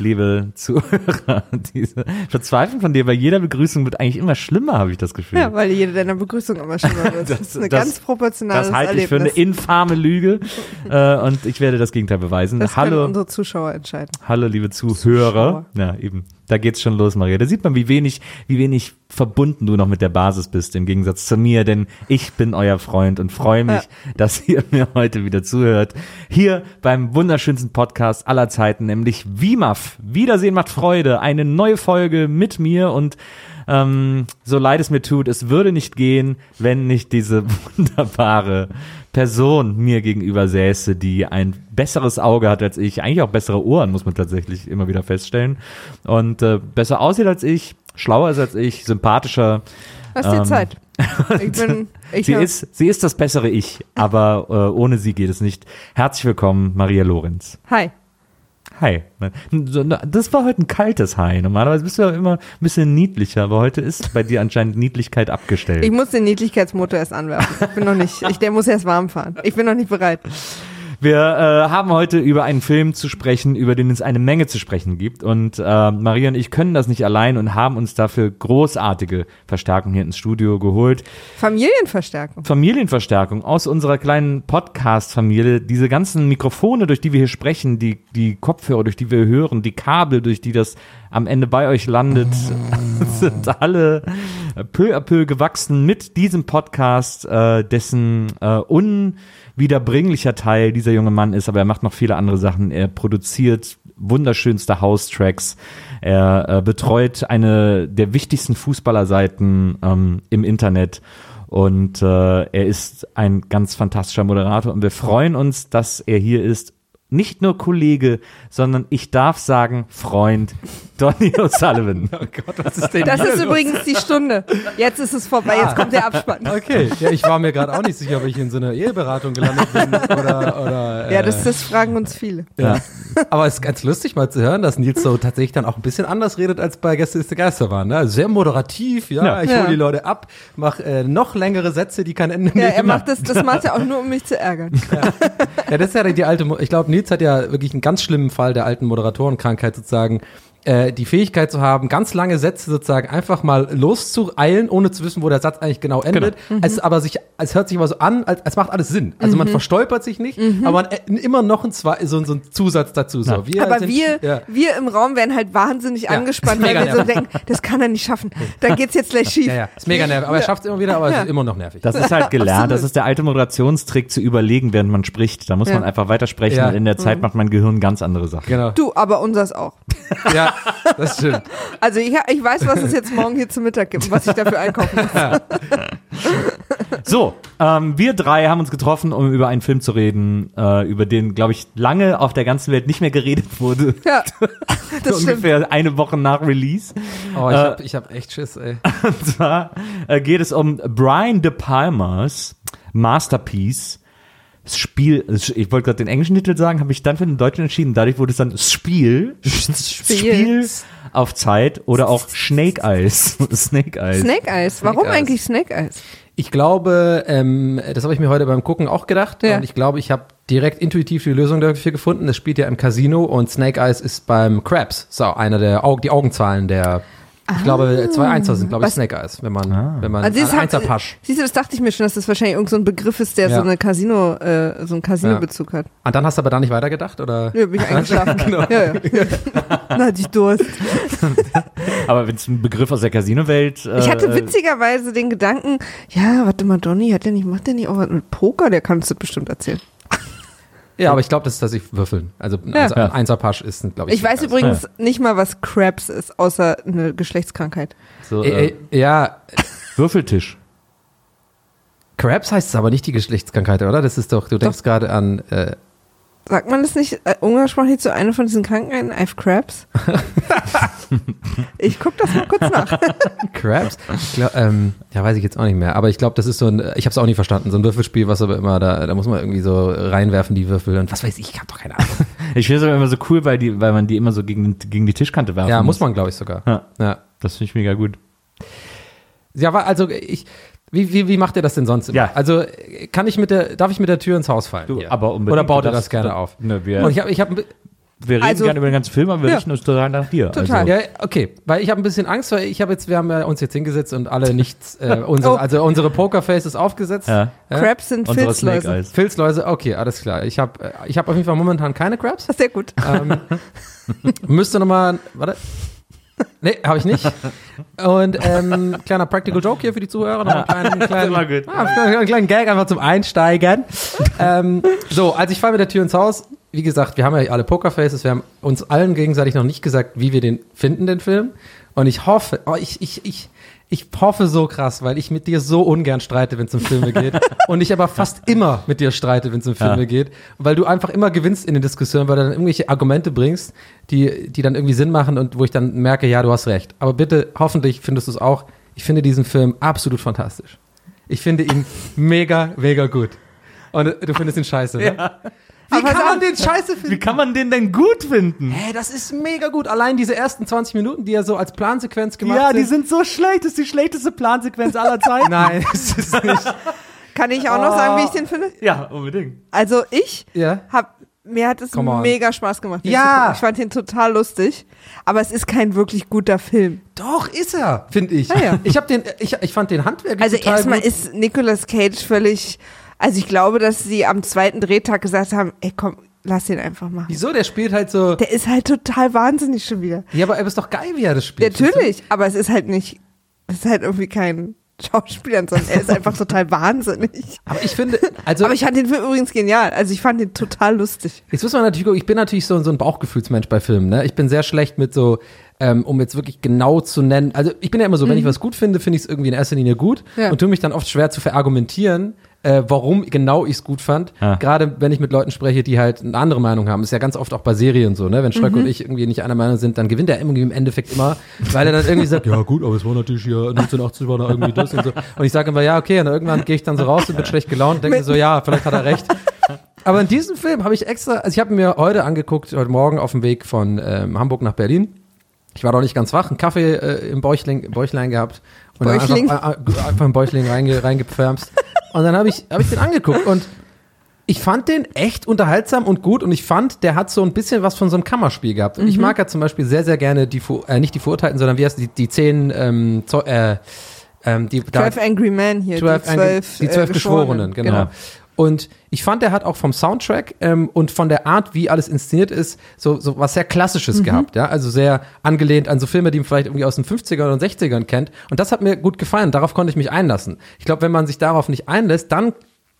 liebe Zuhörer. Diese Verzweiflung von dir bei jeder Begrüßung wird eigentlich immer schlimmer, habe ich das Gefühl. Ja, weil jede deiner Begrüßung immer schlimmer wird. Das, ist eine das- ganz proportionales Das halte ich für eine infame Lüge äh, und ich werde das Gegenteil beweisen. das können Hallo, unsere Zuschauer entscheiden. hallo, liebe Zuhörer. Zuschauer. Ja, eben. Da geht's schon los, Maria. Da sieht man, wie wenig, wie wenig verbunden du noch mit der Basis bist, im Gegensatz zu mir, denn ich bin euer Freund und freue mich, dass ihr mir heute wieder zuhört. Hier beim wunderschönsten Podcast aller Zeiten, nämlich WIMAF. Wiedersehen macht Freude. Eine neue Folge mit mir und ähm, so leid es mir tut, es würde nicht gehen, wenn nicht diese wunderbare Person mir gegenüber säße, die ein besseres Auge hat als ich, eigentlich auch bessere Ohren, muss man tatsächlich immer wieder feststellen. Und äh, besser aussieht als ich, schlauer ist als ich, sympathischer. Lass dir Ähm, Zeit. Ich bin, ich Sie hab- ist, sie ist das bessere Ich, aber äh, ohne sie geht es nicht. Herzlich willkommen, Maria Lorenz. Hi. Hi. Das war heute ein kaltes Hi. Normalerweise bist du ja immer ein bisschen niedlicher, aber heute ist bei dir anscheinend Niedlichkeit abgestellt. Ich muss den Niedlichkeitsmotor erst anwerfen. Ich bin noch nicht, ich, der muss erst warm fahren. Ich bin noch nicht bereit. Wir äh, haben heute über einen Film zu sprechen, über den es eine Menge zu sprechen gibt. Und äh, Maria und ich können das nicht allein und haben uns dafür großartige Verstärkung hier ins Studio geholt. Familienverstärkung. Familienverstärkung aus unserer kleinen Podcast-Familie. Diese ganzen Mikrofone, durch die wir hier sprechen, die, die Kopfhörer, durch die wir hören, die Kabel, durch die das am Ende bei euch landet, sind alle peu à peu gewachsen mit diesem Podcast, äh, dessen äh, unwiederbringlicher Teil dieser junge Mann ist, aber er macht noch viele andere Sachen. Er produziert wunderschönste House-Tracks. Er äh, betreut eine der wichtigsten Fußballerseiten ähm, im Internet. Und äh, er ist ein ganz fantastischer Moderator und wir freuen uns, dass er hier ist. Nicht nur Kollege, sondern ich darf sagen Freund Donny O'Sullivan. Oh Gott, was ist denn Das hier ist los? übrigens die Stunde. Jetzt ist es vorbei, jetzt kommt der Abspann. Okay, ja, ich war mir gerade auch nicht sicher, ob ich in so einer Eheberatung gelandet bin oder, oder äh, Ja, das, das fragen uns viele. ja. Aber es ist ganz lustig mal zu hören, dass Nils so tatsächlich dann auch ein bisschen anders redet, als bei Gäste ist der Geister waren. Ne? Also Sehr moderativ, ja, Ja. ich Ja. hole die Leute ab, mach äh, noch längere Sätze, die kein Ende Ja, nehmen. er macht das, das macht er auch nur, um mich zu ärgern. Ja, das ist ja die alte, Mo- ich glaube, Nils hat ja wirklich einen ganz schlimmen Fall der alten Moderatorenkrankheit sozusagen, äh, die Fähigkeit zu haben, ganz lange Sätze sozusagen einfach mal loszueilen, ohne zu wissen, wo der Satz eigentlich genau endet. Es aber sich, es hört sich aber so an, als, als macht alles Sinn. Also man verstolpert sich nicht, aber man äh, immer noch ein, zwei, so, so ein Zusatz dazu. So. Wir Aber sind- wir, ja. wir im Raum werden halt wahnsinnig angespannt, weil wir so denken, das kann er nicht schaffen. Da geht's jetzt gleich schief. Ja, ja, ist mega nervig. Aber er schafft es immer wieder, aber es ist immer noch nervig. Das ist halt gelernt. Das ist der alte Moderationstrick zu überlegen, während man spricht. Da muss Ja. man einfach weitersprechen Ja. und in der Zeit macht mein Gehirn ganz andere Sachen. genau. Du, aber unseres auch. Ja, das stimmt. Also ich, ich weiß, was es jetzt morgen hier zum Mittag gibt, und was ich dafür einkaufen muss. So, ähm, wir drei haben uns getroffen, um über einen Film zu reden, äh, über den, glaube ich, lange auf der ganzen Welt nicht mehr geredet wurde. Ja, das stimmt. Ungefähr eine Woche nach Release. Oh, ich Äh, hab, ich hab echt Schiss, ey. Und zwar äh, geht es um Brian De Palmas Masterpiece. Das Spiel, ich wollte gerade den englischen Titel sagen, habe ich dann für den deutschen entschieden. Dadurch wurde es dann Spiel, Spiel auf Zeit oder auch Snake Eyes. Snake Eyes. Snake Eyes. Warum Eyes. eigentlich Snake Eyes? Ich glaube, ähm, das habe ich mir heute beim Gucken auch gedacht. Ja. Und ich glaube, ich habe direkt intuitiv die Lösung dafür gefunden. Das spielt ja im Casino und Snake Eyes ist beim Crabs. So, einer der Aug die Augenzahlen der. Ich glaube, zwei Einser sind, glaube ich, Was- Snake Eyes, wenn man, wenn man Also ein hat- Einserpasch. Siehst du, das dachte ich mir schon, dass das wahrscheinlich irgend so ein Begriff ist, der Ja. so eine Casino, äh, so einen Casino-Bezug hat. Und dann hast du aber da nicht weitergedacht, oder? Ja, bin ich eingeschlafen. Genau. Ja, ja. Dann hatte ich Durst. Aber wenn es ein Begriff aus der Casino-Welt. Äh, Ich hatte witzigerweise den Gedanken, ja, warte mal, Donny, hat der nicht, macht der nicht auch was mit Poker? Der kann uns das bestimmt erzählen. Ja, aber ich glaube, das ist, dass ich würfeln. Also ein Ja. Einser- ein Einserpasch ist, glaube ich. Ich weiß übrigens nicht mal, was Crabs ist, außer eine Geschlechtskrankheit. so, äh, ey, ja, Würfeltisch. Crabs heißt es aber nicht die Geschlechtskrankheit, oder? Das ist doch, du denkst gerade an, äh, Sagt man das nicht äh, umgangssprachlich zu einer von diesen Krankheiten? I have crabs? ich guck das mal kurz nach. Crabs? Ich glaub, ähm, ja, weiß ich jetzt auch nicht mehr. Aber ich glaube, das ist so ein, ich habe es auch nicht verstanden, so ein Würfelspiel, was aber immer da, da muss man irgendwie so reinwerfen, die Würfel und was weiß ich, ich habe doch keine Ahnung. Ich finde es aber immer so cool, weil, die, weil man die immer so gegen, gegen die Tischkante werfen ja, muss man, glaube ich, sogar. Ja. Ja. Das finde ich mega gut. Ja, aber also ich, wie, wie, wie macht ihr das denn sonst immer? Ja. Also kann ich mit der, darf ich mit der Tür ins Haus fallen? Du, aber unbedingt. Oder baut ihr das darfst- gerne auf? Ne, wir, Und ich habe, ich habe, wir reden Also- gerne über den ganzen Film, aber wir Ja. richten uns total nach dir. Total. Also, ja, okay, weil ich habe ein bisschen Angst, weil ich habe jetzt, wir haben ja uns jetzt hingesetzt und alle nichts, äh, unsere, Oh. also unsere Pokerfaces aufgesetzt. ja. Ja? Crabs sind Unsere Filzläuse. Filzläuse, okay, alles klar. Ich habe, äh, ich habe auf jeden Fall momentan keine Crabs. Sehr gut. Ähm, müsste nochmal, warte. Nee, habe ich nicht. Und ähm, kleiner Practical Joke hier für die Zuhörer. Noch einen kleinen, kleinen, immer gut. Ah, einen kleinen Gag einfach zum Einsteigen. ähm, so, also ich falle mit der Tür ins Haus. Wie gesagt, wir haben ja alle Pokerfaces. Wir haben uns allen gegenseitig noch nicht gesagt, wie wir den finden, den Film. Und ich hoffe, oh, ich, ich, ich, ich hoffe so krass, weil ich mit dir so ungern streite, wenn es um Filme geht. und ich aber fast immer mit dir streite, wenn es um Filme Ja. geht. Weil du einfach immer gewinnst in den Diskussionen, weil du dann irgendwelche Argumente bringst, die, die dann irgendwie Sinn machen und wo ich dann merke, ja, du hast recht. Aber bitte, hoffentlich findest du es auch. Ich finde diesen Film absolut fantastisch. Ich finde ihn mega, mega gut. Und du findest ihn scheiße, ne? Wie Aber kann man den scheiße finden? Wie kann man den denn gut finden? Hä, das ist mega gut. Allein diese ersten 20 Minuten, die er so als Plansequenz gemacht Ja, sind. die sind so schlecht. Das ist die schlechteste Plansequenz aller Zeiten. Nein, das ist nicht. Kann ich auch noch sagen, wie ich den finde? Ja, unbedingt. Also ich Ja. hab, mir hat es mega Spaß gemacht. Ja. Ich fand den total lustig. Aber es ist kein wirklich guter Film. Doch, ist er, finde ich. Ah, ja. Ich, hab den, ich, ich fand den handwerklich Also erstmal ist Nicolas Cage völlig, also ich glaube, dass sie am zweiten Drehtag gesagt haben, ey komm, lass den einfach machen. Wieso? Der spielt halt so. Der ist halt total wahnsinnig schon wieder. Ja, aber er ist doch geil, wie er das spielt. Natürlich, aber es ist halt nicht, es ist halt irgendwie kein Schauspieler, sondern er ist einfach total wahnsinnig. Aber ich finde, also. Aber ich fand den Film übrigens genial. Also ich fand den total lustig. Jetzt muss man natürlich gucken, ich bin natürlich so, so ein Bauchgefühlsmensch bei Filmen, ne? Ich bin sehr schlecht mit so, ähm, um jetzt wirklich genau zu nennen. Also ich bin ja immer so, wenn ich was gut finde, finde ich es irgendwie in erster Linie gut Ja. und tue mich dann oft schwer zu verargumentieren, äh, warum genau ich es gut fand. Ja. Gerade wenn ich mit Leuten spreche, die halt eine andere Meinung haben. Das ist ja ganz oft auch bei Serien so, ne? Wenn Schröck und ich irgendwie nicht einer Meinung sind, dann gewinnt er irgendwie im Endeffekt immer, weil er dann irgendwie sagt, ja gut, aber es war natürlich hier 1980 war da irgendwie das und so. Und ich sage immer, ja, okay, und irgendwann gehe ich dann so raus und bin schlecht gelaunt und denke so, ja, vielleicht hat er recht. Aber in diesem Film habe ich extra, also ich habe mir heute angeguckt, heute Morgen auf dem Weg von ähm, Hamburg nach Berlin. Ich war noch nicht ganz wach, einen Kaffee äh, im Bäuchling, Bäuchlein gehabt. Und dann Bäuchling? Einfach, äh, einfach im Bäuchling reinge, reingepfärmst. Und dann habe ich, hab ich den angeguckt und ich fand den echt unterhaltsam und gut und ich fand, der hat so ein bisschen was von so einem Kammerspiel gehabt. Und Mhm. ich mag ja zum Beispiel sehr, sehr gerne die, äh, nicht die Verurteilten, sondern wie heißt die, die zehn, ähm, äh, ähm, die, da- 12 Angry Men hier, 12 die zwölf, die zwölf äh, Geschworenen, genau. Und ich fand, der hat auch vom Soundtrack ähm, und von der Art, wie alles inszeniert ist, so, so was sehr Klassisches gehabt, ja. Also sehr angelehnt an so Filme, die man vielleicht irgendwie aus den 50ern und 60ern kennt. Und das hat mir gut gefallen. Darauf konnte ich mich einlassen. Ich glaube, wenn man sich darauf nicht einlässt, dann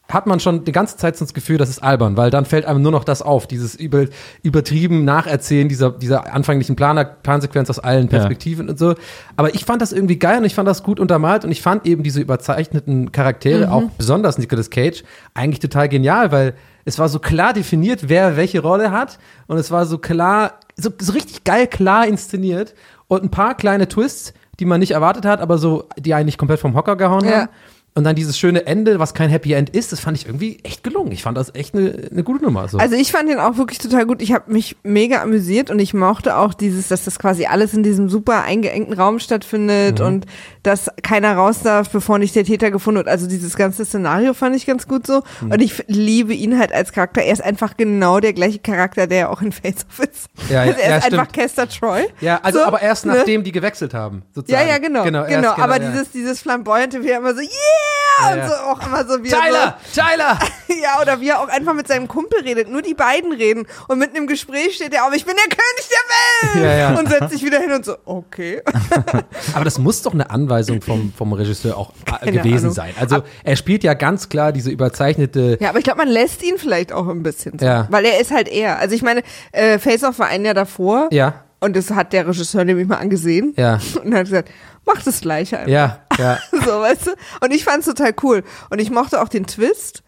hat man schon die ganze Zeit so das Gefühl, das ist albern, weil dann fällt einem nur noch das auf, dieses über, übertrieben Nacherzählen dieser, dieser anfänglichen Planer, Plansequenz aus allen Perspektiven und so. Aber ich fand das irgendwie geil und ich fand das gut untermalt und ich fand eben diese überzeichneten Charaktere, auch besonders Nicolas Cage, eigentlich total genial, weil es war so klar definiert, wer welche Rolle hat und es war so klar, so, so richtig geil klar inszeniert und ein paar kleine Twists, die man nicht erwartet hat, aber so, die eigentlich komplett vom Hocker gehauen Ja. haben. Und dann dieses schöne Ende, was kein Happy End ist, das fand ich irgendwie echt gelungen. Ich fand das echt eine, eine gute Nummer. So. Also ich fand den auch wirklich total gut. Ich habe mich mega amüsiert und ich mochte auch dieses, dass das quasi alles in diesem super eingeengten Raum stattfindet und dass keiner raus darf, bevor nicht der Täter gefunden wird. Also dieses ganze Szenario fand ich ganz gut so. Und ich liebe ihn halt als Charakter. Er ist einfach genau der gleiche Charakter, der auch in Face Off ist. Ja, ja, also er ja, ist einfach stimmt. Kester Troy. ja, also so, aber erst ne? nachdem die gewechselt haben, Ja, sozusagen. ja, genau. Genau, erst, aber ja. dieses, dieses flamboyante, wie er immer so, yeah! Ja, und so auch immer so, wie er Tyler, Tyler! so, ja, oder wie er auch einfach mit seinem Kumpel redet. Nur die beiden reden. Und mitten im Gespräch steht er auf, ich bin der König der Welt! Ja, ja. Und setzt sich wieder hin und so, okay. Aber das muss doch eine Anweisung vom, vom Regisseur auch äh, Keine gewesen Ahnung. sein. Also er spielt ja ganz klar diese überzeichnete. Ja, aber ich glaube, man lässt ihn vielleicht auch ein bisschen. Ja. Weil er ist halt er. Also ich meine, äh, Face Off war ein Jahr davor. Ja, Und das hat der Regisseur nämlich mal angesehen. ja, Und hat gesagt, mach das gleiche einfach. ja, ja. so, weißt du? Und ich fand's total cool. Und ich mochte auch den Twist,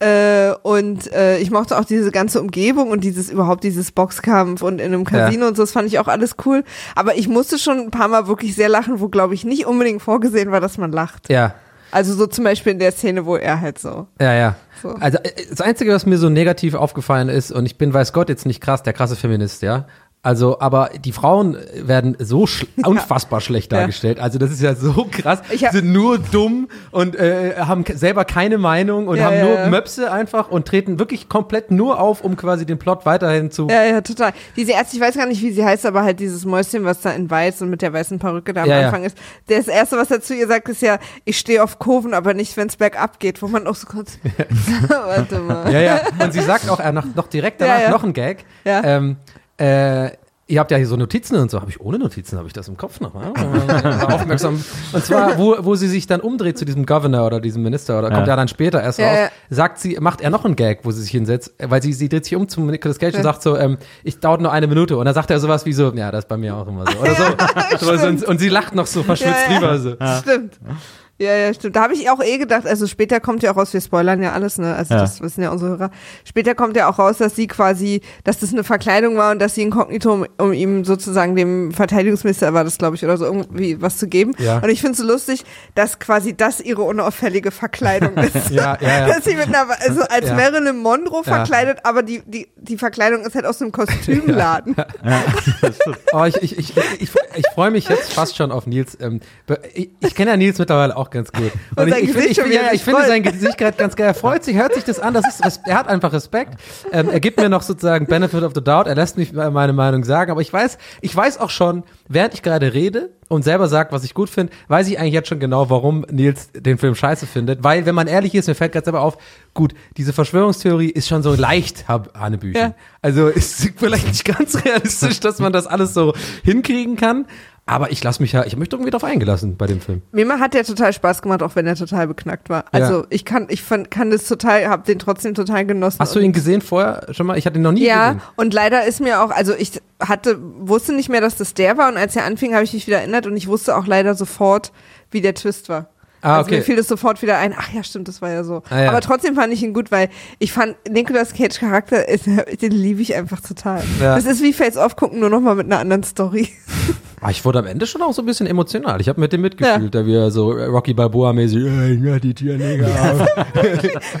Äh, und äh, ich mochte auch diese ganze Umgebung und dieses überhaupt dieses Boxkampf und in einem Casino und so, das fand ich auch alles cool. Aber ich musste schon ein paar Mal wirklich sehr lachen, wo glaube ich nicht unbedingt vorgesehen war, dass man lacht. Ja. Also so zum Beispiel in der Szene, wo er halt so. Ja, ja. So. Also äh, das Einzige, was mir so negativ aufgefallen ist, und ich bin, weiß Gott, jetzt nicht krass, der krasse Feminist, ja. Also, aber die Frauen werden so schl unfassbar schlecht Ja. dargestellt. Also, das ist ja so krass. Ich sind nur dumm und äh, haben selber keine Meinung und Ja, haben ja, nur ja. Möpse einfach und treten wirklich komplett nur auf, um quasi den Plot weiterhin zu. Ja, ja, total. Diese Ärzte, ich weiß gar nicht, wie sie heißt, aber halt dieses Mäuschen, was da in weiß und mit der weißen Perücke da am Ja, ja. Anfang ist. Das erste, was er zu ihr sagt, ist ja, ich stehe auf Kurven, aber nicht, wenn es bergab geht, wo man auch so kurz, warte mal. Ja, ja. Und sie sagt auch äh, noch, noch direkt Ja, danach ja. noch ein Gag. Ja. Ähm, äh, ihr habt ja hier so Notizen und so. Habe ich ohne Notizen, habe ich das im Kopf noch. Ja? War aufmerksam. Und zwar, wo, wo sie sich dann umdreht zu diesem Governor oder diesem Minister oder kommt Ja. ja dann später erst Ja, raus, ja. sagt sie, macht er noch einen Gag, wo sie sich hinsetzt, weil sie, sie dreht sich um zum Nicolas Cage und sagt so, ähm, ich dauert nur eine Minute. Und dann sagt er sowas wie so, ja, das ist bei mir auch immer so. Oder so. und, und sie lacht noch so verschwitzt Ja, ja. drüber. So. Stimmt. Ja, ja, stimmt. Da habe ich auch eh gedacht, also später kommt ja auch raus, wir spoilern ja alles, ne? Also Ja. das wissen ja unsere Hörer. Später kommt ja auch raus, dass sie quasi, dass das eine Verkleidung war und dass sie inkognito, um, um ihm sozusagen dem Verteidigungsminister war das, glaube ich, oder so irgendwie was zu geben. Ja. Und ich finde es so lustig, dass quasi das ihre unauffällige Verkleidung ist. Ja, ja, ja. Dass sie mit einer, also als Ja. Marilyn Monroe Ja. verkleidet, aber die, die, die Verkleidung ist halt aus einem Kostümladen. Oh, ich, ich, ich, ich, ich freue mich jetzt fast schon auf Nils. Ähm, ich ich kenne ja Nils mittlerweile auch ganz gut. Und ich, ich, ich, ja, ich finde sein Gesicht gerade ganz geil. Er freut sich, hört sich das an. Das ist, er hat einfach Respekt. Ähm, er gibt mir noch sozusagen Benefit of the Doubt. Er lässt mich meine Meinung sagen. Aber ich weiß, ich weiß auch schon, während ich gerade rede und selber sagt, was ich gut finde, weiß ich eigentlich jetzt schon genau, warum Nils den Film scheiße findet. Weil, wenn man ehrlich ist, mir fällt gerade selber auf, gut, diese Verschwörungstheorie ist schon so leicht Hab- Hanebüchen. Ja. Also ist vielleicht nicht ganz realistisch, dass man das alles so hinkriegen kann. Aber ich lasse mich ja, ich habe mich irgendwie drauf eingelassen bei dem Film. Mir hat der total Spaß gemacht, auch wenn er total beknackt war. Also Ja. ich kann, ich fand, kann das total, habe den trotzdem total genossen. Hast du ihn gesehen vorher schon mal? Ich hatte ihn noch nie Ja, gesehen. und leider ist mir auch, also ich hatte, wusste nicht mehr, dass das der war und als er anfing, habe ich mich wieder erinnert und ich wusste auch leider sofort, wie der Twist war. Ah, Also okay. mir fiel das sofort wieder ein, ach ja, stimmt, das war ja so. Ah, ja. Aber trotzdem fand ich ihn gut, weil ich fand, Nicolas Cage Charakter, ist, den liebe ich einfach total. Ja. Das ist wie Face Off gucken, nur nochmal mit einer anderen Story. Ah, ich wurde am Ende schon auch so ein bisschen emotional. Ich habe mit dem mitgefühlt, da wir so Rocky Balboa-mäßig, äh, ja, die Tierneger.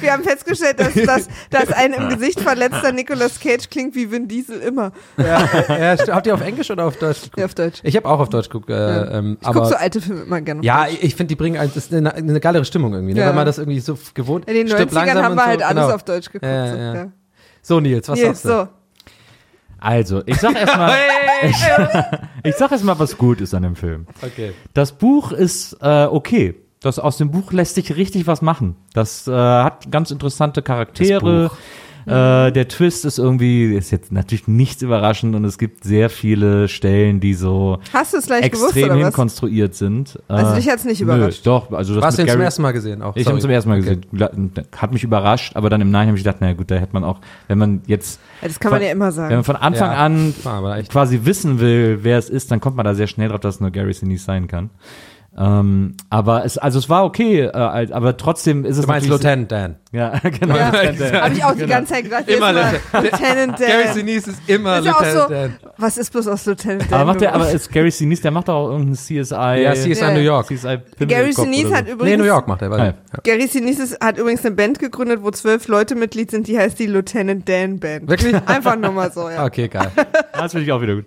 Wir haben festgestellt, dass, dass, dass ein im Gesicht verletzter Nicolas Cage klingt wie Vin Diesel immer. ja, ja, habt ihr auf Englisch oder auf Deutsch geguckt? Ja, auf Deutsch. Ich habe auch auf Deutsch geguckt. Äh, Ja. ähm, Ich gucke so alte Filme immer gerne. auf ja, Deutsch. ich finde, die bringen ein, das ist eine, eine geilere Stimmung irgendwie, ne? Ja. wenn man das irgendwie so gewohnt In den stirbt 90ern langsam haben wir so, halt alles genau. auf Deutsch geguckt. Ja, so, ja. ja. So, Nils, was Nils, sagst du? so. Also, ich sag erstmal, ich, ich sag erstmal, was gut ist an dem Film. Okay. Das Buch ist äh, okay. Das aus dem Buch lässt sich richtig was machen. Das äh, hat ganz interessante Charaktere. Äh, der Twist ist irgendwie, ist jetzt natürlich nichts überraschend und es gibt sehr viele Stellen, die so Hast du es gleich gewusst extrem hinkonstruiert sind. Also Äh, dich hat's nicht nö, überrascht? Doch, also das Warst du mit ihn zum Gary- ersten Mal gesehen auch? Ich habe zum ersten Mal Okay. gesehen. Hat mich überrascht, aber dann im Nachhinein habe ich gedacht, na gut, da hätte man auch, wenn man jetzt, Ja, das kann man Von- ja immer wenn sagen. man von Anfang Ja. an quasi wissen will, wer es ist, dann kommt man da sehr schnell drauf, dass es nur Gary Sinise sein kann. Ähm, aber es, also es war okay, äh, aber trotzdem ist es Du meinst Lieutenant Dan. Ja, genau. Ja, Lieutenant Dan. habe ich auch die ganze Zeit gedacht. Immer Lieutenant Dan. Gary Sinise ist immer ist Lieutenant so, Dan. was ist bloß aus Lieutenant Dan? Aber macht der, aber ist Gary Sinise, der macht doch auch irgendeinen CSI. Ja, CSI Ja, New. York. CSI Gary Sinise oder hat so. übrigens, Nee, New York macht er. Ja. Gary Sinise hat übrigens eine Band gegründet, wo zwölf Leute Mitglied sind, die heißt die Lieutenant Dan Band. Wirklich? Einfach nur mal so, ja. Okay, geil. Das finde ich auch wieder gut.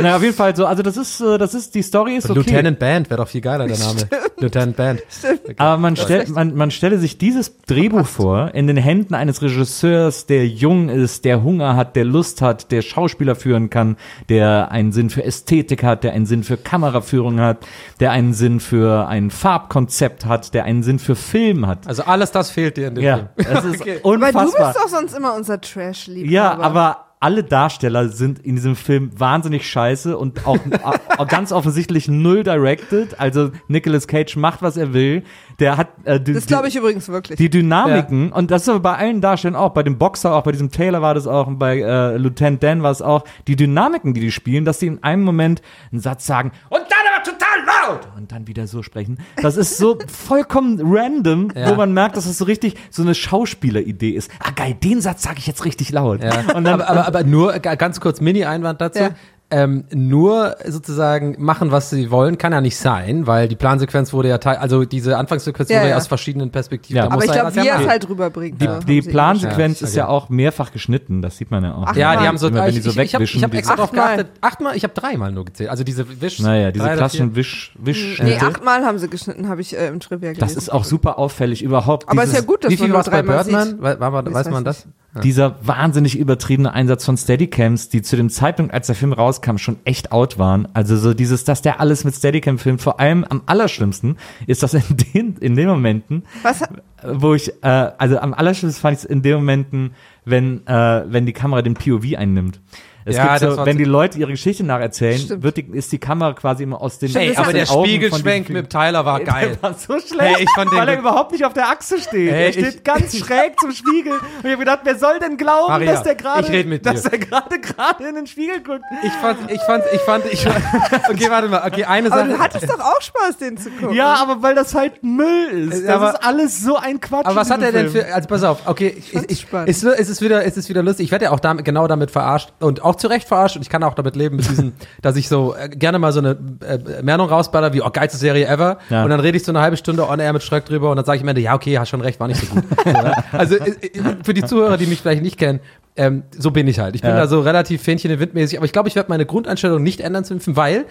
Na, auf jeden Fall so, also das ist, äh, das ist, die Story ist okay. Lieutenant Band wäre doch viel geiler, der Name. Lieutenant Band. Aber man, stell, man, man stelle sich dieses Drehbuch vor in den Händen eines Regisseurs, der jung ist, der Hunger hat, der Lust hat, der Schauspieler führen kann, der einen Sinn für Ästhetik hat, der einen Sinn für Kameraführung hat, der einen Sinn für ein Farbkonzept hat, der einen Sinn für Film hat. Also alles das fehlt dir in dem Ja, Film. das ist Okay. Weil du unfassbar. bist doch sonst immer unser Trash-Liebhaber. Ja, aber alle Darsteller sind in diesem Film wahnsinnig scheiße und auch, auch ganz offensichtlich null directed. Also Nicolas Cage macht, was er will. Der hat äh, die, Das glaube ich übrigens wirklich. die Dynamiken und das ist aber bei allen Darstellern auch, bei dem Boxer auch, bei diesem Taylor war das auch und bei äh, Lieutenant Dan war es auch, die Dynamiken, die die spielen, dass sie in einem Moment einen Satz sagen und out und dann wieder so sprechen. Das ist so vollkommen random, Ja. wo man merkt, dass es so richtig so eine Schauspieleridee ist. Ah geil, den Satz sage ich jetzt richtig laut. Ja. Dann, aber, aber, aber nur, ga- ganz kurz Mini-Einwand dazu. Ja. Ähm, nur sozusagen machen, was sie wollen, kann ja nicht sein, weil die Plansequenz wurde ja teil, also diese Anfangssequenz Ja, wurde ja ja. aus verschiedenen Perspektiven. Ja. Da Aber muss ich glaube, er es halt rüberbringt. die, ja, die sie Plansequenz Ja, ist ja auch mehrfach geschnitten, das sieht man ja auch. Ach, Ja, die haben so, Immer wenn die ich, so ich, ich habe wegwischen, hab extra drauf Achtmal. geachtet. Achtmal, ich habe dreimal nur gezählt. Also diese Wisch. Naja, diese drei klassischen. Wisch, Wisch Nee, achtmal haben sie geschnitten, habe ich äh, im Trivia gelesen. Das ist auch super auffällig überhaupt. Aber ist ja gut, dass Wie viel man war nur es bei Birdman? sieht. Das weiß weiß man ich Dieser wahnsinnig übertriebene Einsatz von Steadicams, die zu dem Zeitpunkt, als der Film rauskam, schon echt out waren. Also so dieses, dass der alles mit Steadicam filmt, vor allem am allerschlimmsten ist das in den, in den Momenten, Was? wo ich, äh, also am allerschlimmsten fand ich es in den Momenten, wenn, äh, wenn die Kamera den POV einnimmt. Es Ja, gibt so, wenn die Leute ihre Geschichte nacherzählen, Stimmt. wird die, ist die Kamera quasi immer aus den Ey, aber der Augen Spiegelschwenk mit Tyler war Der geil. war so schlecht, Hey, ich fand den weil er überhaupt nicht auf der Achse steht. Hey, er steht ich- ganz schräg zum Spiegel. Und ich habe gedacht, wer soll denn glauben, Maria, dass der gerade, ich dass er gerade gerade in den Spiegel guckt? Ich fand, ich fand, ich fand, ich Okay, warte mal. Okay, eine Aber Sache. du hattest doch auch Spaß, den zu gucken. Ja, aber weil das halt Müll ist. Äh, Das aber- ist alles so ein Quatsch. Aber was hat er denn für, also pass auf, okay, ich, ich, spannend. es, es ist wieder, es ist wieder lustig. Ich werde ja auch damit, genau damit verarscht und auch zu Recht verarscht und ich kann auch damit leben mit diesen, dass ich so äh, gerne mal so eine äh, Meldung rausballer wie, oh, geilste Serie ever Ja. und dann rede ich so eine halbe Stunde on air mit Schröck drüber und dann sage ich am Ende, ja, okay, hast schon recht, war nicht so gut. Also äh, äh, für die Zuhörer, die mich vielleicht nicht kennen, ähm, so bin ich halt. Ich bin Ja. da so relativ Fähnchen im Wind mäßig, aber ich glaube, ich werde meine Grundeinstellung nicht ändern zu Film, weil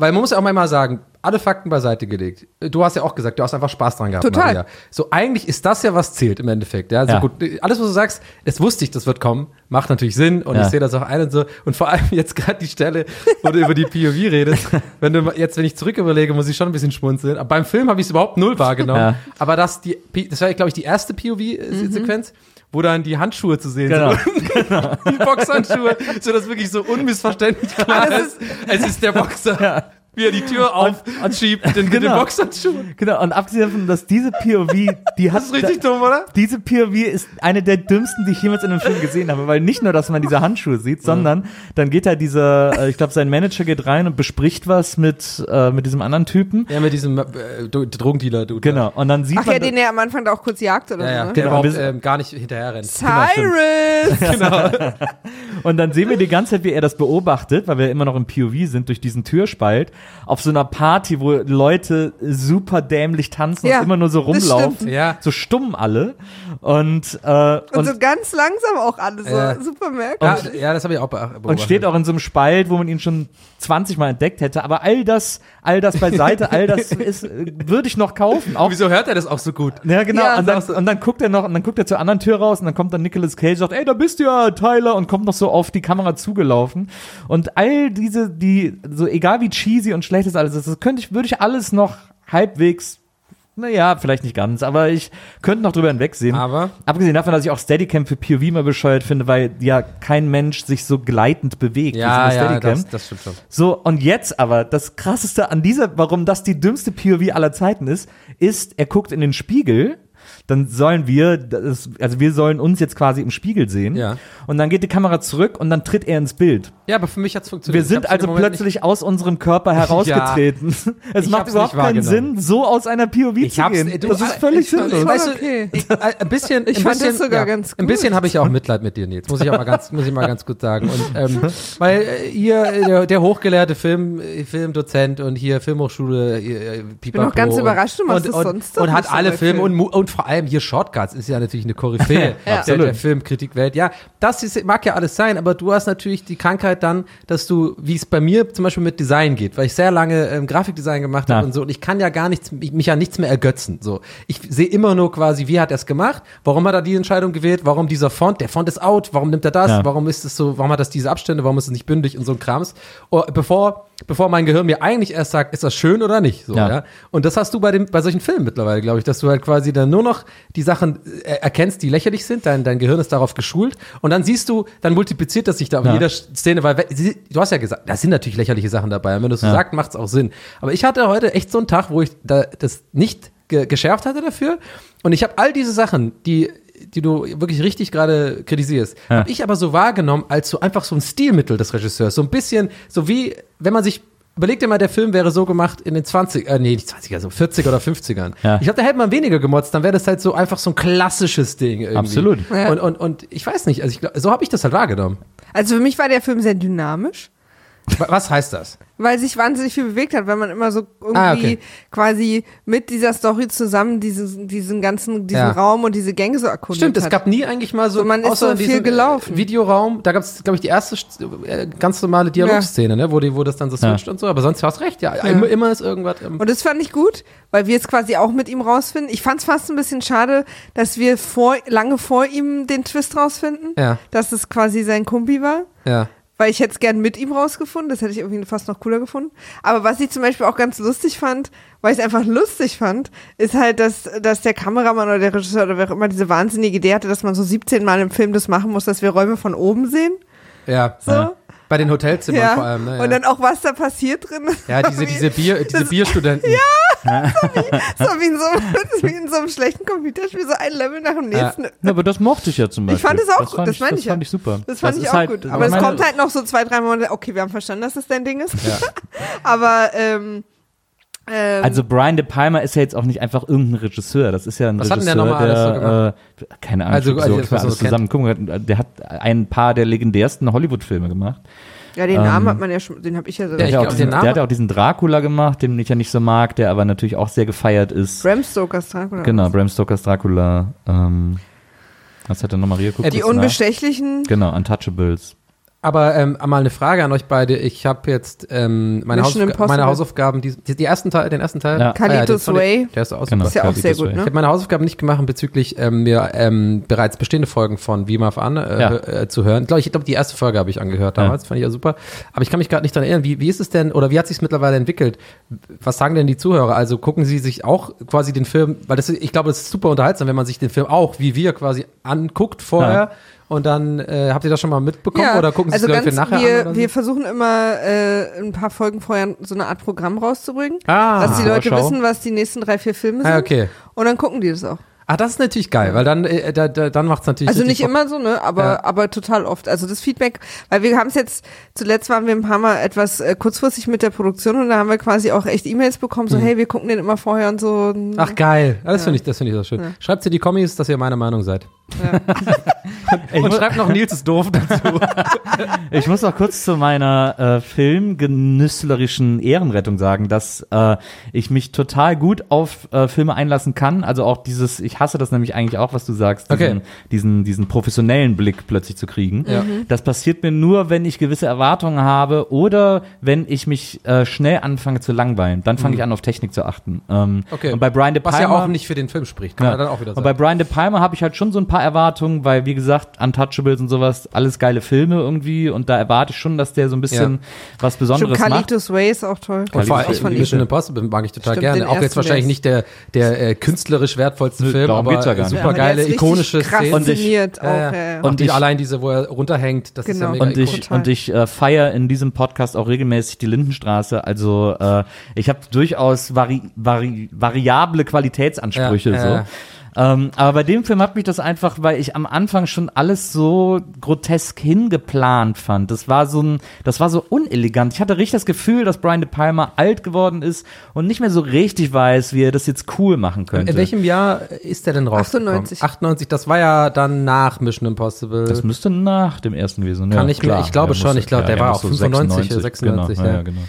weil man muss ja auch mal sagen, alle Fakten beiseite gelegt. Du hast ja auch gesagt, du hast einfach Spaß dran gehabt, Total. Maria. So, eigentlich ist das ja, was zählt im Endeffekt. Ja, so Ja. gut, alles, was du sagst, das wusste ich, das wird kommen, macht natürlich Sinn und Ja. ich sehe das auch ein und so. Und vor allem jetzt gerade die Stelle, wo du über die POV redest. Wenn du jetzt, wenn ich zurück überlege, muss ich schon ein bisschen schmunzeln. Aber beim Film habe ich es überhaupt null wahrgenommen. Ja. Aber das, die, das war, glaube ich, die erste POV-Sequenz. Wo dann die Handschuhe zu sehen Genau. sind. die Boxhandschuhe, so dass wirklich so unmissverständlich klar ist, es ist der Boxer. Wie er die Tür auf und schiebt den, den Genau. Boxhandschuh. Genau, und abgesehen davon, dass diese POV, die hat. Das ist richtig dumm, oder? Diese POV ist eine der dümmsten, die ich jemals in einem Film gesehen habe, weil nicht nur, dass man diese Handschuhe sieht, sondern dann geht da dieser, äh, ich glaube, sein Manager geht rein und bespricht was mit, äh, mit diesem anderen Typen. Ja, mit diesem äh, Drogendealer, du. Genau, und dann sieht Ach man. ja, den er am Anfang da auch kurz jagt oder Ja, ja, so. der Ne? Genau, überhaupt ähm, gar nicht hinterher rennt. Cyrus! Und dann sehen wir die ganze Zeit, wie er das beobachtet, weil wir immer noch im POV sind, durch diesen Türspalt, auf so einer Party, wo Leute super dämlich tanzen Ja, und immer nur so rumlaufen. Ja. So stumm alle. Und, äh, Und, und, so ganz langsam auch alles, so Ja. super Ja, merkwürdig. ja, das habe ich auch be- beobachtet. und steht auch in so einem Spalt, wo man ihn schon 20 Mal entdeckt hätte. Aber all das, all das beiseite, all das ist, äh, würde ich noch kaufen. Auch Wieso hört er das auch so gut? Ja, genau. Ja, und, dann, und dann guckt er noch, und dann guckt er zur anderen Tür raus und dann kommt dann Nicolas Cage und sagt, ey, da bist du ja, Tyler, und kommt noch so auf die Kamera zugelaufen. Und all diese, die, so egal wie cheesy und schlecht das alles ist, das könnte ich, würde ich alles noch halbwegs, naja, vielleicht nicht ganz, aber ich könnte noch drüber hinwegsehen. Aber? Abgesehen davon, dass ich auch Steadicam für POV mal bescheuert finde, weil ja kein Mensch sich so gleitend bewegt Ja, wie so ja, Steadicam. das, das stimmt schon. So, und jetzt aber, das krasseste an dieser, warum das die dümmste POV aller Zeiten ist, ist, er guckt in den Spiegel, dann sollen wir, das, also wir sollen uns jetzt quasi im Spiegel sehen. Ja. Und dann geht die Kamera zurück und dann tritt er ins Bild. Ja, aber für mich hat's funktioniert. Wir sind Ich also plötzlich aus unserem Körper herausgetreten. es Ich macht überhaupt nicht keinen. Sinn, so aus einer POV Ich zu gehen. du, das ist äh, völlig ich- sinnlos. Weißt du, Okay. ich, äh, ein bisschen, Ich ein fand bisschen, das sogar ganz Ein gut. bisschen habe ich auch Mitleid mit dir, Nils. Muss ich auch mal ganz, muss ich mal ganz gut sagen. Und, ähm, weil äh, hier äh, der, der hochgelehrte Film, Filmdozent und hier Filmhochschule, äh, Pipapo noch ganz und, überrascht, du machst und, das und, sonst doch und hat nicht alle Filme und, und vor allem hier Shortcuts ist ja natürlich eine Koryphäe der, Absolut. der Filmkritikwelt. Ja, das ist, mag ja alles sein, aber du hast natürlich die Krankheit dann, dass du, wie es bei mir zum Beispiel mit Design geht, weil ich sehr lange ähm, Grafikdesign gemacht Ja. habe und so und ich kann ja gar nichts, mich an nichts mehr ergötzen. So, ich sehe immer nur quasi, wie hat er es gemacht, warum hat er die Entscheidung gewählt, warum dieser Font, der Font ist out, warum nimmt er das, Ja. warum ist es so, warum hat das diese Abstände, warum ist es nicht bündig und so ein Krams, oh, bevor bevor mein Gehirn mir eigentlich erst sagt, ist das schön oder nicht, so, ja. Ja. Und das hast du bei dem bei solchen Filmen mittlerweile, glaube ich, dass du halt quasi dann nur noch die Sachen äh, erkennst, die lächerlich sind, dein dein Gehirn ist darauf geschult und dann siehst du, dann multipliziert das sich da in Ja. jeder Szene, weil du hast ja gesagt, da sind natürlich lächerliche Sachen dabei. Und wenn du es so Ja. sagst, macht es auch Sinn. Aber ich hatte heute echt so einen Tag, wo ich da das nicht ge geschärft hatte dafür. Und ich habe all diese Sachen, die die du wirklich richtig gerade kritisierst, Ja. habe ich aber so wahrgenommen als so einfach so ein Stilmittel des Regisseurs. So ein bisschen, so wie, wenn man sich überleg dir mal, der Film wäre so gemacht in den 20, äh, nee, nicht 20, also 40 oder 50ern. Ja. Ich glaube, da hätte man weniger gemotzt, dann wäre das halt so einfach so ein klassisches Ding irgendwie. Absolut. Ja. Und, und, und ich weiß nicht, also ich glaub, so habe ich das halt wahrgenommen. Also für mich war der Film sehr dynamisch. Wa- Was heißt das? weil sich wahnsinnig viel bewegt hat, weil man immer so irgendwie Ah, okay. quasi mit dieser Story zusammen diesen, diesen ganzen, diesen Ja. Raum und diese Gänge so erkundet Stimmt, hat. es gab nie eigentlich mal so, So, man ist außer so in viel diesem, gelaufen. äh, Videoraum, da gab es, glaube ich, die erste äh, ganz normale Dialogszene, ne, wo, die, wo das dann so Ja. switcht und so, aber sonst hast recht, ja, Immer, immer ist irgendwas. Ähm, Und das fand ich gut, weil wir es quasi auch mit ihm rausfinden. Ich fand es fast ein bisschen schade, dass wir vor, lange vor ihm den Twist rausfinden, Ja. dass es quasi sein Kumpi war. ja. Weil ich hätte es gern mit ihm rausgefunden, das hätte ich irgendwie fast noch cooler gefunden. Aber was ich zum Beispiel auch ganz lustig fand, weil ich es einfach lustig fand, ist halt, dass, dass der Kameramann oder der Regisseur oder wer auch immer diese wahnsinnige Idee hatte, dass man so 17 Mal im Film das machen muss, dass wir Räume von oben sehen. Ja. So. Ja. Bei den Hotelzimmern Ja. vor allem, ne? Ja. Und dann auch, was da passiert drin. ja, diese, diese, Bier, diese Bierstudenten. so wie in so, wie in so einem schlechten Computerspiel, so ein Level nach dem Ja. nächsten. Ja, aber das mochte ich ja zum Beispiel. Ich fand es auch das gut, fand das ich, meine das ich ja. fand ich super. Das fand ist ich auch halt- gut. Aber es kommt halt noch so zwei, drei Monate, okay, wir haben verstanden, dass das dein Ding ist. Aber, ähm, ähm, Also Brian De Palma ist ja jetzt auch nicht einfach irgendein Regisseur. Das ist ja ein Was hat denn der Regisseur, so der, äh, keine Ahnung, Also, also, so, alles so zusammen gucken. Der hat ein paar der legendärsten Hollywood-Filme gemacht. ja, den Namen ähm, hat man ja schon, den habe ich ja Ja, sogar. ich Der, hat glaub, diesen, Namen- der hat auch diesen Dracula gemacht, den ich ja nicht so mag, der aber natürlich auch sehr gefeiert ist. Bram Stokers Dracula. Genau, Bram Stokers Dracula. Ähm, was hat er nochmal? Guck Die kurz nach. Unbestechlichen. Genau, Untouchables. Aber ähm, mal eine Frage an euch beide. Ich habe jetzt ähm, meine, Impossible. meine Hausaufgaben, die, die, die ersten Teil, den ersten Teil. Ja. Carlitos fand ich- Way. Der ist Genau. Ist ja auch sehr gut, Way. Ich ne? habe meine Hausaufgaben nicht gemacht bezüglich ähm, mir ähm, bereits bestehende Folgen von Wie Marv an äh, Ja. äh, zu hören. Ich glaube, ich glaube, die erste Folge habe ich angehört damals, fand ich ja super. Aber ich kann mich gerade nicht daran erinnern, wie, wie ist es denn oder wie hat sich mittlerweile entwickelt? Was sagen denn die Zuhörer? Also gucken sie sich auch quasi den Film, weil das, ich glaube, das ist super unterhaltsam, wenn man sich den Film auch, wie wir quasi anguckt vorher. Und dann äh, habt ihr das schon mal mitbekommen Ja, oder gucken Sie also es ganz, nachher wir, an? Oder wir so? versuchen immer äh, ein paar Folgen vorher so eine Art Programm rauszubringen, Ah, dass die Leute wissen, was die nächsten drei, vier Filme sind. Ah, okay. Und dann gucken die das auch. Ah, das ist natürlich geil, weil dann, äh, da, da, dann macht es natürlich Also nicht immer so, ne? Aber, Ja. aber total oft. Also das Feedback, weil wir haben es jetzt, zuletzt waren wir ein paar Mal etwas äh, kurzfristig mit der Produktion und da haben wir quasi auch echt E-Mails bekommen, so, hey, wir gucken den immer vorher und so. Ach geil, das Ja. finde ich, das finde ich so schön. Ja. Schreibt ihr die Kommis, dass ihr meiner Meinung seid. Ich Und muss, schreibt noch Nils ist doof dazu. ich muss noch kurz zu meiner äh, filmgenüsslerischen Ehrenrettung sagen, dass äh, ich mich total gut auf äh, Filme einlassen kann. Also auch dieses, ich hasse das nämlich eigentlich auch, was du sagst, diesen, Okay. diesen, diesen professionellen Blick plötzlich zu kriegen. Ja. Das passiert mir nur, wenn ich gewisse Erwartungen habe oder wenn ich mich äh, schnell anfange zu langweilen. Dann fange ich an, auf Technik zu achten. Ähm, Mhm. Okay. Und bei Brian De Was Palma, ja auch nicht für den Film spricht, kann Ja. man dann auch wieder Und sagen. bei Brian De Palma habe ich halt schon so ein paar Erwartungen, weil wie gesagt, Untouchables und sowas, alles geile Filme irgendwie und da erwarte ich schon, dass der so ein bisschen was Schon Besonderes macht. Way ist auch toll. und vor allem Mission. Impossible mag ich total Stimmt, gerne. Auch jetzt wahrscheinlich der nicht der, der äh, künstlerisch wertvollste Nö, Film, darum aber geht's ja gar nicht. super geile, richtig ikonische Szenen. Und ich- auch, Ja, ja, ja. ja. Und ich- allein diese, wo er runterhängt, das ist ja Genau. mega Und ich, ikonisch. Und ich äh, feiere in diesem Podcast auch regelmäßig die Lindenstraße. Also äh, ich habe durchaus vari vari variable Qualitätsansprüche. Ja, ja, so. Ähm, aber bei dem Film hat mich das einfach, weil ich am Anfang schon alles so grotesk hingeplant fand. Das war so ein, das war so unelegant. Ich hatte richtig das Gefühl, dass Brian De Palma alt geworden ist und nicht mehr so richtig weiß, wie er das jetzt cool machen könnte. In welchem Jahr ist der denn rausgekommen? 98. 98, das war ja dann nach Mission Impossible. das müsste nach dem ersten gewesen sein. Kann ja, ich mir- ich glaube schon, muss- ich glaube, der war auch so 95 oder 96, Genau, ja. ja, genau.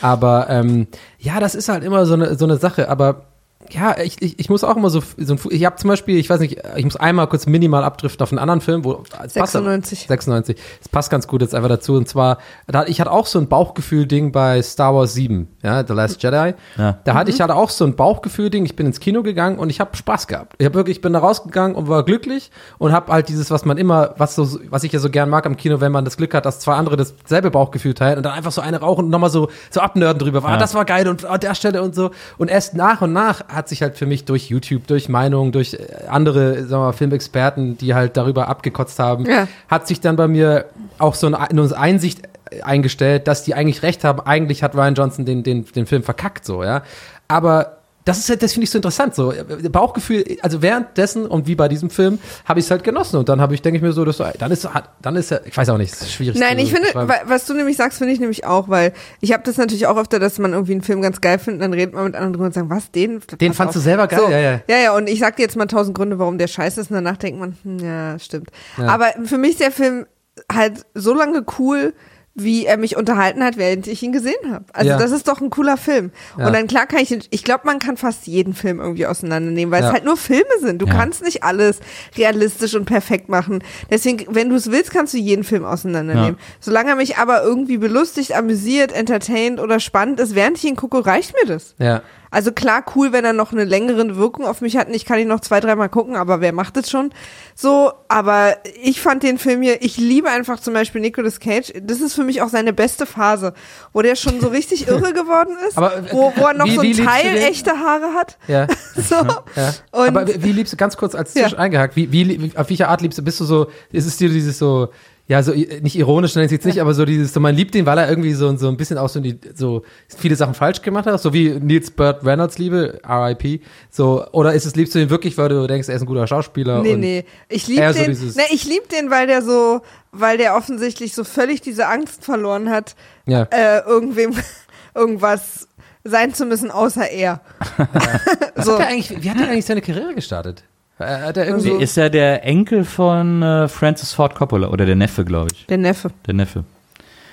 Aber ähm, ja, das ist halt immer so eine, so eine Sache. Aber ja, ich, ich, ich muss auch immer so, so ein, ich habe zum Beispiel, ich weiß nicht, ich muss einmal kurz minimal abdriften auf einen anderen Film, wo es passt- 96. 96. Es passt ganz gut jetzt einfach dazu. Und zwar, da, ich hatte auch so ein Bauchgefühl-Ding bei Star Wars 7, ja, The Last Jedi. Ja. Da hatte ich halt auch so ein Bauchgefühl-Ding. Ich bin ins Kino gegangen und ich habe Spaß gehabt. Ich habe wirklich, ich bin da rausgegangen und war glücklich und habe halt dieses, was man immer, was so, was ich ja so gern mag am Kino, wenn man das Glück hat, dass zwei andere dasselbe Bauchgefühl teilen und dann einfach so eine rauchen und nochmal so, so abnörden drüber. Ah, Ja. das war geil und an der Stelle und so. Und erst nach und nach hat sich halt für mich durch YouTube, durch Meinungen, durch äh, andere, sagen wir mal, Filmexperten, die halt darüber abgekotzt haben, Ja. hat sich dann bei mir auch so eine, eine Einsicht eingestellt, dass die eigentlich recht haben. Eigentlich hat Ryan Johnson den, den, den Film verkackt, so, ja. Aber das ist halt, das finde ich so interessant. So äh, Bauchgefühl, also währenddessen und wie bei diesem Film habe ich es halt genossen und dann habe ich, denke ich mir so, dass dann ist, dann ist ja, ich weiß auch nicht, es ist schwierig. Nein, ich finde, was du nämlich sagst, finde ich nämlich auch, weil ich habe das natürlich auch öfter, dass man irgendwie einen Film ganz geil findet, dann redet man mit anderen drüber und sagt, was, den? Den fandst auf. du selber geil? So, Ja, ja. Ja, ja, und ich sag dir jetzt mal tausend Gründe, warum der scheiße ist und danach denkt man, hm, ja, stimmt. Aber für mich ist der Film halt so lange cool, wie er mich unterhalten hat, während ich ihn gesehen habe. Also Ja. das ist doch ein cooler Film. Ja. Und dann klar kann ich, ich glaube, man kann fast jeden Film irgendwie auseinandernehmen, weil Ja. es halt nur Filme sind. Du kannst nicht alles realistisch und perfekt machen. Deswegen, wenn du es willst, kannst du jeden Film auseinandernehmen. Solange er mich aber irgendwie belustigt, amüsiert, entertained oder spannend ist, während ich ihn gucke, reicht mir das. ja. Also klar, cool, wenn er noch eine längere Wirkung auf mich hat. Ich kann ihn noch zwei, dreimal gucken, aber wer macht es schon? So, aber ich fand den Film hier, ich liebe einfach zum Beispiel Nicolas Cage. Das ist für mich auch seine beste Phase, wo der schon so richtig irre geworden ist, Aber, wo, wo er noch wie- so ein Teil echte Haare hat. Ja. So. Ja. Aber wie liebst du, ganz kurz als Ja. Zwisch eingehakt, wie, wie, wie, auf welche Art liebst du, bist du so, ist es dir dieses so, ja, so, i- nicht ironisch, nenne ich jetzt nicht, aber so dieses, so, man liebt ihn, weil er irgendwie so, so ein bisschen auch so, die, so viele Sachen falsch gemacht hat, so wie Nils Burt Reynolds liebe, RIP, so, oder ist es, liebst du ihn wirklich, weil du denkst, er ist ein guter Schauspieler? Nee, nee. Ich so den. dieses- nee, ich liebe den, weil der so, weil der offensichtlich so völlig diese Angst verloren hat, Ja. äh, irgendwem irgendwas sein zu müssen, außer er. So. hat er eigentlich, wie hat er eigentlich seine Karriere gestartet? Äh, Hat er irgendwie, Ist ja der Enkel von äh, Francis Ford Coppola oder der Neffe, glaube ich. Der Neffe. Der Neffe.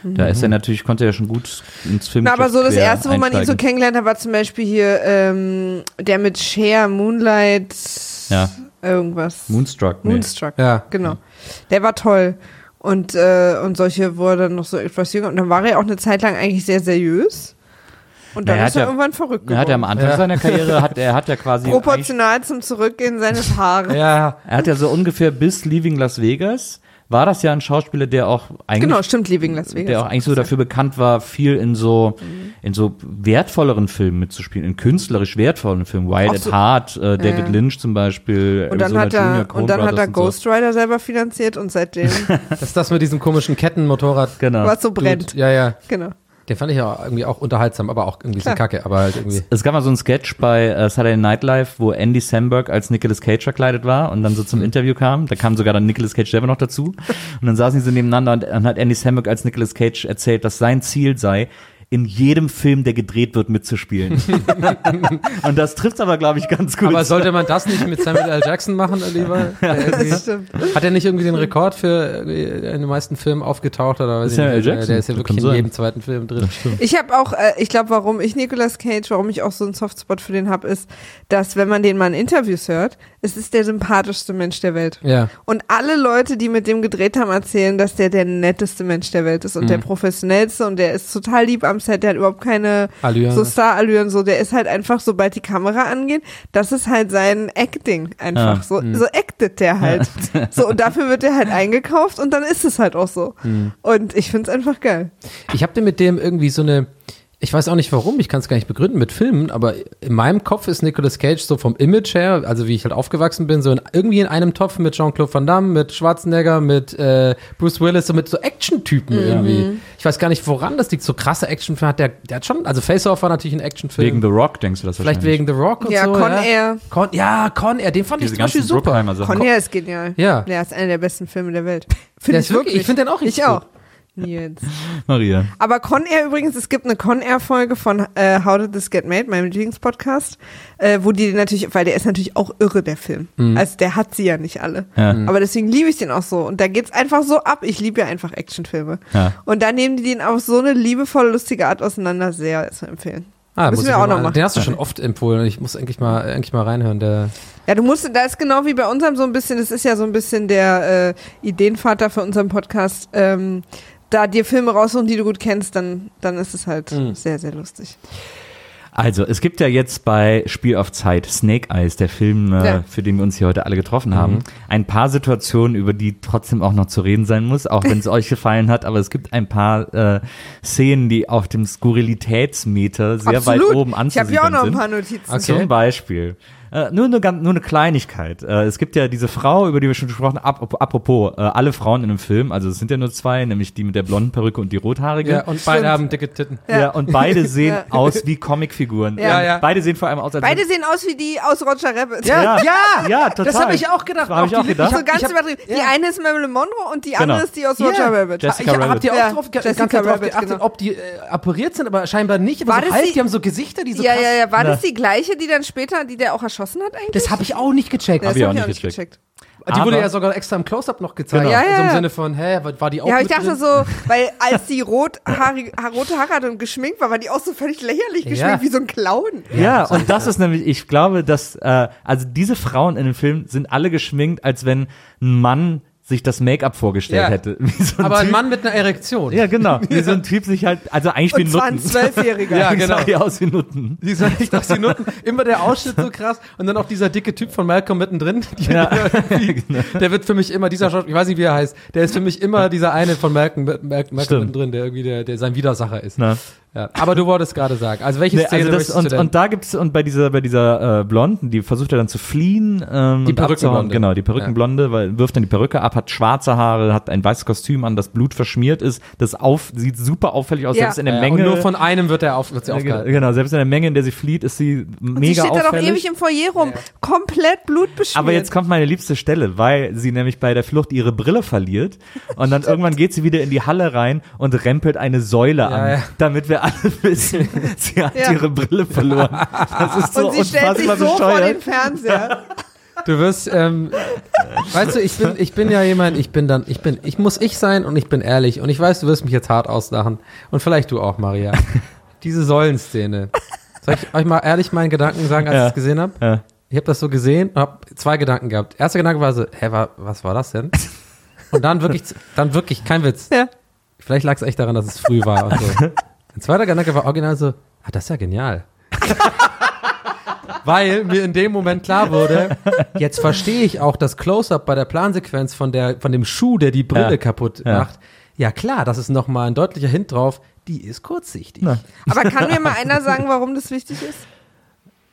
Da ist er natürlich, konnte er schon gut ins Film. Mhm. Na, aber so das erste, wo man ihn so kennengelernt hat, war zum Beispiel hier ähm, der mit Cher, Moonlight, Ja. irgendwas. Moonstruck. Nee. Moonstruck. Ja. Genau. Der war toll. Und, äh, und solche, wo er dann noch so etwas jünger. Und dann war er auch eine Zeit lang eigentlich sehr seriös. Und dann Na, er ist hat er ja- irgendwann verrückt Er hat ja am geworden. Anfang Ja. seiner Karriere, hat, er hat ja quasi, Proportional zum Zurückgehen seines Haares. ja, er hat ja so ungefähr bis Leaving Las Vegas, war das ja ein Schauspieler, der auch eigentlich Genau, stimmt, Leaving Las Vegas. der auch eigentlich so dafür bekannt war, viel in so Mhm. in so wertvolleren Filmen mitzuspielen, in künstlerisch wertvollen Filmen, Wild Auch at so- Heart, äh, David Ja. Lynch zum Beispiel, und dann Arizona hat er, Junior, Coen und dann hat er und so. Ghost Rider selber finanziert und seitdem das ist das mit diesem komischen Kettenmotorrad. Genau. was so brennt. Ja, ja. Genau. Den fand ich ja irgendwie auch unterhaltsam, aber auch irgendwie so Klar. kacke, aber halt irgendwie. Es gab mal so einen Sketch bei äh, Saturday Night Live, wo Andy Samberg als Nicolas Cage verkleidet war und dann so Mhm. zum Interview kam. Da kam sogar dann Nicolas Cage selber noch dazu. Und dann saßen sie so nebeneinander und dann hat Andy Samberg als Nicolas Cage erzählt, dass sein Ziel sei, in jedem Film, der gedreht wird, mitzuspielen. und das trifft aber, glaube ich, ganz gut. Aber sollte man das nicht mit Samuel L. Jackson machen, lieber? Stimmt. Hat er nicht irgendwie den Rekord für irgendwie in den meisten Filmen aufgetaucht oder weiß ich Samuel nicht? L. Jackson? Der ist ja wirklich in sein. jedem zweiten Film drin. Ich habe auch, äh, ich glaube, warum ich Nicolas Cage, warum ich auch so einen Softspot für den habe, ist, dass wenn man den mal in Interviews hört, es ist der sympathischste Mensch der Welt. Ja. Und alle Leute, die mit dem gedreht haben, erzählen, dass der der netteste Mensch der Welt ist und Mhm. der professionellste und der ist total lieb am Set, der hat überhaupt keine Allüren. so Star-Allüren, so, der ist halt einfach, sobald die Kamera angeht, das ist halt sein Acting einfach, Ah, so, so actet der halt. so, und dafür wird er halt eingekauft und dann ist es halt auch so. Mhm. Und ich find's einfach geil. Ich habe mit dem irgendwie so eine, ich weiß auch nicht warum, ich kann es gar nicht begründen mit Filmen, aber in meinem Kopf ist Nicolas Cage so vom Image her, also wie ich halt aufgewachsen bin, so in, irgendwie in einem Topf mit Jean-Claude Van Damme, mit Schwarzenegger, mit äh, Bruce Willis, so mit so Action-Typen irgendwie. Ich weiß gar nicht, woran das liegt. So krasse Actionfilme hat der, der hat schon, also Face Off war natürlich ein Actionfilm. wegen The Rock, denkst du das Vielleicht wegen The Rock und Ja, so. Con ja. Air. Con, ja, Con Air, den fand Diese ich zum Beispiel super. Con Air ist genial. Ja. Der ist einer der besten Filme der Welt. Der Finde ist wirklich- ich finde den auch richtig Ich auch. gut. Nils. Maria. Aber Con Air übrigens, es gibt eine Con Air Folge von äh, How Did This Get Made, meinem Lieblingspodcast, äh, wo die natürlich, weil der ist natürlich auch irre, der Film. Also der hat sie ja nicht alle. Ja. Aber deswegen liebe ich den auch so. Und da geht's einfach so ab. Ich liebe ja einfach Actionfilme. Ja. Und da nehmen die den auf so eine liebevolle, lustige Art auseinander. Sehr zu empfehlen. Ah, Müssen wir auch noch mal- machen. Den hast du schon oft empfohlen. Ich muss eigentlich mal, eigentlich mal reinhören. Der, Ja, du musst, da ist genau wie bei unserem so ein bisschen, das ist ja so ein bisschen der äh, Ideenvater für unseren Podcast, ähm, da dir Filme raussuchen, die du gut kennst, dann, dann ist es halt Mhm. sehr, sehr lustig. Also, es gibt ja jetzt bei Spiel auf Zeit Snake Eyes, der Film, äh, Ja. für den wir uns hier heute alle getroffen haben, ein paar Situationen, über die trotzdem auch noch zu reden sein muss, auch wenn es euch gefallen hat, aber es gibt ein paar äh, Szenen, die auf dem Skurrilitätsmeter sehr weit oben Ich habe hier auch noch ein sind. paar Notizen. Okay. Zum Beispiel Äh, nur, eine, nur eine Kleinigkeit. Äh, es gibt ja diese Frau, über die wir schon gesprochen haben, ap apropos, äh, alle Frauen in dem Film, also es sind ja nur zwei, nämlich die mit der blonden Perücke und die rothaarige. Ja, und beide haben dicke Titten. Ja, und beide sehen Ja. aus wie Comicfiguren. Ja, ja. Beide sehen vor allem aus als Beide sehen aus wie die aus Roger Rabbit. Ja, Ja, ja, total. Das habe ich auch gedacht. Habe ich Auch gedacht. So ganz ich hab- übertrieben. Die ja. eine ist Marilyn Monroe und die Genau. andere ist die aus Ja. Roger Rabbit. Jessica ich, habt Rabbit. ihr auch Ja, drauf, Jessica ganz drauf geachtet, genau. ob die äh, appariert sind, aber scheinbar nicht. Aber War so das halb, die- die haben so Gesichter, die so ja, krass. ja, ja. War das die gleiche, die dann später, die der auch erschossen hat eigentlich? Das habe ich auch nicht gecheckt. Ja, Hab das ich hab auch nicht gecheckt. die wurde aber- ja sogar extra im Close-Up noch gezeigt. Genau. Ja, ja, Also im ja. Sinne von, hä, war die auch Ja, ich mit dachte drin? so, weil als die rothaarige, rote Haare hatte und geschminkt war, war die auch so völlig lächerlich Ja. geschminkt, wie so ein Clown. Ja, und das ist nämlich, ich glaube, dass, äh, also diese Frauen in dem Film sind alle geschminkt, als wenn ein Mann sich das Make-up vorgestellt Ja. hätte. So ein Aber ein typ, Mann mit einer Erektion. Ja, genau. Wie so ein Typ sich halt, also eigentlich wie Und zwar ein Nutten. Zwölfjähriger. Ja, genau. die aus wie Nutten. Die sah nicht aus wie Nutten. Immer der Ausschnitt so krass. Und dann auch dieser dicke Typ von Malcolm mittendrin. Ja. Genau. Der wird für mich immer, dieser Schauspieler, ich weiß nicht, wie er heißt, der ist für mich immer dieser eine von Malcolm, Malcolm, Malcolm mittendrin, der irgendwie der, der sein Widersacher ist. Na. Ja. Aber du wolltest gerade sagen. Also welche Nee, Szene also das, du und, denn? und da gibt's und bei dieser bei dieser äh, Blonden, die versucht ja dann zu fliehen, ähm, Die Perückenblonde. genau, die Perückenblonde, weil wirft dann die Perücke ab, hat schwarze Haare, hat ein weißes Kostüm an, das Blut verschmiert ist, das auf sieht super auffällig aus, Ja. selbst in der ja, Menge. Und nur von einem wird er auf, wird sie Ja, aufgehalten. genau, selbst in der Menge, in der sie flieht, ist sie Und sie mega steht da doch auffällig. ewig im Foyer rum, komplett blutbeschmiert. Aber jetzt kommt meine liebste Stelle, weil sie nämlich bei der Flucht ihre Brille verliert und dann irgendwann geht sie wieder in die Halle rein und rempelt eine Säule an, ja. damit wir alle wissen, sie hat Ja. ihre Brille verloren. Das ist so und sie stellt sich so vor bescheuert. den Fernseher. Du wirst, ähm, weißt du, ich bin, ich bin ja jemand, ich bin dann, ich bin, ich muss ich sein und ich bin ehrlich und ich weiß, du wirst mich jetzt hart auslachen und vielleicht du auch, Maria. Diese Säulenszene. Soll ich euch mal ehrlich meinen Gedanken sagen, als Ja. ich es gesehen habe? Ja. Ich habe das so gesehen und habe zwei Gedanken gehabt. Erster Gedanke war so, hä, wa, was war das denn? Und dann wirklich, dann wirklich, kein Witz. Ja. Vielleicht lag es echt daran, dass es früh war und so. Ein zweiter Gedanke war original so, ah, das ist ja genial. Weil mir in dem Moment klar wurde, jetzt verstehe ich auch das Close-Up bei der Plansequenz von, der, von dem Schuh, der die Brille Ja. kaputt Ja. macht. Ja klar, das ist nochmal ein deutlicher Hint drauf, die ist kurzsichtig. Na. Aber kann mir mal einer sagen, warum das wichtig ist?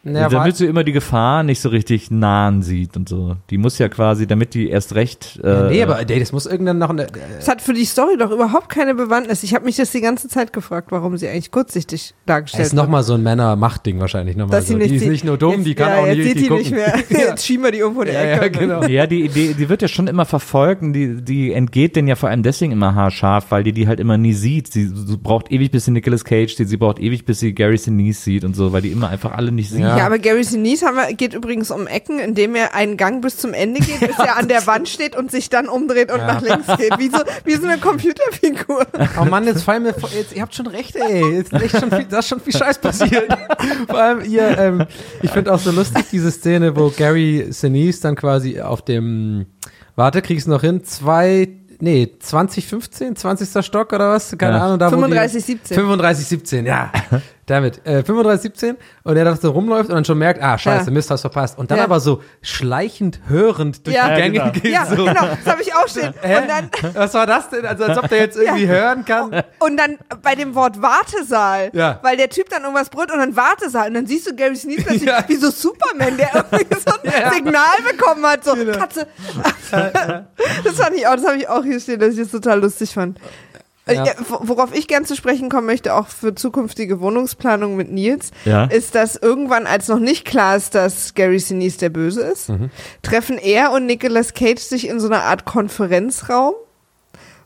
Naja, damit war, sie immer die Gefahr nicht so richtig nahen sieht und so. Die muss ja quasi, damit die erst recht. Äh, nee, aber ey, das muss irgendwann noch eine, Das hat für die Story doch überhaupt keine Bewandtnis. Ich habe mich das die ganze Zeit gefragt, warum sie eigentlich kurzsichtig das dargestellt ist nochmal so ein Männer-Macht-Ding wahrscheinlich nochmal so. die ist nicht nur dumm, jetzt, die kann ja, auch nicht jetzt sieht richtig die gucken. nicht mehr. Jetzt schieben wir die irgendwo in die Ja, Ecke. ja, genau. Ja, die, die, die wird ja schon immer verfolgt und die, die entgeht denn ja vor allem deswegen immer haarscharf, weil die die halt immer nie sieht. Sie, sie braucht ewig, bis sie Nicolas Cage sieht, sie braucht ewig, bis sie Gary Sinise sieht und so, weil die immer einfach alle nicht sieht. Ja. Ja, aber Gary Sinise haben wir, geht übrigens um Ecken, indem er einen Gang bis zum Ende geht, bis er an der Wand steht und sich dann umdreht und nach links geht. Wie so, wie so eine Computerfigur. Oh Mann, jetzt fallen mir vor, jetzt, ihr habt schon recht, ey. Jetzt ist echt schon viel, da ist schon viel Scheiß passiert. Vor allem ihr, ähm, ich finde auch so lustig diese Szene, wo Gary Sinise dann quasi auf dem, warte, krieg's noch hin, zwei, nee, 2015, 20. Stock oder was? Keine Ja. Ahnung, da wo die- 35, 17. 35, 17, ja. Damit, äh, 35, 17 und er da so rumläuft und dann schon merkt, ah, scheiße, Ja. Mist, hast verpasst. Und dann Ja. aber so schleichend hörend durch Ja. die Gänge Ja, genau. geht. Ja, so. genau, das habe ich auch stehen. Hä? Und dann, Was war das denn? Also als ob der jetzt irgendwie Ja. hören kann. und dann bei dem Wort Wartesaal, Ja. weil der Typ dann irgendwas brüllt und dann Wartesaal und dann siehst du Gary Sinise plötzlich Ja. wie so Superman, der irgendwie so ein Ja. Signal bekommen hat, so Genau. Katze. das fand ich auch, das habe ich auch hier stehen, dass ich das total lustig fand. Äh, Ja. ja, wo- Worauf ich gern zu sprechen kommen möchte, auch für zukünftige Wohnungsplanung mit Nils, Ja. ist, dass irgendwann, als noch nicht klar ist, dass Gary Sinise der Böse ist, Mhm. treffen er und Nicolas Cage sich in so einer Art Konferenzraum,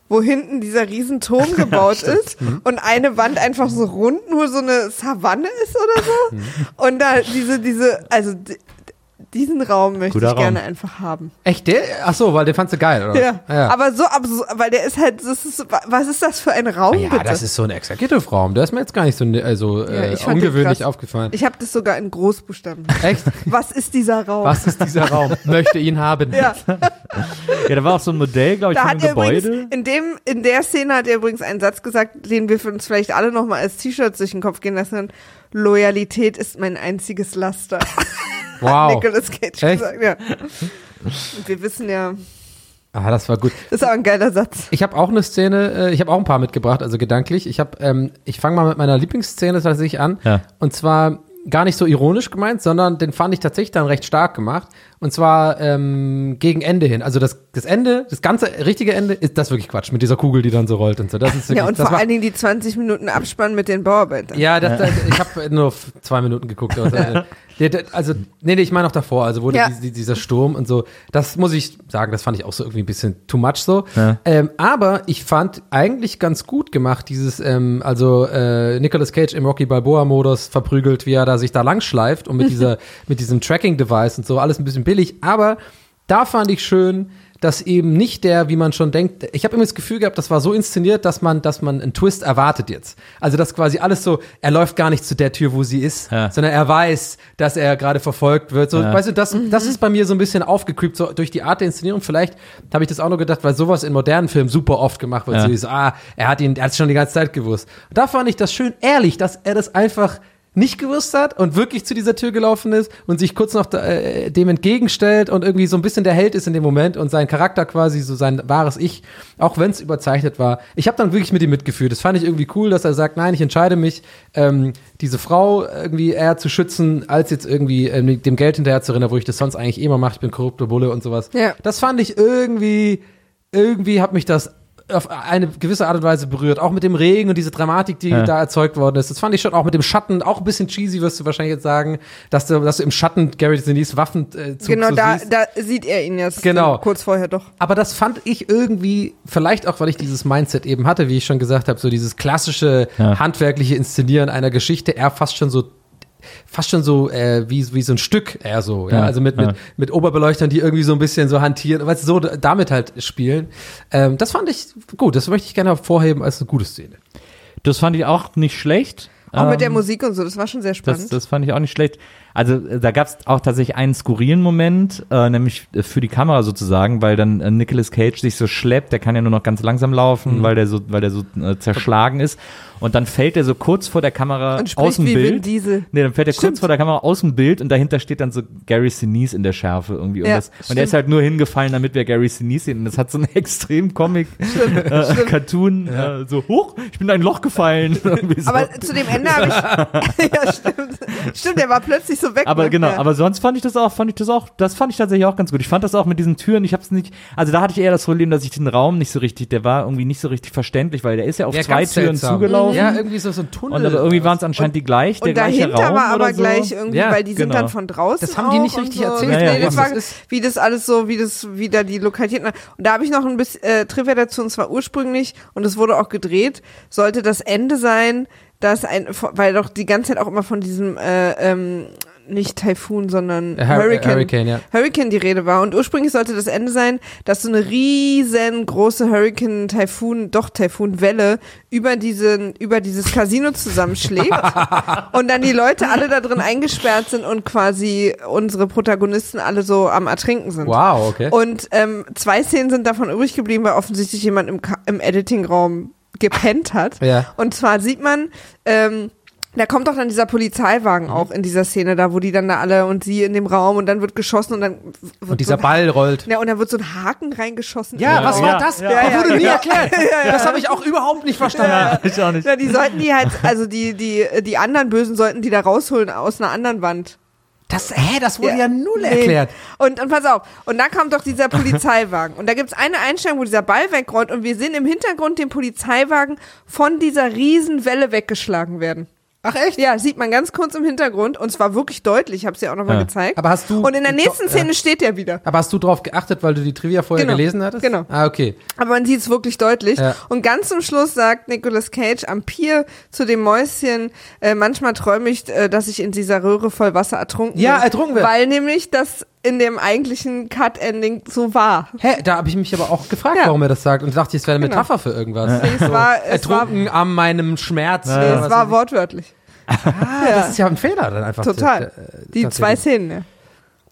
wo hinten dieser riesen Turm gebaut ist Mhm. und eine Wand einfach so rund, nur so eine Savanne ist oder so. Mhm. Und da diese, diese, also diesen Raum möchte Guter ich gerne Raum. einfach haben. Echt, der? Ach so, weil den fandst du geil, oder? Ja. ja. Aber so absurd, weil der ist halt, das ist, was ist das für ein Raum, ja, bitte? das ist so ein Executive-Raum. Der ist mir jetzt gar nicht so also, Ja, äh, ungewöhnlich aufgefallen. ich habe das sogar in Großbuchstaben. Echt? Was ist dieser Raum? Was ist dieser Raum? Möchte ihn haben. Ja, Ja, da war auch so ein Modell, glaube ich, da von hat einem er übrigens, Gebäude. in dem, in der Szene hat er übrigens einen Satz gesagt, den wir für uns vielleicht alle nochmal als T-Shirts durch den Kopf gehen lassen. Loyalität ist mein einziges Laster. Wow. Nicolas Cage Echt? gesagt, ja. Und wir wissen ja, Ah, das war gut. das ist auch ein geiler Satz. Ich habe auch eine Szene, äh, ich habe auch ein paar mitgebracht, also gedanklich. Ich habe, ähm, ich fange mal mit meiner Lieblingsszene tatsächlich an. Ja. Und zwar gar nicht so ironisch gemeint, sondern den fand ich tatsächlich dann recht stark gemacht. Und zwar ähm, gegen Ende hin. Also das, das Ende, das ganze richtige Ende, ist das wirklich Quatsch mit dieser Kugel, die dann so rollt und so. Das ist wirklich, Ja, und das vor war- allen Dingen die 20 Minuten Abspann mit den Bauarbeitern. ja, das, das, ich habe nur zwei Minuten geguckt. Also, der- also nee, nee, ich meine auch davor, also wurde Ja. die, die, dieser Sturm und so, das muss ich sagen, das fand ich auch so irgendwie ein bisschen too much so. Ja. Ähm, aber ich fand eigentlich ganz gut gemacht, dieses, ähm, also äh, Nicolas Cage im Rocky Balboa-Modus verprügelt, wie er da sich da lang schleift und mit dieser, mit diesem Tracking-Device und so, alles ein bisschen billig, aber da fand ich schön, dass eben nicht der, wie man schon denkt, ich habe immer das Gefühl gehabt, das war so inszeniert, dass man, dass man einen Twist erwartet jetzt. Also dass quasi alles so, er läuft gar nicht zu der Tür, wo sie ist, Ja. sondern er weiß, dass er gerade verfolgt wird. So, Ja. weißt du, das, das ist bei mir so ein bisschen aufgekübt, so durch die Art der Inszenierung. Vielleicht habe ich das auch noch gedacht, weil sowas in modernen Filmen super oft gemacht wird. Ja. So ah, er hat ihn, er hat schon die ganze Zeit gewusst. Und da fand ich das schön ehrlich, dass er das einfach nicht gewusst hat und wirklich zu dieser Tür gelaufen ist und sich kurz noch äh, dem entgegenstellt und irgendwie so ein bisschen der Held ist in dem Moment und sein Charakter quasi so sein wahres Ich, auch wenn es überzeichnet war. Ich habe dann wirklich mit ihm mitgefühlt. Das fand ich irgendwie cool, dass er sagt, nein, ich entscheide mich, ähm, diese Frau irgendwie eher zu schützen, als jetzt irgendwie ähm, dem Geld hinterher zu rennen, wo ich das sonst eigentlich immer mache. Ich bin korrupte Bulle und sowas. Ja. Das fand ich irgendwie, irgendwie hat mich das auf eine gewisse Art und Weise berührt. Auch mit dem Regen und diese Dramatik, die Ja. da erzeugt worden ist. Das fand ich schon auch mit dem Schatten, auch ein bisschen cheesy, wirst du wahrscheinlich jetzt sagen, dass du, dass du im Schatten Gary Sinise Waffen äh, zu, Genau, so da, siehst. da sieht er ihn jetzt Genau. kurz vorher doch. Aber das fand ich irgendwie, vielleicht auch, weil ich dieses Mindset eben hatte, wie ich schon gesagt habe, so dieses klassische Ja. handwerkliche Inszenieren einer Geschichte, eher fast schon so fast schon so äh, wie, wie so ein Stück eher so, ja, Ja, also mit, ja. mit, mit Oberbeleuchtern, die irgendwie so ein bisschen so hantieren, du, so damit halt spielen. Ähm, das fand ich gut, das möchte ich gerne hervorheben als eine gute Szene. Das fand ich auch nicht schlecht. Auch mit der Ähm, Musik und so, das war schon sehr spannend. Das, das fand ich auch nicht schlecht. Also äh, da gab es auch tatsächlich einen skurrilen Moment, äh, nämlich äh, für die Kamera sozusagen, weil dann äh, Nicolas Cage sich so schleppt, der kann ja nur noch ganz langsam laufen, weil der so, weil der so äh, zerschlagen ist. Und dann fällt er so kurz vor der Kamera aus dem Bild. Diesel. Nee, dann fällt er Stimmt. kurz vor der Kamera aus dem Bild und dahinter steht dann so Gary Sinise in der Schärfe irgendwie. Und, Ja, das, und stimmt. er ist halt nur hingefallen, damit wir Gary Sinise sehen. Und das hat so einen extrem Comic-Cartoon, äh, so, hoch, ich bin in ein Loch gefallen. So. aber zu dem Ende habe ich. ja, stimmt. Stimmt, der war plötzlich so weg. Aber ne? genau, ja. aber sonst fand ich das auch, fand ich das auch, das fand ich tatsächlich auch ganz gut. Ich fand das auch mit diesen Türen, ich hab's nicht, also da hatte ich eher das Problem, dass ich den Raum nicht so richtig, der war irgendwie nicht so richtig verständlich, weil der ist ja auf Ja, zwei Türen seltsam. zugelaufen. Ja, irgendwie so, so ein Tunnel. Und aber irgendwie waren es anscheinend die gleich, der Und gleiche dahinter Raum war aber oder so. gleich irgendwie, Ja, weil die sind genau. dann von draußen. Das haben die nicht und richtig so. erzählt, Ja, ja, nee, das was war, das ist. wie das alles so, wie das wieder die Lokalitäten. Und da habe ich noch ein bisschen äh, Trivia dazu, und zwar ursprünglich, und es wurde auch gedreht, sollte das Ende sein, dass ein, weil doch die ganze Zeit auch immer von diesem, äh, ähm, nicht Taifun, sondern Äh, Hur- Hurricane. Hurricane, ja. Hurricane die Rede war. Und ursprünglich sollte das Ende sein, dass so eine riesengroße Hurricane, Taifun, doch Taifun-Welle über diesen, über dieses Casino zusammenschlägt und dann die Leute alle da drin eingesperrt sind und quasi unsere Protagonisten alle so am Ertrinken sind. Wow, okay. Und ähm, zwei Szenen sind davon übrig geblieben, weil offensichtlich jemand im, Ka- im Editingraum gepennt hat. Ja. Und zwar sieht man, ähm, da kommt doch dann dieser Mhm. Polizeiwagen auch in dieser Szene, da wo die dann da alle und sie in dem Raum und dann wird geschossen und dann wird und dieser so ein, Ball rollt. Ja, und dann wird so ein Haken reingeschossen. Ja, was war Ja, das? ja. da Ja, wurde ja, nie ja. erklärt. Das habe ich auch überhaupt nicht verstanden. Ja, ich auch nicht. Ja, die sollten die halt, also die, die, die anderen Bösen sollten die da rausholen aus einer anderen Wand. Das, hä, das wurde ja, null Nee. erklärt. Und, und pass auf, und dann kommt doch dieser Polizeiwagen. Und da gibt's eine Einstellung, wo dieser Ball wegrollt und wir sehen im Hintergrund den Polizeiwagen von dieser Riesenwelle weggeschlagen werden. Ach echt? Ja, sieht man ganz kurz im Hintergrund und zwar wirklich deutlich, ich habe es ja auch nochmal Ja. gezeigt. Aber hast du- Und in der nächsten Szene ja. steht er wieder. Aber hast du drauf geachtet, weil du die Trivia vorher Genau, gelesen hattest? genau. Ah, okay. Aber man sieht es wirklich deutlich. Ja. Und ganz zum Schluss sagt Nicolas Cage am Pier zu dem Mäuschen, äh, manchmal träume ich, äh, dass ich in dieser Röhre voll Wasser ertrunken Ja, bin. ertrunken wird. Weil nämlich das in dem eigentlichen Cut-Ending so war. Hä, da habe ich mich aber auch gefragt, Ja. warum er das sagt und dachte, es wäre eine Genau. Metapher für irgendwas. Es war, es war, Ertrunken an meinem Schmerz. Ja, ja. es war wortwörtlich. ich. Ah, das ist ja ein Fehler dann einfach. Total. Äh, Die zwei Szenen, ja.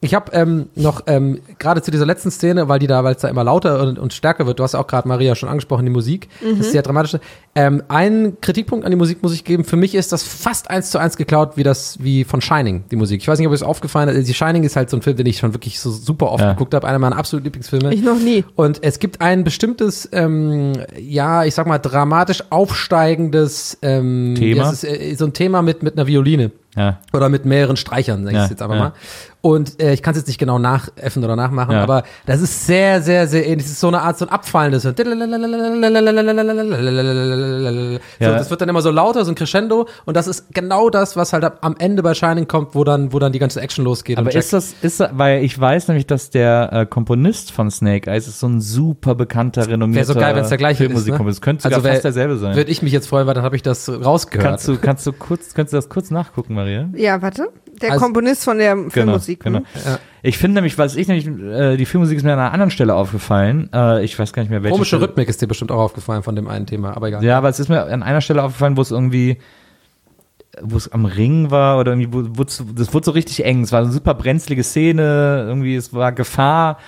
Ich habe ähm, noch ähm, gerade zu dieser letzten Szene, weil die da, weil es da immer lauter und, und stärker wird. Du hast ja auch gerade Maria schon angesprochen, die Musik. Das ist sehr dramatisch. Ähm, einen Kritikpunkt an die Musik muss ich geben. Für mich ist das fast eins zu eins geklaut, wie das wie von Shining die Musik. Ich weiß nicht, ob es aufgefallen ist. Die Shining ist halt so ein Film, den ich schon wirklich so super oft Ja. geguckt habe. Einer meiner absoluten Lieblingsfilme. Ich noch nie. Und es gibt ein bestimmtes, ähm, ja, ich sag mal, dramatisch aufsteigendes ähm, Thema? ja, es ist, äh, so ein Thema mit, mit einer Violine. Ja. Oder mit mehreren Streichern, sag ich Ja, jetzt einfach ja. mal. Und äh, ich kann es jetzt nicht genau nachäffen oder nachmachen, Ja. aber das ist sehr, sehr, sehr ähnlich. Es ist so eine Art, so ein abfallendes. So, das wird dann immer so lauter, so ein Crescendo. Und das ist genau das, was halt am Ende bei Shining kommt, wo dann, wo dann die ganze Action losgeht. Aber ist das, ist das, weil ich weiß nämlich, dass der äh, Komponist von Snake Eyes ist so ein super bekannter, renommierter Wäre so geil, wenn es der gleiche ist. Ne? Filmmusikkomponist. Könnte sogar wär- fast derselbe sein. Würde ich mich jetzt freuen, weil dann habe ich das rausgehört. Kannst du, kannst du kurz, kannst du das kurz nachgucken, Maria? Ja, warte. Der Also- Komponist von der Filmmusik. Genau. ne? Ja. Ich finde nämlich, was ich nämlich, äh, die Filmmusik ist mir an einer anderen Stelle aufgefallen. Äh, ich weiß gar nicht mehr, welche. Komische. Rhythmik ist dir bestimmt auch aufgefallen von dem einen Thema, aber egal. Ja, aber es ist mir an einer Stelle aufgefallen, wo es irgendwie, wo es am Ring war oder irgendwie, wo, wo das wurde so richtig eng. Es war eine super brenzlige Szene, irgendwie, es war Gefahr.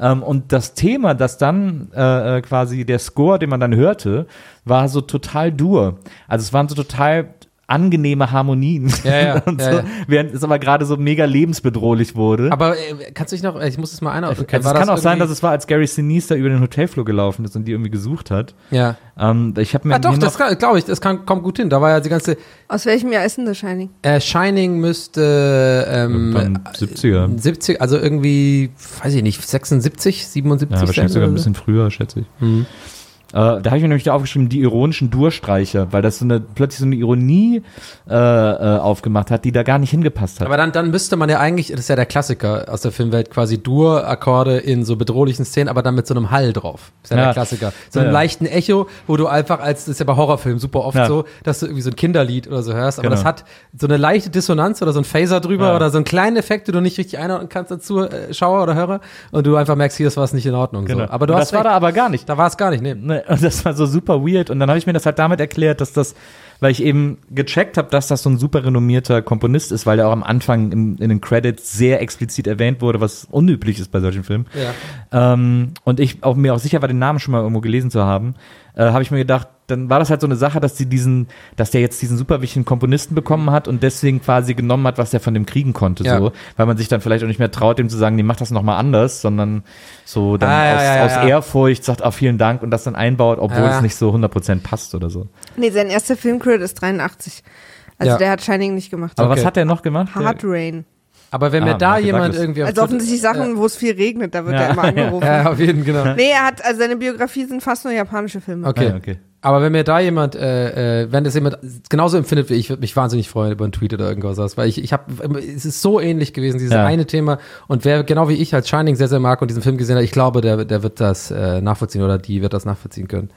Ähm, und das Thema, das dann äh, äh, quasi der Score, den man dann hörte, war so total dur. Also es waren so total angenehme Harmonien. Ja, ja, und ja, so, ja. Während es aber gerade so mega lebensbedrohlich wurde. Aber äh, kannst du dich noch, ich muss es mal einordnen. also es kann auch sein, dass es war, als Gary Sinise da über den Hotelflur gelaufen ist und die irgendwie gesucht hat. Ja. Ähm, ich habe mir Ah, doch, das glaube ich, das kann, kommt gut hin. Da war ja die ganze, Aus welchem Jahr ist denn The Shining? äh, Shining müsste, ähm, Irgendwann 70er. 70, also irgendwie, weiß ich nicht, 76, 77 Ja, wahrscheinlich sogar ein so. bisschen früher, schätze ich. Mhm. Äh, da habe ich mir nämlich da aufgeschrieben, die ironischen Durstreicher, weil das so eine, plötzlich so eine Ironie äh, äh, aufgemacht hat, die da gar nicht hingepasst hat. Aber dann, dann müsste man ja eigentlich, das ist ja der Klassiker aus der Filmwelt, quasi Dur-Akkorde in so bedrohlichen Szenen, aber dann mit so einem Hall drauf. Das ist ja, Ja. der Klassiker. So einem Ja. leichten Echo, wo du einfach als, das ist ja bei Horrorfilmen super oft so, dass du irgendwie so ein Kinderlied oder so hörst, aber Genau. das hat so eine leichte Dissonanz oder so ein Phaser drüber oder so einen kleinen Effekt, den du nicht richtig einordnen kannst als Zuschauer oder Hörer und du einfach merkst, hier ist was nicht in Ordnung. Genau. So. Aber du Und hast das war da recht. aber gar nicht. da war es gar nicht, nee. Und das war so super weird. Und dann habe ich mir das halt damit erklärt, dass das, weil ich eben gecheckt habe, dass das so ein super renommierter Komponist ist, weil der auch am Anfang in, in den Credits sehr explizit erwähnt wurde, was unüblich ist bei solchen Filmen. Ja. Ähm, und ich auch mir auch sicher war, den Namen schon mal irgendwo gelesen zu haben, äh, habe ich mir gedacht, dann war das halt so eine Sache, dass sie diesen, dass der jetzt diesen super wichtigen Komponisten bekommen hat und deswegen quasi genommen hat, was der von dem kriegen konnte, Ja. so, weil man sich dann vielleicht auch nicht mehr traut, dem zu sagen, nee, mach das nochmal anders, sondern so dann Ah, ja, aus, ja, ja, aus ja. Ehrfurcht sagt, ah, vielen Dank und das dann einbaut, obwohl Ja. es nicht so 100% passt oder so. Nee, sein erster Filmcredit ist 83. Also Ja. der hat Shining nicht gemacht. Aber Okay. was hat der noch gemacht? Hard Rain. Aber wenn mir Ah, da Michael jemand irgendwie auf Also offensichtlich Sachen, wo es viel regnet, da wird Ja. er immer angerufen. Ja, auf jeden genau. Nee, er hat, also seine Biografie sind fast nur japanische Filme. Okay. Ah, okay. Aber wenn mir da jemand, äh, äh, wenn das jemand genauso empfindet wie ich, würde mich wahnsinnig freuen über einen Tweet oder irgendwas, weil ich, ich habe, es ist so ähnlich gewesen, dieses Ja. eine Thema. Und wer genau wie ich halt Shining sehr, sehr mag und diesen Film gesehen hat, ich glaube, der, der wird das äh, nachvollziehen oder die wird das nachvollziehen können.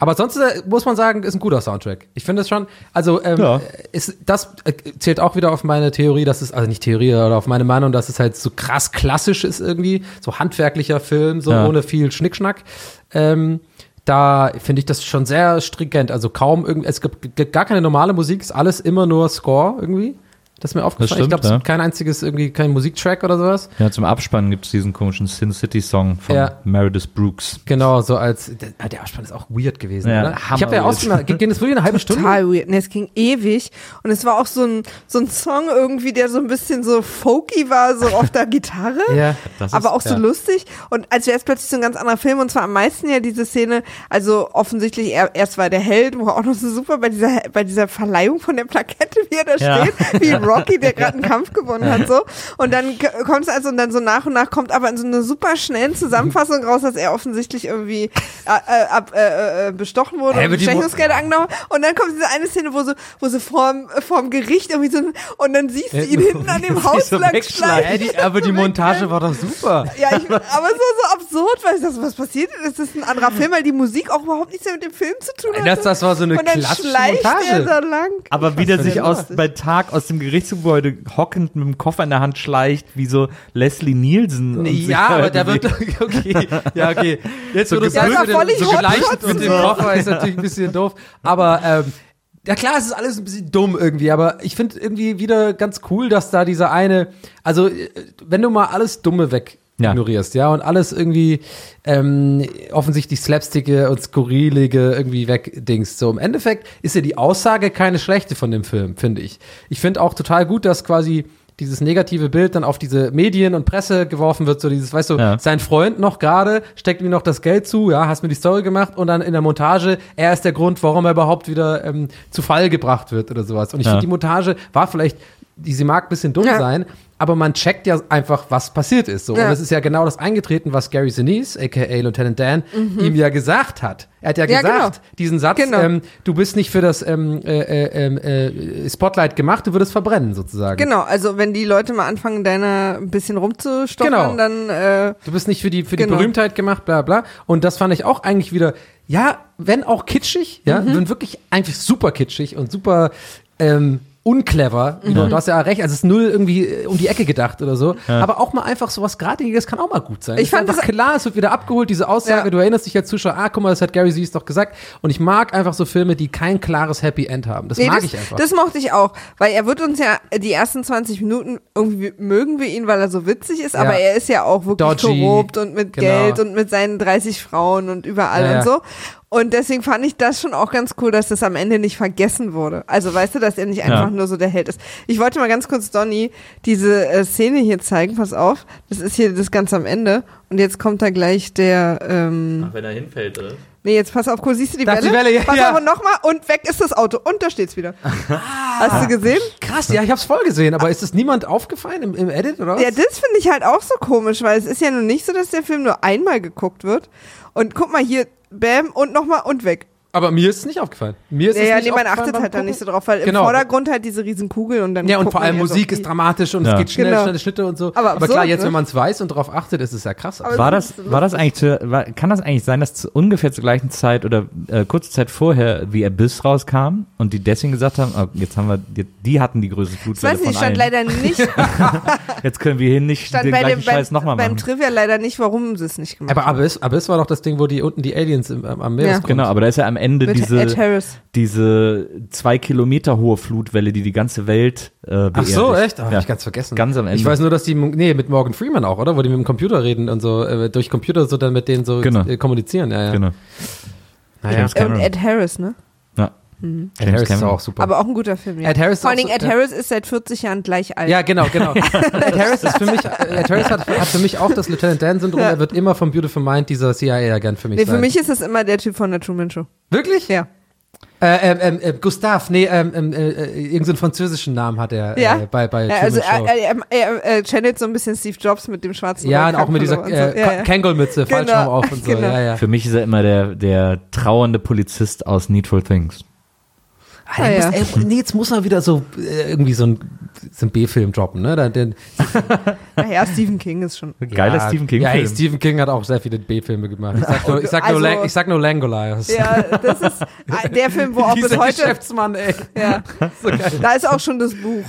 Aber sonst äh, muss man sagen, ist ein guter Soundtrack. Ich finde es schon, also ähm, Ja. ist, das äh, zählt auch wieder auf meine Theorie, dass es, also nicht Theorie, oder auf meine Meinung, dass es halt so krass klassisch ist irgendwie, so handwerklicher Film, so Ja. ohne viel Schnickschnack. Ähm, da finde ich das schon sehr stringent. Also kaum irgendwie, es gibt, gibt gar keine normale Musik, ist alles immer nur Score irgendwie. Das ist mir aufgefallen. stimmt, ich glaube, es ja. gibt kein einziges, irgendwie kein Musiktrack oder sowas. Ja, zum Abspann gibt es diesen komischen Sin City Song von Ja. Meredith Brooks. Genau, so als, der, der Abspann ist auch weird gewesen, Ja, Ich habe ja ausgemacht, ging das wirklich eine halbe Stunde? Total weird. Nee, es ging ewig. Und es war auch so ein, so ein Song irgendwie, der so ein bisschen so folky war, so auf der Gitarre. Ja. Das ist- aber auch so ja. lustig. Und als wäre es plötzlich so ein ganz anderer Film. Und zwar am meisten ja diese Szene, also offensichtlich, er, erst war der Held, wo auch noch so super bei dieser, bei dieser Verleihung von der Plakette, wie er da Ja. steht, wie Rocky, der gerade einen Kampf gewonnen hat, so. Und dann kommt es also, und dann so nach und nach kommt aber in so einer super schnellen Zusammenfassung raus, dass er offensichtlich irgendwie äh, äh, ab, äh, äh, bestochen wurde Hä, und Bestechungsgelder angenommen. Und dann kommt diese eine Szene, wo so, wo sie vorm, vorm Gericht irgendwie so, und dann siehst du ihn hinten an dem Haus so lang. Hä, die, aber die Montage war doch super. Ja, ich, aber so, so absurd, weil ich dachte, was passiert? Das ist ein anderer Film, weil die Musik auch überhaupt nichts mehr mit dem Film zu tun hat. Das, das war so eine klassische Montage. Aber wie der sich aus, bei Tag aus dem Gerichtsgebäude hockend mit dem Koffer in der Hand schleicht, wie so Leslie Nielsen. sich Ja, aber der wird, okay, ja, okay. Jetzt, So du Ja, das mit dem- so geleitet mit dem. Koffer ist natürlich ein bisschen doof. Aber, ähm, ja klar, es ist alles ein bisschen dumm irgendwie, aber ich finde irgendwie wieder ganz cool, dass da dieser eine, also äh, wenn du mal alles Dumme weg Ja. ignorierst, ja, und alles irgendwie ähm, offensichtlich slapsticke und skurrilige irgendwie wegdingst. So im Endeffekt ist ja die Aussage keine schlechte von dem Film, finde ich. Ich finde auch total gut, dass quasi dieses negative Bild dann auf diese Medien und Presse geworfen wird, so dieses, weißt du, Ja. sein Freund noch gerade steckt ihm noch das Geld zu, ja, hast mir die Story gemacht und dann in der Montage, er ist der Grund, warum er überhaupt wieder ähm, zu Fall gebracht wird oder sowas. Und ich Ja. finde, die Montage war vielleicht, die, sie mag ein bisschen dumm Ja. sein, aber man checkt ja einfach, was passiert ist. So. Ja. Und es ist ja genau das eingetreten, was Gary Sinise, aka Lieutenant Dan, ihm ja gesagt hat. Er hat ja, Mhm. Ja, gesagt, genau. diesen Satz, Genau. ähm, du bist nicht für das ähm, äh, äh, ähm, äh, Spotlight gemacht, du würdest verbrennen sozusagen. Genau, also wenn die Leute mal anfangen, deiner ein bisschen rumzustochern, Genau. dann äh, Du bist nicht für die, für die Genau. Berühmtheit gemacht, bla bla. Und das fand ich auch eigentlich wieder, ja, wenn auch kitschig, ja, Mhm. wenn wirklich eigentlich super kitschig und super ähm, unclever. Mhm. Du, hast ja recht, also es ist null irgendwie äh, um die Ecke gedacht oder so. Aber auch mal einfach sowas Geradliniges kann auch mal gut sein. Ich Es fand einfach das- klar, es wird wieder abgeholt, diese Aussage, Ja. du erinnerst dich als Zuschauer, ah, guck mal, das hat Gary Sees doch gesagt. Und ich mag einfach so Filme, die kein klares Happy End haben. Das Nee, mag das, ich einfach. das mochte ich auch, weil er wird uns ja die ersten 20 Minuten irgendwie mögen wir ihn, weil er so witzig ist, aber Ja. er ist ja auch wirklich Dodgy, korrupt und mit genau. Geld und mit seinen 30 Frauen und überall Ja, ja. und so. Und deswegen fand ich das schon auch ganz cool, dass das am Ende nicht vergessen wurde. Also weißt du, dass er nicht einfach nur so der Held ist. Ich wollte mal ganz kurz Donny diese äh, Szene hier zeigen, pass auf. Das ist hier das ganz am Ende. Und jetzt kommt da gleich der, ähm, wenn er hinfällt, oder? Nee, jetzt pass auf, cool, siehst du die Welle? die Welle, ja, pass ja. auf und nochmal und weg ist das Auto und da steht's wieder. Hast du gesehen? Krass, ja, ich hab's voll gesehen, aber ist das niemand aufgefallen im, im Edit oder was? Ja, das finde ich halt auch so komisch, weil es ist ja nun nicht so, dass der Film nur einmal geguckt wird. Und guck mal hier, bam und nochmal und weg. Aber mir ist es nicht aufgefallen. Mir ist Ja, es ja, nicht nee, man aufgefallen achtet beim halt da nicht so drauf, weil Genau. im Vordergrund halt diese riesen Kugel und dann Ja, und vor allem Musik ist dramatisch und Ja. es geht schnell, Genau. schnelle Schnitte und so. Aber Aber, klar, jetzt, ne? wenn man es weiß und darauf achtet, ist es ja krass. Aber- War das war das eigentlich zu, war, kann das eigentlich sein, dass zu, ungefähr zur gleichen Zeit oder äh, kurze Zeit vorher wie Abyss rauskam und die deswegen gesagt haben, oh, jetzt haben wir, die, die hatten die größte Ich Blutwelle weiß nicht, von stand allen. leider nicht, Jetzt können wir hier nicht stand den gleichen dem, beim, Scheiß nochmal beim machen. Trivia leider nicht, warum sie es nicht gemacht Aber haben. Abyss, Abyss war doch das Ding, wo die unten die Aliens im, am am Meeresgrund. Genau, aber da ist ja am Ende Mit diese, Ed Harris. diese zwei Kilometer hohe Flutwelle, die die ganze Welt äh, Ach so, echt? Ah, ja. hab ich ganz vergessen. Ganz am Ende. Ich weiß nur, dass die, nee, mit Morgan Freeman auch, oder? Wo die mit dem Computer reden und so, äh, durch Computer so dann mit denen so Genau. äh, kommunizieren. Ja, ja. Genau. Naja. Cameron. Ed Harris, ne? Mhm. Ed Harris ist auch super. Aber auch ein guter Film, ja. Ed Harris ist Vor allen Dingen, so- Ed. Harris ist seit 40 Jahren gleich alt. Ja, genau, genau. Ed Harris ist für mich, äh, Ed Harris hat, hat für mich auch das Lieutenant Dan-Syndrom. Ja. Er wird immer vom Beautiful Mind dieser CIA-Agent für mich Nee, sein. für mich ist es immer der Typ von der Truman Show. Wirklich? Ja. Äh, ähm, ähm, äh, Gustav, nee, ähm, ähm, äh, äh, irgendeinen französischen Namen hat er Ja. äh, bei, bei ja Truman also Show. er, er, er, er channelt so ein bisschen Steve Jobs mit dem schwarzen ja, und auch mit dieser und äh, so. ja, ja. Kangol-Mütze, Genau, Fallschirm auf und so. genau. Ja, ja. Für mich ist er immer der, der trauernde Polizist aus Needful Things. Ah, Ah, muss, ey, nee, jetzt muss er wieder so äh, irgendwie so ein, so ein B-Film droppen, ne? Da, den, Naja, Stephen King ist schon. Geiler ja, Stephen King Ja, ey, Film. Stephen King hat auch sehr viele B-Filme gemacht. Ich sag nur, ich sag nur, Also- ich sag nur Langoliers. Ja, das ist der Film, wo auch bis Dieser heute. Geschäftsmann, ey. Ja, So geil. da ist auch schon das Buch.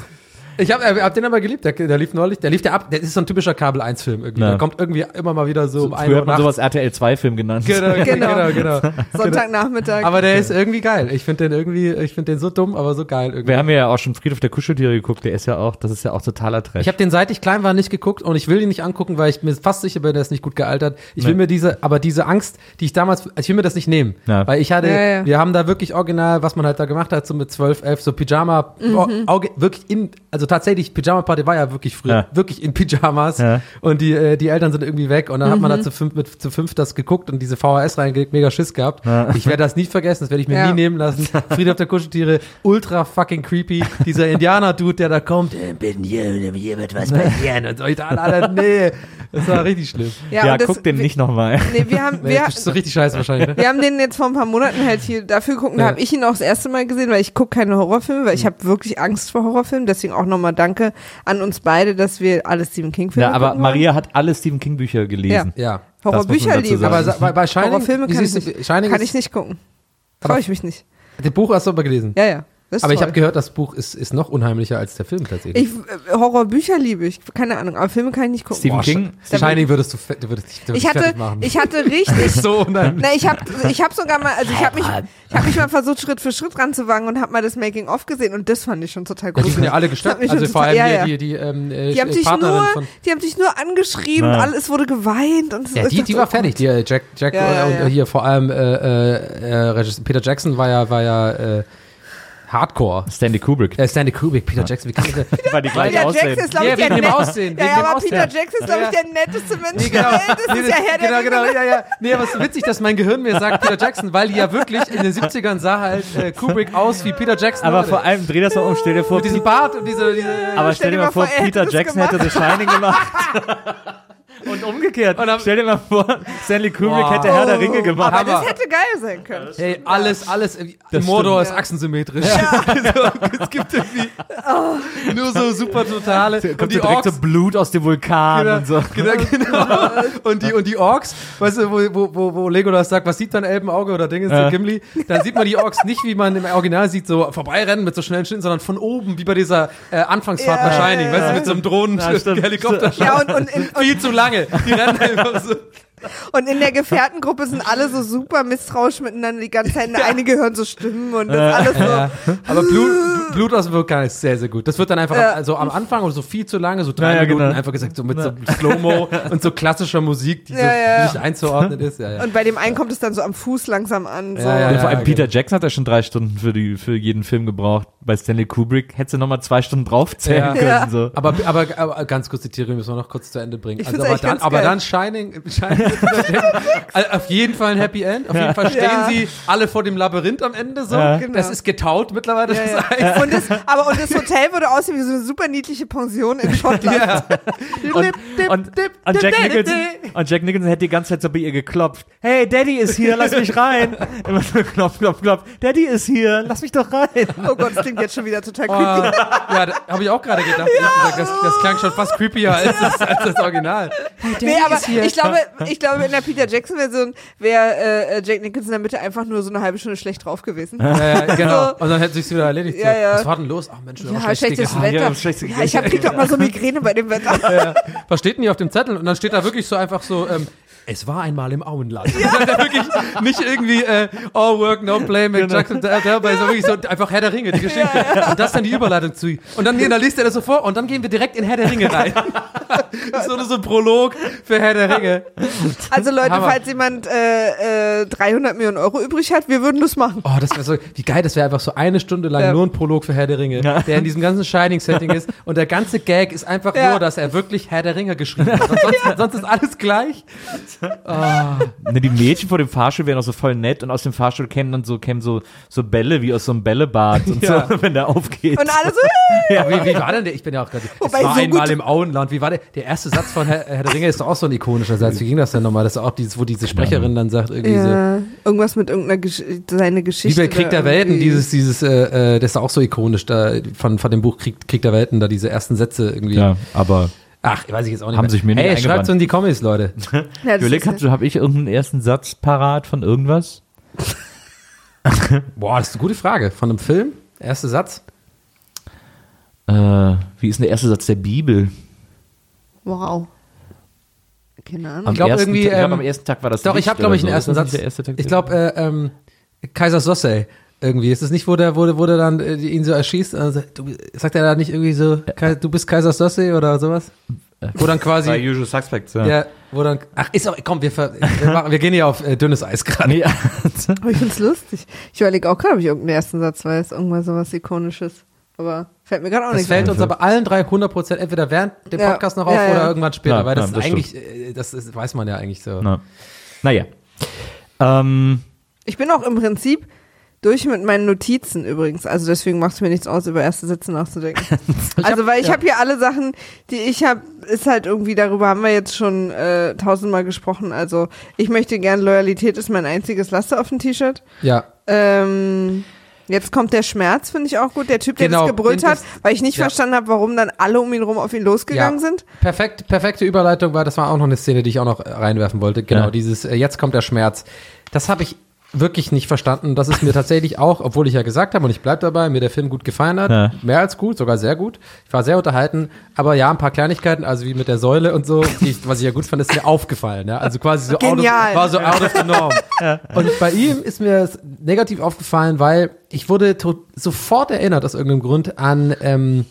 Ich hab, äh, hab den aber geliebt. Der, der lief neulich. Der lief ja ab. Der ist so ein typischer Kabel 1 Film irgendwie. Ja. Der kommt irgendwie immer mal wieder so um ein Früher hat man sowas RTL 2 Film genannt. Genau, Genau. genau, genau. Sonntagnachmittag. Aber der ist irgendwie geil. Ich finde den irgendwie, ich finde den so dumm, aber so geil irgendwie. Wir haben ja auch schon Friedhof der Kuscheltiere geguckt, der ist ja auch, das ist ja auch totaler Trash. Ich habe den seit ich klein war nicht geguckt und ich will ihn nicht angucken, weil ich mir fast sicher bin, der ist nicht gut gealtert. Ich will Nee. mir diese, aber diese Angst, die ich damals, ich will mir das nicht nehmen, Ja. weil ich hatte, Ja, ja. wir haben da wirklich original, was man halt da gemacht hat, so mit 12, 11, so Pyjama, Auge, wirklich in, also tatsächlich Pyjama Party war ja wirklich früher, Ja. wirklich in Pyjamas Ja. und die, äh, die Eltern sind irgendwie weg und dann hat man da zu fünf, mit, zu fünf das geguckt und diese VHS reingelegt, mega Schiss gehabt. Ich werde das nie vergessen, das werde ich mir Ja. nie nehmen lassen. Friedhof der Kuscheltiere, ultra fucking creepy, dieser Indianer-Dude, der da kommt, äh, bin hier, hier wird was passieren und so. Ich dachte, Alter, nee, das war richtig schlimm. ja, das- guck den wir- nicht nochmal. Nee, wir haben, Nee, wir, das ist so richtig scheiße wahrscheinlich. Ne? wir haben den jetzt vor ein paar Monaten halt hier dafür geguckt. Da Ja. habe ich ihn auch das erste Mal gesehen, weil ich gucke keine Horrorfilme, Mhm. weil ich habe wirklich Angst vor Horrorfilmen. Deswegen auch nochmal danke an uns beide, dass wir alle Stephen King-Filme Ja, aber. Maria hat alle Stephen King Bücher gelesen. Ja. Horrorbücher man dazu lieben. Aber bei, bei Shining, Horrorfilme kann ich Shining Kann ich nicht gucken. Traue ich mich nicht. Das Buch hast du aber gelesen. Ja, ja. Das aber ich toll. habe gehört, das Buch ist, ist noch unheimlicher als der Film tatsächlich. Ich, äh, Horrorbücher liebe ich, keine Ahnung, aber Filme kann ich nicht gucken. Stephen Boah, King? Sh- Shining würdest du, würdest dich, würdest ich hatte, machen. ich hatte richtig, so unheimlich. na, ich habe, ich habe sogar mal, also ich habe mich, ich habe mich mal versucht Schritt für Schritt ranzuwagen und habe mal das Making of gesehen und das fand ich schon total Ja, gut. die sind ja alle gestört. Also vor allem ja, die, ja. die, die, ähm, äh, Die haben Partnerin nur, von. die haben dich nur angeschrien und Ja. alles wurde geweint und Ja, ich die, die so, war fertig. Die, äh, Jack, Jack Ja, ja, und ja. hier vor allem äh, äh, Peter Jackson war ja, war ja, äh, Hardcore. Stanley Kubrick. Äh, Stanley Kubrick, Peter Jackson, wie kann ich das? Weil die gleich Peter aussehen. Jackson ist, glaube Ja, ich, der wegen dem Aussehen, Ja, ja, aber Aussehen. Peter Jackson ist, glaube ich, Ja. der netteste Mensch Nee, der genau. Welt. Das Nee, ist ja Herr der genau, genau, ja, ja. Nee, aber es ist witzig, dass mein Gehirn mir sagt Peter Jackson, weil die ja wirklich in den 70ern sah halt äh, Kubrick aus wie Peter Jackson. Aber heute. vor allem, dreh das mal um, stell dir vor, mit diesem Bart und diese, diese aber stell dir mal vor, er Peter Jackson hätte The Shining gemacht. Und umgekehrt. Und dann- stell dir mal vor, Stanley Kubrick Wow. hätte Herr der Ringe gemacht. Aber das hätte geil sein können. Hey, alles, alles. äh, Das Mordor stimmt. ist achsensymmetrisch. Also, es gibt irgendwie nur so super totale. Kommt Und die Orks, so Blut aus dem Vulkan genau, und so. genau, genau. Und die, und die Orks, weißt du, wo, wo, wo, Legolas sagt, was sieht man Elbenauge oder Dinge, Ja. ja. Gimli, dann sieht man die Orks nicht, wie man im Original sieht, so vorbeirennen mit so schnellen Schritten, sondern von oben, wie bei dieser äh, Anfangsfahrt Ja, Shining, ja, weißt du, ja. mit so einem Drohnen, Ja. Ja, und, und, in, Viel zu lange. Die rennen einfach so. Und in der Gefährtengruppe sind alle so super misstrauisch miteinander die ganze Zeit. Einige hören so Stimmen und das alles so. Ja. Aber Blut, Blut aus dem Vulkan ist sehr, sehr gut. Das wird dann einfach Ja. also am Anfang oder so viel zu lange, so drei Ja, ja, Minuten, genau. einfach gesagt, so mit so Slow-Mo und so klassischer Musik, die so Ja, ja. nicht einzuordnen ist. Ja, ja. Und bei dem einen kommt es dann so am Fuß langsam an. So. Ja, ja, Ja, vor allem ja, Peter genau. Jackson hat ja schon drei Stunden für, die, für jeden Film gebraucht. Bei Stanley Kubrick hätte sie nochmal zwei Stunden draufzählen Ja. können. Ja. So. Aber, aber, aber ganz kurz die Theorie müssen wir noch kurz zu Ende bringen. Ich Also, aber, dann, ganz aber dann Shining, Shining also auf jeden Fall ein Happy End. Auf jeden Fall stehen Ja. sie alle vor dem Labyrinth am Ende so. Ja. Genau. Das ist getaut mittlerweile. Ja, das ja. Eis. Und das, aber und das Hotel würde aussehen wie so eine super niedliche Pension in Schottland. Ja. Und, und, und, Jack Nicholson, und Jack Nicholson hätte die ganze Zeit so bei ihr geklopft. Hey, Daddy ist hier, lass mich rein. Immer so klopf, klopf, klopf. Daddy ist hier, lass mich doch rein. Oh Gott, das klingt jetzt schon wieder total Oh, creepy. ja, da habe ich auch gerade gedacht. ehrlich gesagt, Das, das klang schon fast creepier als das, als das Original. Nee, aber ich glaube, ich glaube, in der Peter Jackson-Version wäre äh, Jack Nicholson in der Mitte einfach nur so eine halbe Stunde schlecht drauf gewesen. Ja, genau. So. Und dann hätte sich's wieder erledigt. Ja, ja. Was war denn los? Ach Mensch, Ja, schlecht schlechtes gegessen. ja, Wetter. schlecht Ja, ich hab, krieg doch mal so Migräne bei dem Wetter. Was steht denn hier auf dem Zettel? Und dann steht da wirklich so einfach so, ähm, es war einmal im Auenland. Ja. Dann wirklich nicht irgendwie äh, All Work, No Play, mit Genau. Jackson, da, da, sondern wirklich so einfach Herr der Ringe, die Geschichte. Und das dann die Überleitung zu. Und dann, nee, dann liest er das so vor und dann gehen wir direkt in Herr der Ringe rein. Das ist so, so ein Prolog für Herr der Ringe. Also Leute, Hammer. falls jemand äh, äh, 300 Millionen Euro übrig hat, wir würden das machen. Oh, das wäre so, wie geil, das wäre einfach so eine Stunde lang Ja. nur ein Prolog für Herr der Ringe, Ja. der in diesem ganzen Shining-Setting ist. Und der ganze Gag ist einfach Ja. nur, dass er wirklich Herr der Ringe geschrieben hat. Sonst, sonst ist alles gleich. Ne, die Mädchen vor dem Fahrstuhl wären auch so voll nett und aus dem Fahrstuhl kämen dann so, kämen so, so Bälle wie aus so einem Bällebad und Ja. so, wenn der aufgeht. Und alle so, Ja, wie, wie war denn der? Ich bin ja auch gerade. Es war so einmal gut- im Auenland. Wie war der? Der erste Satz von Herr, Herr der Ringe ist doch auch so ein ikonischer Satz. Wie ging das denn nochmal? Das ist auch dieses, wo diese Sprecherin dann sagt, irgendwie so. ja, irgendwas mit irgendeiner Gesch seine Wie Geschichte. bei Krieg der Welten, dieses, dieses, äh, äh, das ist auch so ikonisch, da von, von dem Buch Krieg, Krieg der Welten, da diese ersten Sätze irgendwie. ja, aber Ach, weiß ich jetzt auch nicht Haben mehr. sich mir nicht Hey, schreibt's in die Kommis, Leute. Ja, überleg, habe ich irgendeinen ersten Satz parat von irgendwas? Boah, das ist eine gute Frage. Von einem Film? Erster Satz? Äh, wie ist denn der erste Satz der Bibel? Wow. Keine Ahnung. Am glaub ersten, irgendwie, ich glaub, ähm, am ersten Tag war das Doch, ich habe, glaube ich, einen so. ersten Satz. erste Tag Ich glaube, äh, ähm, Kaiser Sosse irgendwie. Ist das nicht, wo der, wo der, wo der dann äh, ihn so erschießt? Also, du, sagt er da nicht irgendwie so, du bist Kaiser Sosse oder sowas? Wo dann Bei quasi, Usual Suspects, ja. ja, wo dann, ach, ist auch, komm, wir, ver, wir, machen, wir gehen hier auf äh, dünnes Eis gerade. Nee, Aber ich find's lustig. Ich überlege auch gerade, ob ich irgendeinen ersten Satz weiß. Irgendwas sowas Ikonisches. Aber fällt mir gerade auch Das nicht fällt uns aber allen drei 100 Prozent entweder während dem Ja, Podcast noch auf ja, ja. oder irgendwann später, Ja, weil das ja, ist das eigentlich, äh, das ist, weiß man ja eigentlich so. Na. Naja. Ähm, Ich bin auch im Prinzip durch mit meinen Notizen übrigens. Also deswegen macht es mir nichts aus, über erste Sätze nachzudenken. also weil ich ja. habe hier alle Sachen, die ich habe, ist halt irgendwie, darüber haben wir jetzt schon äh, tausendmal gesprochen. Also ich möchte gern, Loyalität ist mein einziges Laster auf dem T-Shirt. Ja, Ähm, jetzt kommt der Schmerz, finde ich auch gut. Der Typ, der Genau, das gebrüllt hat, weil ich nicht ja. verstanden habe, warum dann alle um ihn rum auf ihn losgegangen Ja. sind. Perfekt, perfekte Überleitung war, das war auch noch eine Szene, die ich auch noch reinwerfen wollte. Genau, Ja. dieses äh, Jetzt kommt der Schmerz. Das habe ich wirklich nicht verstanden. Das ist mir tatsächlich auch, obwohl ich ja gesagt habe, und ich bleib dabei, mir der Film gut gefallen hat. Ja. Mehr als gut, sogar sehr gut. Ich war sehr unterhalten. Aber ja, ein paar Kleinigkeiten, also wie mit der Säule und so, die ich, was ich ja gut fand, ist mir aufgefallen. Ja? Also quasi so out of, Genial. war so out of the norm. Und bei ihm ist mir es negativ aufgefallen, weil ich wurde sofort erinnert aus irgendeinem Grund an ähm,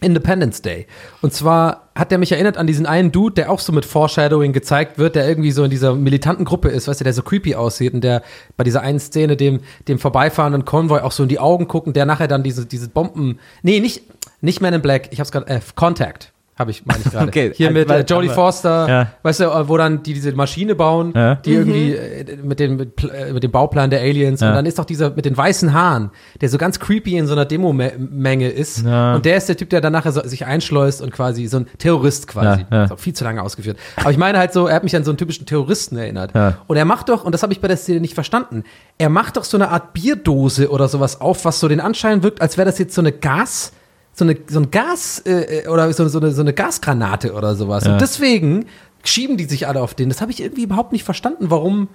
Independence Day. Und zwar hat der mich erinnert an diesen einen Dude, der auch so mit Foreshadowing gezeigt wird, der irgendwie so in dieser militanten Gruppe ist, weißt du, der so creepy aussieht und der bei dieser einen Szene dem, dem vorbeifahrenden Konvoi auch so in die Augen guckt und der nachher dann diese, diese Bomben, nee, nicht, nicht Man in Black, ich hab's gerade, äh, Contact. Habe ich, meine ich gerade. Okay, Hier mit äh, Jodie Foster, Ja. weißt du, äh, wo dann die diese Maschine bauen, Ja. die irgendwie äh, mit dem mit, äh, mit dem Bauplan der Aliens Ja. und dann ist doch dieser mit den weißen Haaren, der so ganz creepy in so einer Demo-Menge ist Ja. und der ist der Typ, der dann nachher so, sich einschleust und quasi so ein Terrorist quasi. Ja, ja. Ist auch viel zu lange ausgeführt. Aber ich meine halt so, er hat mich an so einen typischen Terroristen erinnert. Ja. Und er macht doch, und das habe ich bei der Szene nicht verstanden, er macht doch so eine Art Bierdose oder sowas auf, was so den Anschein wirkt, als wäre das jetzt so eine Gas, so eine, so ein Gas, äh, oder so, so, eine, so eine Gasgranate oder sowas. Ja. Und deswegen schieben die sich alle auf den. Das habe ich irgendwie überhaupt nicht verstanden, warum.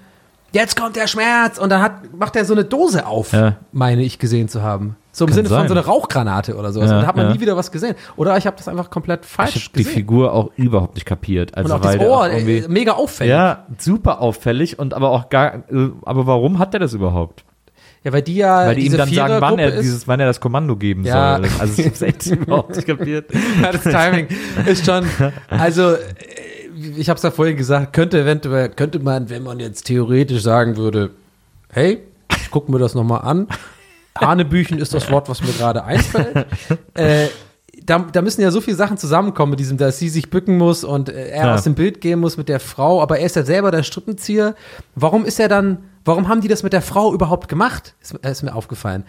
Jetzt kommt der Schmerz und dann hat, macht er so eine Dose auf, Ja. meine ich gesehen zu haben. So im Kann Sinne von sein. so einer Rauchgranate oder sowas. Ja, und da hat man ja. nie wieder was gesehen. Oder ich habe das einfach komplett falsch Ich habe die gesehen. Figur auch überhaupt nicht kapiert. Also und auch das weil der Ohr, auch irgendwie- äh, mega auffällig. ja, super auffällig und aber auch gar, äh, aber warum hat er das überhaupt? Ja, weil die ja Weil die ihm dann sagen, wann er dieses, wann er das Kommando geben Ja. soll. Also ich hab's echt überhaupt nicht kapiert. ja, das Timing ist schon. Also, äh, ich habe es ja vorhin gesagt, könnte eventuell, könnte man, wenn man jetzt theoretisch sagen würde, hey, ich gucke mir das nochmal an. Hanebüchen ist das Wort, was mir gerade einfällt. Äh, da, da müssen ja so viele Sachen zusammenkommen mit diesem, dass sie sich bücken muss und äh, er Ja. aus dem Bild gehen muss mit der Frau, aber er ist ja selber der Strippenzieher. Warum ist er dann, warum haben die das mit der Frau überhaupt gemacht? Ist, ist mir aufgefallen.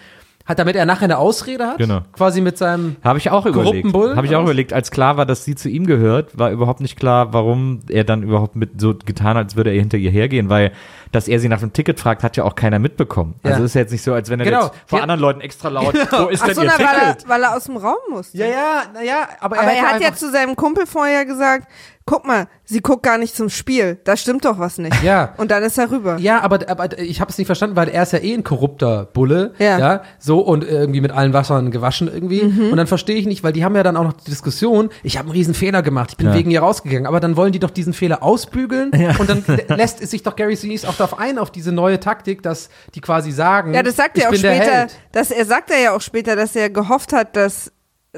Hat damit er nachher eine Ausrede hat? Genau. Quasi mit seinem Habe ich auch überlegt. Habe ich auch überlegt, als klar war, dass sie zu ihm gehört, war überhaupt nicht klar, warum er dann überhaupt mit so getan hat, als würde er hinter ihr hergehen, weil dass er sie nach dem Ticket fragt, hat ja auch keiner mitbekommen. Ja. Also ist ja jetzt nicht so, als wenn er Genau. jetzt vor Ja. anderen Leuten extra laut, wo ist Ach denn so, ihr na, weil, Ticket? er, weil er aus dem Raum musste. Ja, ja, naja, aber, Aber er hat ja zu seinem Kumpel vorher gesagt, guck mal, sie guckt gar nicht zum Spiel. Da stimmt doch was nicht. Ja. Und dann ist er rüber. Ja, aber, aber ich habe es nicht verstanden, weil er ist ja eh ein korrupter Bulle, Ja. so und irgendwie mit allen Wassern gewaschen irgendwie. Mhm. Und dann verstehe ich nicht, weil die haben ja dann auch noch die Diskussion, ich habe einen riesen Fehler gemacht, ich bin Ja. wegen ihr rausgegangen, aber dann wollen die doch diesen Fehler ausbügeln und dann lä- lässt es sich doch Gary Sinise auch darauf ein, auf diese neue Taktik, dass die quasi sagen, Ja, das sagt ich er auch bin der später, Held. dass er sagt er ja auch später, dass er gehofft hat, dass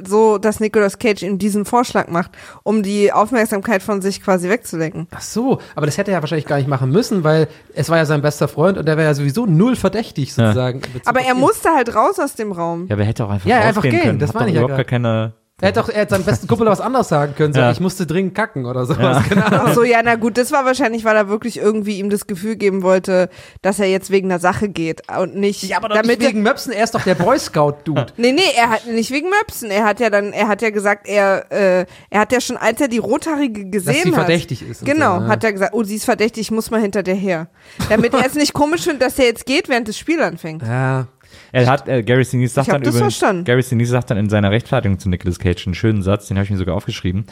so, dass Nicolas Cage ihm diesen Vorschlag macht, um die Aufmerksamkeit von sich quasi wegzulenken. Ach so, aber das hätte er ja wahrscheinlich gar nicht machen müssen, weil es war ja sein bester Freund und der wäre ja sowieso null verdächtig sozusagen. Bezug Aber er musste halt raus aus dem Raum. Ja, aber er hätte auch einfach Ja, einfach gehen, können. das Hat ich ja überhaupt gar keine Er hätte doch, er hätte seinem besten Kumpel was anderes sagen können, so, Ja. ich musste dringend kacken oder sowas. Genau. Ach so, ja, na gut, das war wahrscheinlich, weil er wirklich irgendwie ihm das Gefühl geben wollte, dass er jetzt wegen der Sache geht und nicht, Ja, aber doch damit nicht wegen Möpsen, er ist doch der Boy Scout-Dude. Nee, nee, er hat nicht wegen Möpsen. Er hat ja dann, er hat ja gesagt, er, äh, er hat ja schon, als er die Rothaarige gesehen Dass sie hat. verdächtig ist Genau, so, ja. hat er gesagt, oh, sie ist verdächtig, ich muss mal hinter der her. Damit er es nicht komisch findet, dass er jetzt geht, während das Spiel anfängt. Ja. Er hat, äh, Gary Sinise sagt Ich dann übrigens, verstanden. Gary Sinise sagt dann in seiner Rechtfertigung zu Nicolas Cage einen schönen Satz, den habe ich mir sogar aufgeschrieben.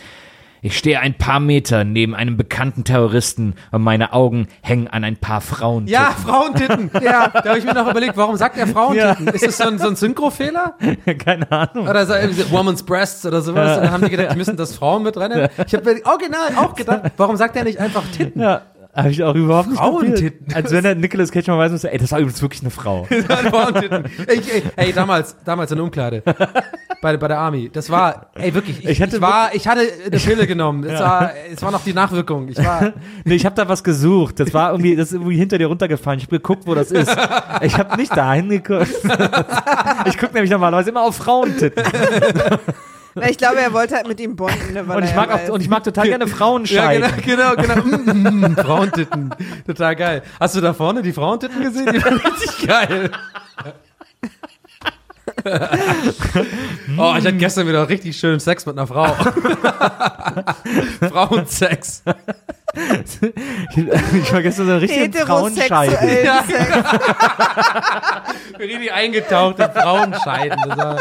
Ich stehe ein paar Meter neben einem bekannten Terroristen und meine Augen hängen an ein paar Frauen. Ja, Frauentitten. Ja. Da habe ich mir noch überlegt, warum sagt er Frauentitten? Ist das so ein, so ein Synchrofehler? Keine Ahnung. Oder so so Woman's Breasts oder sowas? Und dann haben die gedacht, die müssen das Frauen mitrennen. Ich habe mir original auch gedacht, warum sagt er nicht einfach Titten? Ja, habe ich auch überhaupt nicht Frauentitten. Als wenn der Nicolas Cage mal weiß, muss, ey, das war übrigens wirklich eine Frau. Frauentitten. Ey, ey, ey, damals, damals in der Umkleide. Bei, bei der Army. Das war, ey, wirklich. Ich, Ich hatte ich war, ich hatte eine Pille genommen. Es, war, es war noch die Nachwirkung. Ich war, Nee, ich habe da was gesucht. Das war irgendwie, das ist irgendwie hinter dir runtergefallen. Ich habe geguckt, wo das ist. Ich habe nicht dahin geguckt. Ich gucke nämlich normalerweise immer auf Frauentitten. Na, ich glaube, er wollte halt mit ihm bonden. Ne, weil Und ich mag auch, und ich mag total gerne Frauenscheiden. Ja, genau, genau, genau. Mm, mm, Frauentitten. Total geil. Hast du da vorne die Frauentitten gesehen? Die waren richtig geil. oh, ich hatte gestern wieder richtig schönen Sex mit einer Frau. Frauensex. Ich war gestern so ein richtigen Frauenscheiden. Ja. Richtig eingetaucht in Frauenscheiden. Das war,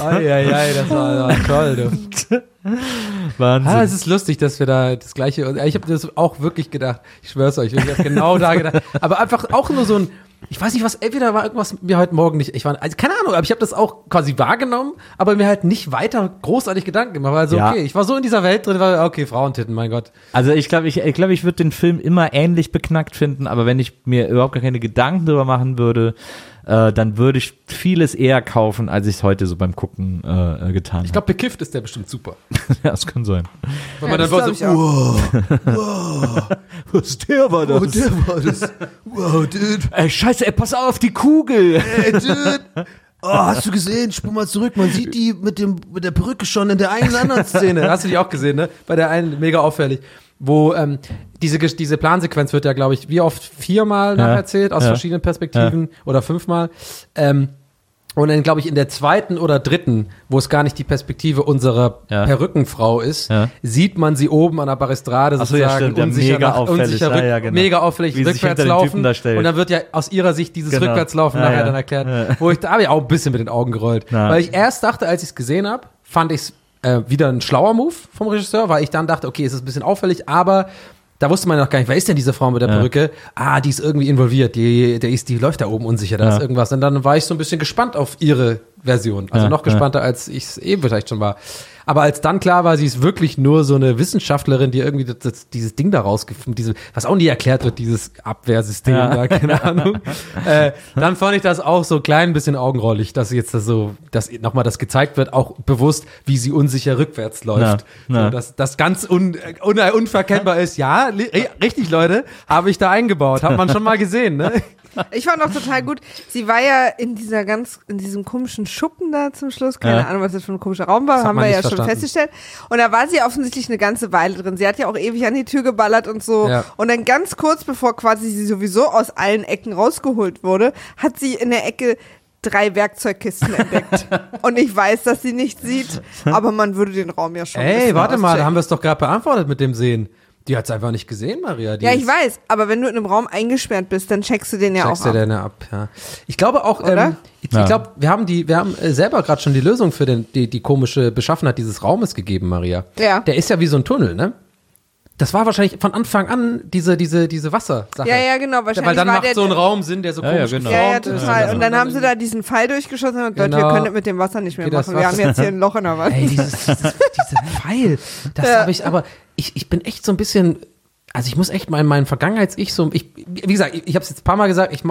ai, ai, ai, das war, das war toll. Du. Wahnsinn. Ah, es ist lustig, dass wir da das gleiche. Ich habe das auch wirklich gedacht. Ich schwör's euch, ich habe genau da gedacht. Aber einfach auch nur so ein. Ich weiß nicht, was. Entweder war irgendwas mir heute Morgen nicht. Ich war, also keine Ahnung, aber ich habe das auch quasi wahrgenommen, aber mir halt nicht weiter großartig Gedanken gemacht. Also Ja. okay, ich war so in dieser Welt drin, war okay, Frauentitten, mein Gott. Also ich glaube, ich, ich, glaub, ich würde den Film immer ähnlich beknackt finden, aber wenn ich mir überhaupt gar keine Gedanken drüber machen würde, äh, dann würde ich vieles eher kaufen, als ich es heute so beim Gucken äh, getan Ich glaube, bekifft ist der bestimmt super. habe. Ja, das kann sein. Weil Ja, man dann das war glaub ich so, auch. wow, Was der war oh, der war das. Wow, dude. Ey, scheiße, ey, pass auf die Kugel. Ey, Dude. Oh, hast du gesehen? Spul mal zurück. Man sieht die mit, dem, mit der Perücke schon in der einen oder anderen Szene. Szene, hast du die auch gesehen, ne? Bei der einen mega auffällig. Wo ähm, diese, diese Plansequenz wird ja, glaube ich, wie oft viermal Ja. nacherzählt, aus Ja. verschiedenen Perspektiven oder fünfmal. Ähm, und dann, glaube ich, in der zweiten oder dritten, wo es gar nicht die Perspektive unserer Ja. Perückenfrau ist, Ja. sieht man sie oben an der Balustrade so, ja, sozusagen ja, unsicher, mega nach, auffällig. unsicher Ja, ja, genau. mega auffällig Wie rückwärts laufen. Und dann wird ja aus ihrer Sicht dieses Genau. Rückwärtslaufen Ja, nachher ja. dann erklärt, Ja. wo ich da habe ich auch ein bisschen mit den Augen gerollt. Ja. Weil ich erst dachte, als ich es gesehen habe, fand ich es äh, wieder ein schlauer Move vom Regisseur, weil ich dann dachte, okay, es ist ein bisschen auffällig, aber da wusste man noch gar nicht, wer ist denn diese Frau mit der Ja. Perücke? Ah, die ist irgendwie involviert, die, der ist, die läuft da oben unsicher, da Ja. ist irgendwas. Und dann war ich so ein bisschen gespannt auf ihre Version. Also Ja, noch gespannter, als ich es eben vielleicht schon war. Aber als dann klar war, sie ist wirklich nur so eine Wissenschaftlerin, die irgendwie das, das, dieses Ding da rausgefunden, diese, was auch nie erklärt wird, dieses Abwehrsystem, Ja. da, keine Ahnung. äh, dann fand ich das auch so klein bisschen augenrollig, dass jetzt das so, dass nochmal das gezeigt wird, auch bewusst, wie sie unsicher rückwärts läuft. Ja, ja. So, dass das ganz un, un, unverkennbar ist. Ja, richtig, Leute, habe ich da eingebaut. Hat man schon mal gesehen, ne? Ich fand auch total gut. Sie war ja in dieser ganz, in diesem komischen Schuppen da zum Schluss. Keine Ja. Ahnung, was das für ein komischer Raum war. Haben wir ja schon festgestellt. Und da war sie offensichtlich eine ganze Weile drin. Sie hat ja auch ewig an die Tür geballert und so. Ja. Und dann ganz kurz bevor quasi sie sowieso aus allen Ecken rausgeholt wurde, hat sie in der Ecke drei Werkzeugkisten entdeckt. und ich weiß, dass sie nicht sieht, aber man würde den Raum ja schon. Ey, warte mal, da haben wir es doch gerade beantwortet mit dem Sehen. Die hat es einfach nicht gesehen, Maria. Die Ja, ich weiß, aber wenn du in einem Raum eingesperrt bist, dann checkst du den ja Checkst auch du ab. denn ab, ja. Ich glaube auch, Oder? ähm, ich, Ja. ich glaube, wir haben die, wir haben äh, selber gerade schon die Lösung für den, die, die komische Beschaffenheit dieses Raumes gegeben, Maria. Ja. Der ist ja wie so ein Tunnel, ne? Das war wahrscheinlich von Anfang an diese, diese, diese Wassersache. Ja, ja, genau. Wahrscheinlich Weil dann war macht der, so ein Raum Sinn, der so Ja, ja, komisch genau. Ja, ja, geformt ist. total. Und dann haben sie da diesen Pfeil durchgeschossen und Leute, Genau. wir können das mit dem Wasser nicht mehr Okay, das machen. Wir haben jetzt hier ein Loch in der Wand. Ey, dieses, dieses, dieser Pfeil, das Ja. habe ich, aber ich, ich bin echt so ein bisschen, also ich muss echt mal in meinen Vergangenheits-Ich so, ich, wie gesagt, ich, ich habe es jetzt ein paar Mal gesagt, ich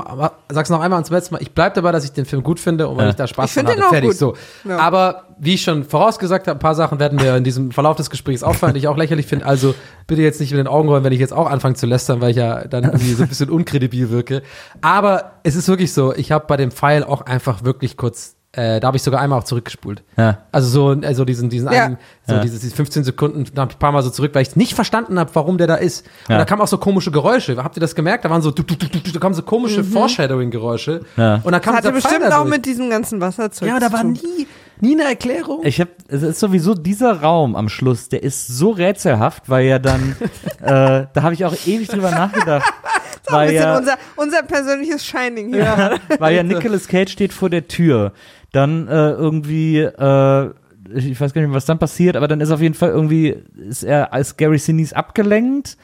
sag's noch einmal und zum letzten Mal, ich bleib dabei, dass ich den Film gut finde und weil Ja. ich da Spaß Ich finde dran auch Fertig, gut. so. Ja. Aber wie ich schon vorausgesagt habe, ein paar Sachen werden wir in diesem Verlauf des Gesprächs auffallen, die ich auch lächerlich finde. Also bitte jetzt nicht mit den Augen rollen, wenn ich jetzt auch anfange zu lästern, weil ich ja dann irgendwie so ein bisschen unkredibil wirke. Aber es ist wirklich so, ich habe bei dem Pfeil auch einfach wirklich kurz, äh, da habe ich sogar einmal auch zurückgespult. Ja. Also so, also diesen, diesen Ja. einen, so Ja. dieses, diese 15 Sekunden, da hab ich ein paar Mal so zurück, weil ich nicht verstanden habe, warum der da ist. Und Ja. da kamen auch so komische Geräusche. Habt ihr das gemerkt? Da waren so, du, du, du, du, da kamen so komische Foreshadowing-Geräusche. Ja. Und dann kam Mhm. Das hatte bestimmt da auch durch. mit diesem ganzen Wasserzeug Ja, da zu war nie, nie eine Erklärung. Ich habe, es ist sowieso dieser Raum am Schluss, der ist so rätselhaft, weil ja dann, äh, da habe ich auch ewig drüber nachgedacht, Ein weil bisschen ja, unser, unser persönliches Shining hier. ja, weil ja Nicolas Cage steht vor der Tür, dann äh, irgendwie, äh, ich weiß gar nicht, was dann passiert, aber dann ist auf jeden Fall irgendwie, ist er als Gary Sinise abgelenkt,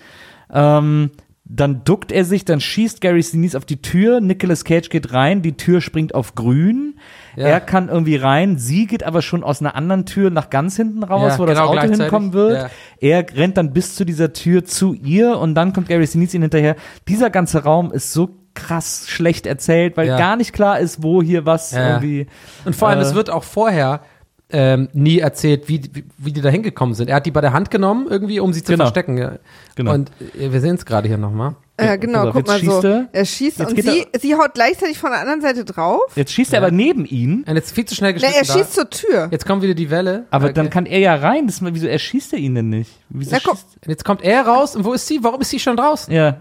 ähm, dann duckt er sich, dann schießt Gary Sinise auf die Tür, Nicolas Cage geht rein, die Tür springt auf grün, Ja. er kann irgendwie rein, sie geht aber schon aus einer anderen Tür nach ganz hinten raus, Ja, wo das genau, Auto gleichzeitig. hinkommen wird. Ja. Er rennt dann bis zu dieser Tür zu ihr und dann kommt Gary Sinise ihnen hinterher. Dieser ganze Raum ist so krass schlecht erzählt, weil Ja. gar nicht klar ist, wo hier was Ja. irgendwie. Und vor allem, äh, es wird auch vorher ähm, nie erzählt, wie, wie, wie die da hingekommen sind. Er hat die bei der Hand genommen, irgendwie, um sie zu Genau. verstecken. Ja. Genau. Und äh, wir sehen es gerade hier nochmal. Ja, genau, guck mal so. schießt er. Er schießt Jetzt und sie, sie haut gleichzeitig von der anderen Seite drauf. Jetzt schießt er Ja. aber neben ihn, Und jetzt viel zu schnell Ne, geschnitten. er schießt da. zur Tür. Jetzt kommt wieder die Welle. aber Okay. dann kann er ja rein. Das, ist mal- wieso erschießt er ihn denn nicht? Wieso Na, guck. jetzt kommt er raus und wo ist sie? Warum ist sie schon draußen? ja.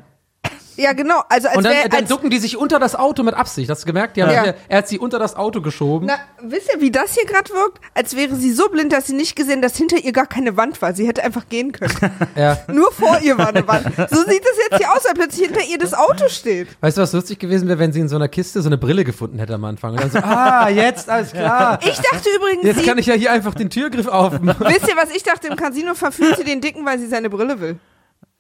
Ja, genau. Also als Und dann, wär, dann als, ducken die sich unter das Auto mit Absicht. Hast du gemerkt? Haben Ja. hier, er hat sie unter das Auto geschoben. Na, wisst ihr, wie das hier gerade wirkt? Als wäre sie so blind, dass sie nicht gesehen, dass hinter ihr gar keine Wand war. Sie hätte einfach gehen können. Ja. Nur vor ihr war eine Wand. So sieht es jetzt hier aus, weil plötzlich hinter ihr das Auto steht. Weißt du, was lustig gewesen wäre, wenn sie in so einer Kiste so eine Brille gefunden hätte am Anfang? Und dann so, ah, jetzt, alles klar. Ich dachte übrigens, Jetzt kann ich ja hier einfach den Türgriff aufmachen. wisst ihr, was ich dachte? Im Casino verführt sie den Dicken, weil sie seine Brille will.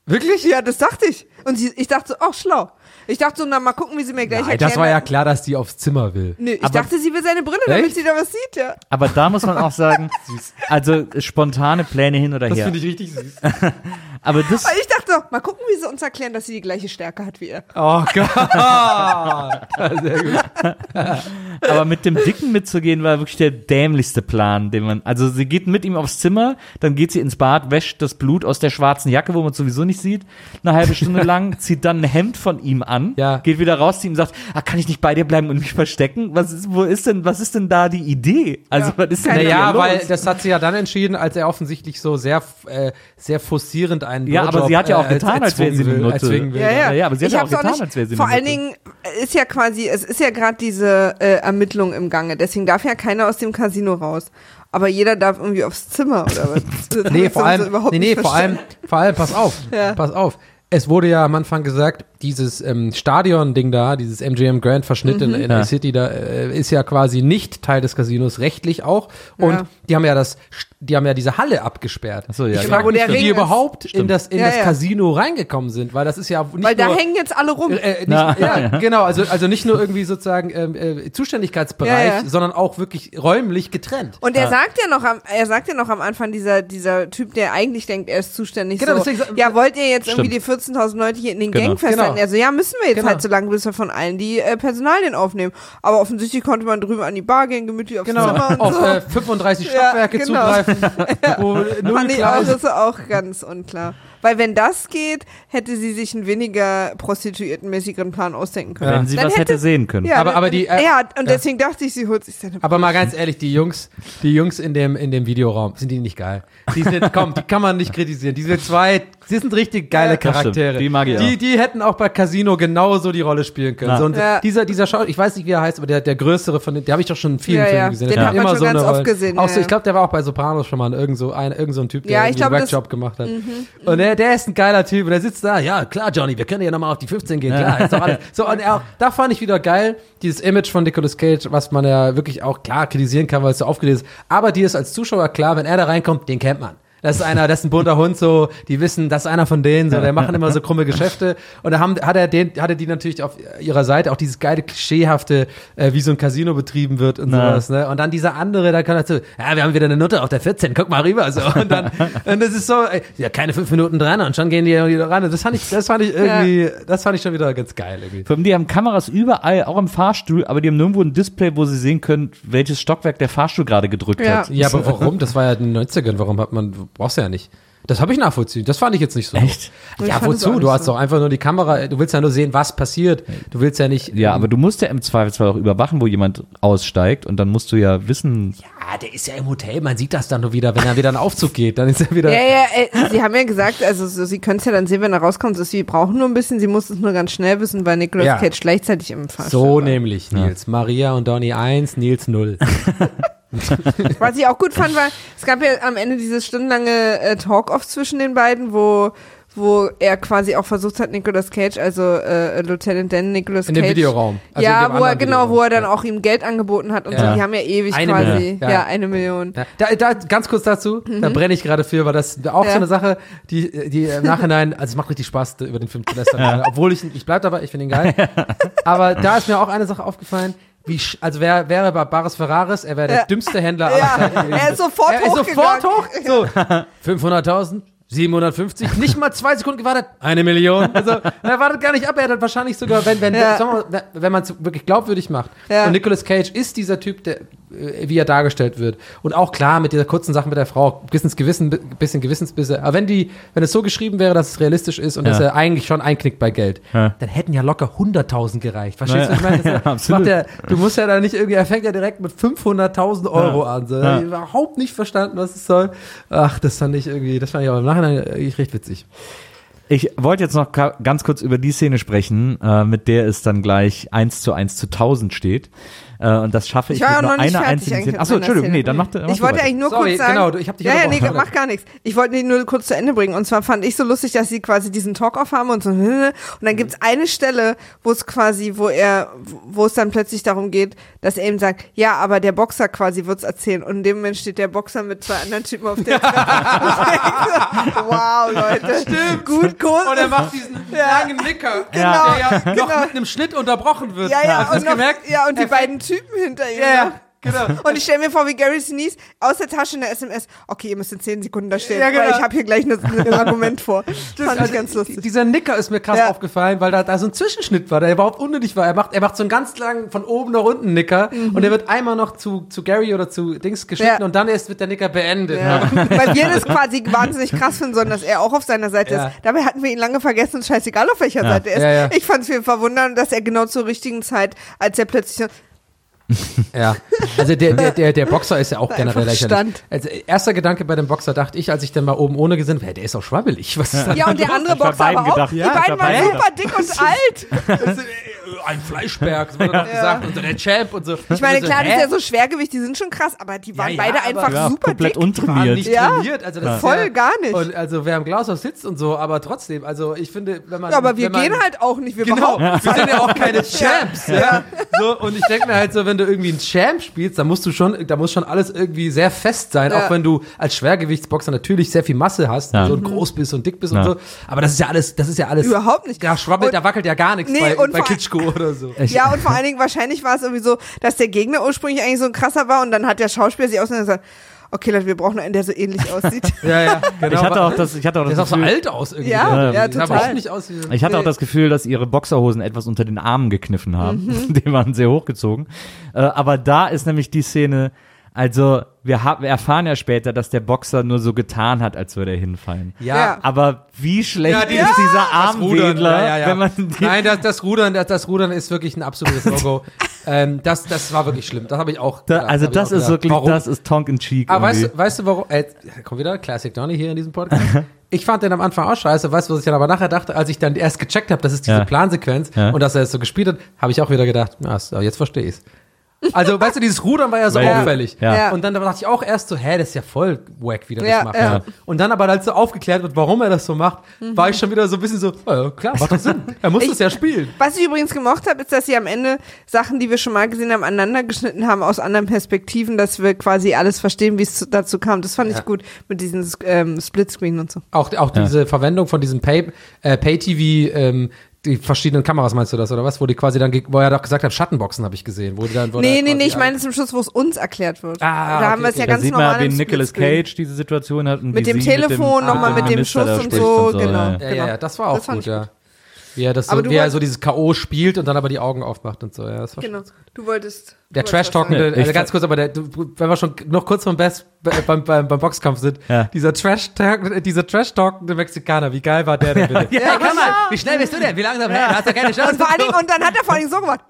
Wirklich? Ja, das dachte ich. Und sie, ich dachte ach, schlau. Ich dachte so, na mal gucken, wie sie mir gleich Nein, erklären. das war ja klar, dass die aufs Zimmer will. Nee, ich Aber- dachte, sie will seine Brille, damit Echt? sie da was sieht, ja. Aber da muss man auch sagen, also spontane Pläne hin oder Das her. finde ich richtig süß. Aber das, Weil ich dachte so, mal gucken, wie sie uns erklären, dass sie die gleiche Stärke hat wie er. Oh Gott. Sehr gut. aber mit dem Dicken mitzugehen, war wirklich der dämlichste Plan, den man, also sie geht mit ihm aufs Zimmer, dann geht sie ins Bad, wäscht das Blut aus der schwarzen Jacke, wo man es sowieso nicht sieht, eine halbe Stunde lang, zieht dann ein Hemd von ihm an, Ja. geht wieder raus zu ihm und sagt, ah, kann ich nicht bei dir bleiben und mich verstecken? Was ist, wo ist denn, was ist denn da die Idee? Also, Ja. was ist denn da Naja, hier weil los? das hat sie ja dann entschieden, als er offensichtlich so sehr, äh, sehr forcierend einen Ja, aber sie hat ja auch äh, getan, als wäre sie eine Nutte. will. Ja, ja. Ja, aber sie hat ja auch auch getan, nicht, als wäre sie Vor eine allen Nutte. Dingen ist ja quasi, es ist ja gerade diese äh, Ermittlung im Gange, deswegen darf ja keiner aus dem Casino raus. Aber jeder darf irgendwie aufs Zimmer oder was? Nee, vor allem, so nee, nee, vor allem, vor allem, pass auf, Ja. pass auf. Es wurde ja am Anfang gesagt, dieses ähm, Stadion-Ding da, dieses MGM Grand Verschnitt Mhm. in, in Ja. der City, da äh, ist ja quasi nicht Teil des Casinos, rechtlich auch. Und Ja. die haben ja das, die haben ja diese Halle abgesperrt. Ach so, ja, ich genau. frage Wo mich, wie die ist. überhaupt in Stimmt. das, in Ja, das ja. Casino reingekommen sind, weil das ist ja nicht Weil da nur, hängen jetzt alle rum. äh, nicht, Na, ja, genau, also, also nicht nur irgendwie sozusagen ähm, äh, Zuständigkeitsbereich, Ja, ja. sondern auch wirklich räumlich getrennt. Und er sagt ja noch am, er sagt ja noch am Anfang, dieser, dieser Typ, der eigentlich denkt, er ist zuständig, Genau, so, deswegen ja, wollt ihr jetzt irgendwie die Stimmt. 14.000 Leute hier in den Genau. Gang festhalten? Genau. Er so, ja, müssen wir jetzt Genau. halt so lange, bis wir von allen die äh, Personalien aufnehmen. Aber offensichtlich konnte man drüben an die Bar gehen, gemütlich aufs Genau, Zimmer und auf so. äh, 35 Ja, Stockwerke genau. zugreifen, wo Fand ich auch, ist. das ist auch ganz unklar. Weil wenn das geht, hätte sie sich einen weniger prostituiertenmäßigeren Plan ausdenken können. Wenn sie Dann was hätte sehen können. Ja, Aber- aber die, äh, ja, und ja. deswegen dachte ich, sie holt sich seine Aber mal ganz ehrlich, die Jungs, die Jungs in dem, in dem Videoraum, sind die nicht geil? Die sind, komm, die kann man nicht kritisieren. Diese zwei, die sind richtig geile Ja. Charaktere. Die mag ich die, auch. die hätten auch bei Casino genauso die Rolle spielen können. Ja. So, und Ja. dieser, dieser Schau, ich weiß nicht, wie er heißt, aber der, der größere von den, der habe ich doch schon in vielen Ja, Filmen ja. gesehen. Den hat man schon ganz eine oft Rolle. gesehen, Auch so, ja. ich glaube, der war auch bei Sopranos schon mal irgend so ein, irgend so ein Typ, der Ja, ich irgendwie glaub, einen das- Workjob gemacht hat. Und der, der ist ein geiler Typ und der sitzt da, ja, klar, Johnny, wir können ja nochmal auf die 15 gehen, klar, ist doch alles. So, und er, da fand ich wieder geil, dieses Image von Nicolas Cage, was man ja wirklich auch klar kritisieren kann, weil es so aufgelesen ist. Aber dir ist als Zuschauer klar, wenn er da reinkommt, den kennt man. Das ist einer, das ist ein bunter Hund, so, die wissen, das ist einer von denen, so, der machen immer so krumme Geschäfte. Und da haben, hat er den, hatte die natürlich auf ihrer Seite auch dieses geile, klischeehafte, äh, wie so ein Casino betrieben wird und Na. sowas, ne? Und dann dieser andere, da kann er so, ja, wir haben wieder eine Nutte auf der 14, guck mal rüber, so. Und dann, und das ist so, ey, ja, keine fünf Minuten dran und schon gehen die wieder ran. Und Das fand ich, das fand ich irgendwie, das fand ich schon wieder ganz geil, irgendwie. Vor allem, die haben Kameras überall, auch im Fahrstuhl, aber die haben nirgendwo ein Display, wo sie sehen können, welches Stockwerk der Fahrstuhl gerade gedrückt Ja. hat. Ja, aber warum? Das war ja in den 90ern. Warum hat man, brauchst du ja nicht. Das habe ich nachvollziehen. Das fand ich jetzt nicht so. Echt? Ja, wozu? Du hast so. doch einfach nur die Kamera, du willst ja nur sehen, was passiert. Du willst ja nicht. Ja, aber du musst ja im Zweifelsfall auch überwachen, wo jemand aussteigt und dann musst du ja wissen, Ah, der ist ja im Hotel, man sieht das dann nur wieder, wenn er wieder ein Aufzug geht, dann ist er wieder. Ja, ja, äh, sie haben ja gesagt, also so, sie können es ja dann sehen, wenn er rauskommt, sie brauchen nur ein bisschen, sie muss es nur ganz schnell wissen, weil Nicolas Ja. Cage gleichzeitig im Fahrstuhl So war. nämlich, Nils. Maria und Donny 1, Nils 0. Was ich auch gut fand, war, es gab ja am Ende dieses stundenlange äh, Talk-Off zwischen den beiden, wo wo er quasi auch versucht hat, Nicolas Cage, also äh, Lieutenant Dan Nicolas In Cage. dem Videoraum. Also in ja, dem wo er genau, Videoraum. wo er dann Ja. auch ihm Geld angeboten hat und Ja. so. Die haben ja ewig Eine quasi. Million, ja. ja. eine Million. Ja, da, da, ganz kurz dazu, da brenne ich gerade für, weil das auch Mhm. Ja. so eine Sache, die, die im Nachhinein, also es macht richtig Spaß, über den Film zu lästern. Obwohl ich, ich bleib dabei, ich finde ihn geil. Aber da ist mir auch eine Sache aufgefallen, wie, sch- also wer wäre bei Baris Ferraris, er wäre der Ja. dümmste Händler aller Ja, Zeiten er ist sofort er ist sofort hochgegangen. hoch, so, 500.000, 750, nicht mal zwei Sekunden gewartet, eine Million. Also, er wartet gar nicht ab, er hat wahrscheinlich sogar, wenn, wenn, Ja. wenn man es wirklich glaubwürdig macht. Ja. Und Nicolas Cage ist dieser Typ, der, wie er dargestellt wird. Und auch klar, mit dieser kurzen Sache mit der Frau, bisschen, Gewissen, bisschen Gewissensbisse. Aber wenn die, wenn es so geschrieben wäre, dass es realistisch ist und Ja. dass er eigentlich schon einknickt bei Geld, Ja. dann hätten ja locker 100.000 gereicht. Verstehst du, Ja. was ich meine? Das, Ja, macht der, du musst ja da nicht irgendwie, er fängt ja direkt mit 500.000 Euro an. So. Ja. Überhaupt nicht verstanden, was es soll. Ach, das fand ich irgendwie, das fand ich aber im Nachhinein recht witzig. Ich wollte jetzt noch ganz kurz über die Szene sprechen, äh, mit der es dann gleich 1 zu 1 zu 1000 steht. Äh, und das schaffe ich, Ich war mit ja nur noch nicht einer fertig einzigen eigentlich Szene. Achso, Entschuldigung, nee, dann mach mach Ich wollte weiter. eigentlich nur Sorry, kurz sagen. genau, ich hab dich ja, ja, nee, mach gar nichts. Ich wollte nur kurz zu Ende bringen. Und zwar fand ich so lustig, dass sie quasi diesen Talk-Off haben und so. Und dann gibt's eine Stelle, wo es quasi, wo er, wo es dann plötzlich darum geht, dass er eben sagt, ja, aber der Boxer quasi wird's erzählen. Und in dem Moment steht der Boxer mit zwei anderen Typen auf der Treppe. wow, Leute. Stimmt. Gut Groß- Und er macht diesen Ja. langen Nicker, Genau, der ja genau. noch mit einem Schnitt unterbrochen wird. Ja, ja, und, noch, gemerkt? ja, und die beiden Typen hinter ihm. Ja, genau. Und ich stelle mir vor, wie Gary Sinise aus der Tasche eine SMS, okay, ihr müsst in 10 Sekunden da stehen, Ja, genau. weil ich habe hier gleich eine- ein Argument vor. Fand Also, ich ganz lustig. Dieser Nicker ist mir krass Ja. aufgefallen, weil da, da so ein Zwischenschnitt war, der überhaupt unnötig war. Er macht, er macht so einen ganz langen von oben nach unten Nicker und der wird einmal noch zu, zu Gary oder zu Dings geschnitten Mhm. Ja. und dann erst wird der Nicker beendet. Ja. Weil wir das quasi wahnsinnig krass finden, sondern dass er auch auf seiner Seite ist. Dabei hatten wir ihn lange vergessen, ist scheißegal, auf welcher Seite er ist. Ich fand es viel verwundernd, dass er genau zur richtigen Zeit, als er plötzlich Ja, also der, der, der, der Boxer ist ja auch generell lächerlich. Stand. Also erster Gedanke bei dem Boxer dachte ich, als ich dann mal oben ohne gesehen habe, der ist auch schwabbelig. Was ist das? ja, und der andere Boxer aber auch. gedacht, die ja, ich beiden bei waren super dick und alt. Das äh, ein Fleischberg, das wurde doch gesagt, und der Champ und so. Ich meine, klar, das hä? ist ja so Schwergewicht, die sind schon krass, aber die waren Ja, ja, beide einfach Ja, super komplett dick. waren untrainiert. nicht Ja. trainiert. Also das ist Voll ja, gar nicht. Und also wer im Glashaus sitzt und so, aber trotzdem, also ich finde, wenn man. Ja, aber wir gehen halt auch nicht, wir Genau, behaupten. wir sind ja auch keine Champs. Ja. So, und ich denke mir halt so, wenn du irgendwie einen Champ spielst, dann musst du schon, da muss schon alles irgendwie sehr fest sein, Ja. auch wenn du als Schwergewichtsboxer natürlich sehr viel Masse hast Ja. und so und groß bist und dick bist Ja. und so. Aber das ist ja alles, das ist ja alles. Überhaupt nicht. Da schwabbelt, Und- da wackelt ja gar nichts Nee, bei, bei Klitschko oder so. Ja, und vor allen Dingen, wahrscheinlich war es irgendwie so, dass der Gegner ursprünglich eigentlich so ein krasser war und dann hat der Schauspieler sich ausgedacht und gesagt, okay Leute, wir brauchen einen, der so ähnlich aussieht. Ja, ja, genau. Ich hatte auch das, ich hatte auch der das ist auch so Gefühl, alt aus irgendwie. Ja, Der ja, sah total. nicht aus wie Ich hatte auch das Gefühl, dass ihre Boxerhosen etwas unter den Armen gekniffen haben. Mhm. Die waren sehr hochgezogen. Äh, aber da ist nämlich die Szene, also wir, haben, wir erfahren ja später, dass der Boxer nur so getan hat, als würde er hinfallen. Ja. Aber wie schlecht Ja, die- ist dieser Armwedler, ja, ja, ja. wenn man die, Nein, das, das Rudern, das, das Rudern ist wirklich ein absolutes No-Go. ähm, das, das war wirklich schlimm. Das habe ich auch. da, also ich das auch ist gedacht. wirklich, Warum? das ist Tonk in Cheek. Aber weißt, irgendwie. weißt du, warum? Äh, komm wieder, Classic Donny hier in diesem Podcast. Ich fand den am Anfang auch scheiße. Weißt du, was ich dann aber nachher dachte, als ich dann erst gecheckt habe, das ist diese Ja. Plansequenz Ja. und dass er es so gespielt hat, habe ich auch wieder gedacht, na, so, jetzt verstehe ich's. Also, weißt du, dieses Rudern war ja so auffällig. ja. Ja. Und dann dachte ich auch erst so, hä, das ist ja voll wack, wie der Ja, das macht. ja. Und dann aber, als so aufgeklärt wird, warum er das so macht, war ich schon wieder so ein bisschen so, ja, klar, macht doch Sinn. Er muss Ich- das ja spielen. Was ich übrigens gemocht habe, ist, dass sie am Ende Sachen, die wir schon mal gesehen haben, aneinander geschnitten haben aus anderen Perspektiven, dass wir quasi alles verstehen, wie es zu- dazu kam. Das fand Ja. ich gut mit diesem ähm, Splitscreen und so. Auch, auch diese Verwendung von diesem Pay, äh, Pay-TV, ähm, die verschiedenen Kameras meinst du das oder was? Wo die quasi dann, wo er doch gesagt hat, Schattenboxen habe ich gesehen. Wo die dann, wo nee, nee, nee, ich meine zum Schluss, wo es uns erklärt wird. Ah, da haben okay, wir es ja okay. da ganz sieht normal man, wie Nicolas. Cage diese Situation hat. Und Mit wie dem sie Telefon, mit dem, nochmal dem mit dem Schuss und so, ja. genau. Ja, Genau. ja, ja, das war auch Das gut, ja. Wie er, das so, du wie er so dieses K.O. spielt und dann aber die Augen aufmacht und so. Ja, das war Genau. Du wolltest. Der du sagen. Trash-Talkende, Ja, also ganz kurz, aber der, du, wenn wir schon noch kurz beim, Best, beim, beim, beim Boxkampf sind, Ja. dieser Trash-Talk- dieser Trash-talkende Mexikaner, wie geil war der denn bitte? Ja, hey, komm mal, wie schnell bist du denn? Wie langsam? Hey, du hast doch keine Chance. Und vor allen Dingen, und dann hat er vor allen Dingen so gemacht.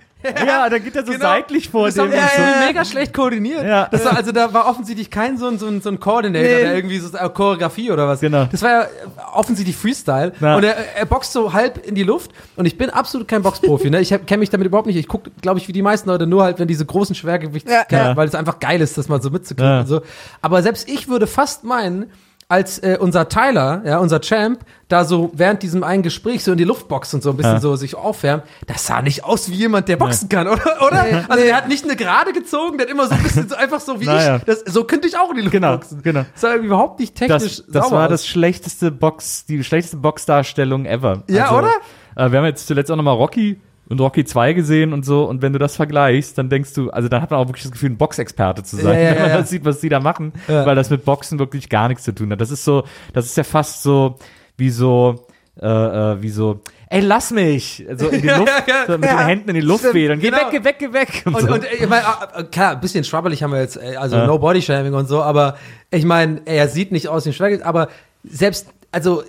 Ja, dann geht er so Genau. seitlich vor Das dem. haben die und so. ja, mega schlecht koordiniert. Ja. Das war, also da war offensichtlich kein so ein, so ein, so ein Coordinator, Nee. der irgendwie so äh, Choreografie oder was. Genau. Das war ja äh, offensichtlich Freestyle. Ja. Und er, er boxt so halb in die Luft. Und ich bin absolut kein Boxprofi. Ne? Ich kenne mich damit überhaupt nicht. Ich gucke, glaube ich, wie die meisten Leute nur halt, wenn diese großen Schwergewichts, Ja, ja. weil es einfach geil ist, das mal so mitzukriegen Ja. und so. Aber selbst ich würde fast meinen, als äh, unser Tyler, ja, unser Champ, da so während diesem einen Gespräch so in die Luft boxt und so ein bisschen Ja. so sich aufwärmt, das sah nicht aus wie jemand, der boxen kann, oder? oder? Also er hat nicht eine Gerade gezogen, der hat immer so ein bisschen so einfach so wie Naja. ich. Das, so könnte ich auch in die Luft Genau, boxen. genau. Das sah überhaupt nicht technisch Das, das war aus. das schlechteste Box, die schlechteste Boxdarstellung ever. Ja, oder? Äh, wir haben jetzt zuletzt auch nochmal Rocky und Rocky 2 gesehen und so. Und wenn du das vergleichst, dann denkst du, also dann hat man auch wirklich das Gefühl, ein Boxexperte zu sein, Ja, ja, wenn man ja. das sieht, was die da machen, Ja. weil das mit Boxen wirklich gar nichts zu tun hat. Das ist so, das ist ja fast so wie so, äh, äh, wie so, ey, lass mich, so in die Ja, Luft, ja, ja. so mit Ja, den Händen in die Luft wedeln. Geh genau. weg, geh weg, geh weg. Und, Und, so. und äh, ich mein, äh, klar, ein bisschen schwabbelig haben wir jetzt, äh, also Ja. no Body Shaming und so, aber ich meine, er sieht nicht aus wie ein Schwergewicht, aber selbst, also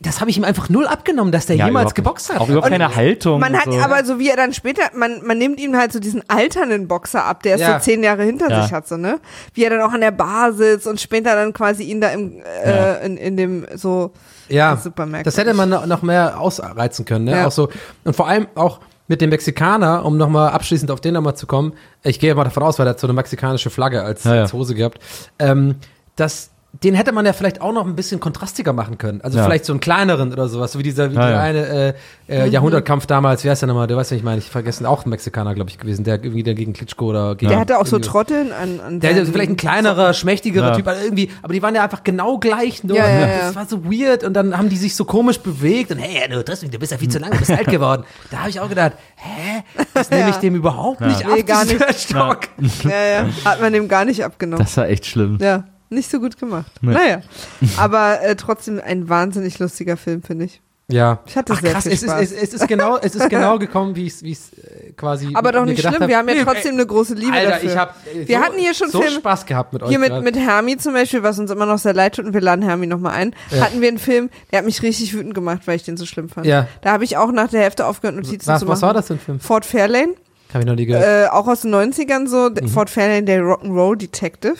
das habe ich ihm einfach null abgenommen, dass der Ja, jemals geboxt hat. Auch überhaupt Und keine Haltung. Man hat so. aber so wie er dann später, man, man nimmt ihm halt so diesen alternden Boxer ab, der es Ja. so zehn Jahre hinter Ja. sich hat, so, ne? Wie er dann auch an der Bar sitzt und später dann quasi ihn da im, äh, Ja. in, in dem so, Ja, Das das hätte man noch, noch mehr ausreizen können. Ne? Ja. Auch so, und vor allem auch mit dem Mexikaner, um nochmal abschließend auf den nochmal zu kommen, ich gehe mal davon aus, weil er hat so eine mexikanische Flagge als, Ja, ja. als Hose gehabt, ähm, dass den hätte man ja vielleicht auch noch ein bisschen kontrastiger machen können. Also Ja. vielleicht so einen kleineren oder sowas, so wie dieser wie Ja, der ja. eine äh, äh, Jahrhundertkampf damals, wie heißt der nochmal, der weiß ja nicht, meine ich vergessen, auch ein Mexikaner, glaube ich, gewesen, der irgendwie der gegen Klitschko oder gegen Der hatte auch so Trotteln an, an der ist vielleicht ein kleinerer, schmächtigerer Ja. Typ, aber irgendwie, aber die waren ja einfach genau gleich. Nur, Ja, ja, ja. Das war so weird und dann haben die sich so komisch bewegt und hey, du, Dressing, du bist ja viel zu lang, du bist alt geworden. Da habe ich auch gedacht, hä, das nehme ich dem überhaupt nicht Nee, ab, gar dieser nicht. Stock. Ja, ja. Hat man dem gar nicht abgenommen. Das war echt schlimm. ja, nicht so gut gemacht. Naja. Aber äh, trotzdem ein wahnsinnig lustiger Film, finde ich. Ja. Ich hatte Ach, sehr krass, viel es ist, Spaß. es, ist genau, es ist genau gekommen, wie es wie es äh, quasi Aber doch nicht schlimm, hab. wir haben ja Nee, trotzdem eine große Liebe Alter, dafür. ich habe Wir so, hatten hier schon so Filme- Spaß gehabt mit euch. Hier mit, gerade. mit Hermi zum Beispiel, was uns immer noch sehr leid tut, und wir laden Hermi nochmal ein, Ja. hatten wir einen Film, der hat mich richtig wütend gemacht, weil ich den so schlimm fand. Ja. Da habe ich auch nach der Hälfte aufgehört, Notizen was, zu was machen. war das für ein Film? Fort Fairlane, Hab ich noch nie gehört. äh, auch aus den 90ern so, Mhm. Fort Fairlane, der Rock'n'Roll Detective.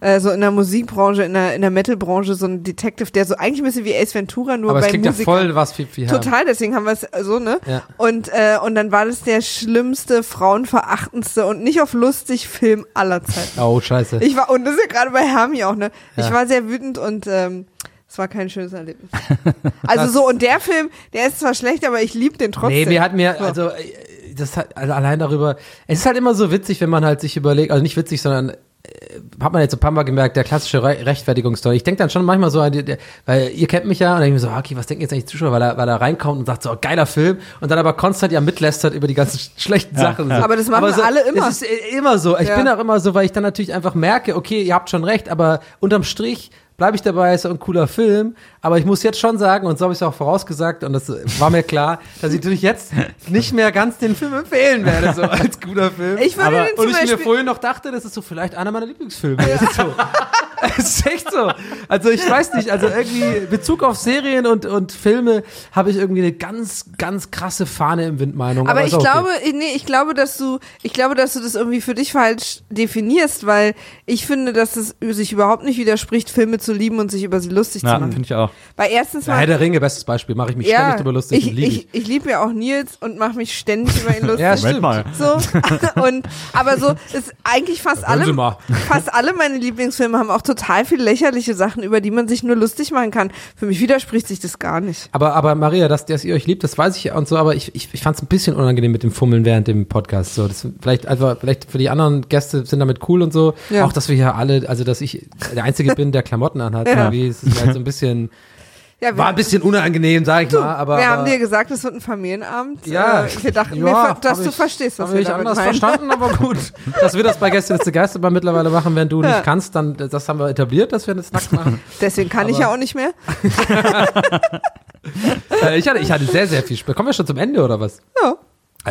Äh, so in der Musikbranche, in der, in der Metalbranche, so ein Detective, der so eigentlich ein bisschen wie Ace Ventura, nur Aber es bei klingt ja Musikern. voll was für Herren. Total, deswegen haben wir es so, ne? Ja. Und, äh, und dann war das der schlimmste, frauenverachtendste und nicht auf lustig Film aller Zeiten. Oh, scheiße. Ich war, und das ist ja gerade bei Hermi auch, ne? Ich Ja. war sehr wütend und ähm, es war kein schönes Erlebnis. Also so, und der Film, der ist zwar schlecht, aber ich liebe den trotzdem. Nee, mir hat mir, So. also, äh, das hat, also allein darüber, es ist halt immer so witzig, wenn man halt sich überlegt, also nicht witzig, sondern äh, hat man jetzt ein paar Mal gemerkt, der klassische Re Rechtfertigungsstory. Ich denke dann schon manchmal so, an die- der, weil ihr kennt mich ja, und dann denke ich mir so, okay, was denken jetzt eigentlich die Zuschauer, weil er, weil er reinkommt und sagt so, geiler Film, und dann aber konstant ja mitlästert über die ganzen sch schlechten Sachen. Aber das machen so, alle immer. Es ist äh, immer so. Ich Ja. bin auch immer so, weil ich dann natürlich einfach merke, okay, ihr habt schon recht, aber unterm Strich bleibe ich dabei, ist ein cooler Film. Aber ich muss jetzt schon sagen, und so habe ich es auch vorausgesagt, und das war mir klar, dass ich natürlich jetzt nicht mehr ganz den Film empfehlen werde, so als guter Film. Ich würde aber, den zum und ich mir Beispiel- vorhin noch dachte, das ist so vielleicht einer meiner Lieblingsfilme. Das ist so. Es ist echt so. Also ich weiß nicht, also irgendwie Bezug auf Serien und, und Filme habe ich irgendwie eine ganz, ganz krasse Fahne im Wind-Meinung. Aber ist ich okay. glaube, nee, ich glaube, dass du, ich glaube, dass du das irgendwie für dich falsch definierst, weil ich finde, dass es sich überhaupt nicht widerspricht, Filme zu lieben und sich über sie lustig Ja, zu machen. finde ich auch. Weil erstens Ja, mal, Herr der Ringe, bestes Beispiel, mache ich mich ständig drüber lustig ich, und liebe ich. ich, ich liebe ja auch Nils und mache mich ständig über ihn lustig. Ja, stimmt. mal. So, und, aber so ist eigentlich fast alle, mal. fast alle meine Lieblingsfilme haben auch total viele lächerliche Sachen, über die man sich nur lustig machen kann. Für mich widerspricht sich das gar nicht. Aber, aber Maria, dass, dass ihr euch liebt, das weiß ich ja und so, aber ich, ich, ich fand es ein bisschen unangenehm mit dem Fummeln während dem Podcast. So, das vielleicht einfach, vielleicht für die anderen Gäste sind damit cool und so. Ja. Auch, dass wir hier alle, also dass ich der Einzige bin, der Klamotten anhat. Ja. Irgendwie ist halt so ein bisschen, Ja, wir, war ein bisschen unangenehm, sag ich mal. Aber, wir haben dir gesagt, es wird ein Familienabend. Ja. Äh, wir dachten, Ja, wir, dass du ich- verstehst, was wir ich damit anders meinen. verstanden, aber gut. Dass wir das bei Gäste letzte Geisterbahn mittlerweile machen, wenn du Ja. nicht kannst, dann das haben wir etabliert, dass wir das nackt machen. Deswegen kann ich Aber- ja auch nicht mehr. äh, ich, hatte, ich hatte sehr, sehr viel Spaß. Kommen wir schon zum Ende oder was? Ja.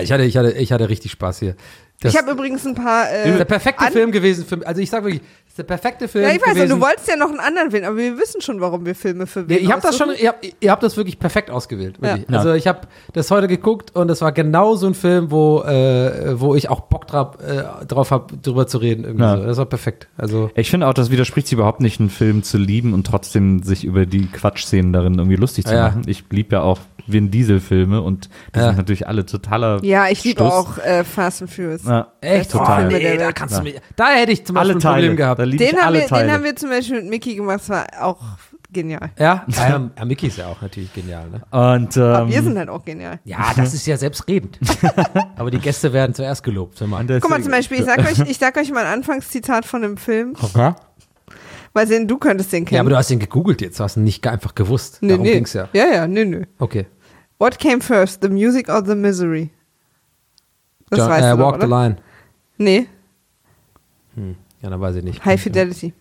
Ich hatte, ich hatte, ich hatte richtig Spaß hier. Das ich habe übrigens ein paar. Äh, der perfekte an- Film gewesen für Also ich sag wirklich, ist der perfekte Film Ja, ich weiß, gewesen. und du wolltest ja noch einen anderen wählen, aber wir wissen schon, warum wir Filme für wen ich habe das schon, ihr habt, ihr habt das wirklich perfekt ausgewählt. Wirklich. Ja. Also ich habe das heute geguckt und es war genau so ein Film, wo, äh, wo ich auch Bock drauf, äh, drauf habe, drüber zu reden. Irgendwie Ja. so. Das war perfekt. Also Ich finde auch, das widerspricht sich überhaupt nicht, einen Film zu lieben und trotzdem sich über die Quatschszenen darin irgendwie lustig zu Ja. machen. Ich liebe ja auch Vin Diesel-Filme und die Ja. sind natürlich alle totaler. Ja, ich liebe Stuss. auch äh, Fast and Furious. Ja, echt total. Filme nee, da kannst du mich, da hätte ich zum Beispiel alle ein Problem Teile. gehabt. Da Den ich haben, wir, Teile. den haben wir zum Beispiel mit Mickey gemacht, das war auch genial. Ja, ja, ja, Mickey ist ja auch natürlich genial. Ne? und Aber ähm, wir sind halt auch genial. Ja, das ist ja selbstredend. Aber die Gäste werden zuerst gelobt. Wenn man. und Guck mal, zum Beispiel, ich sag euch, ich sag euch mal ein Anfangszitat von dem Film, Okay. weil sehen, du könntest den kennen. Ja, aber du hast ihn gegoogelt jetzt, du hast ihn nicht einfach gewusst. nee, Darum nee. ging's ja. Ja, ja, nö, nö. Okay. What came first, the music or the misery? Das John, weißt äh, du Walk the oder? Line. Nee, Ja, dann weiß ich nicht. High Fidelity.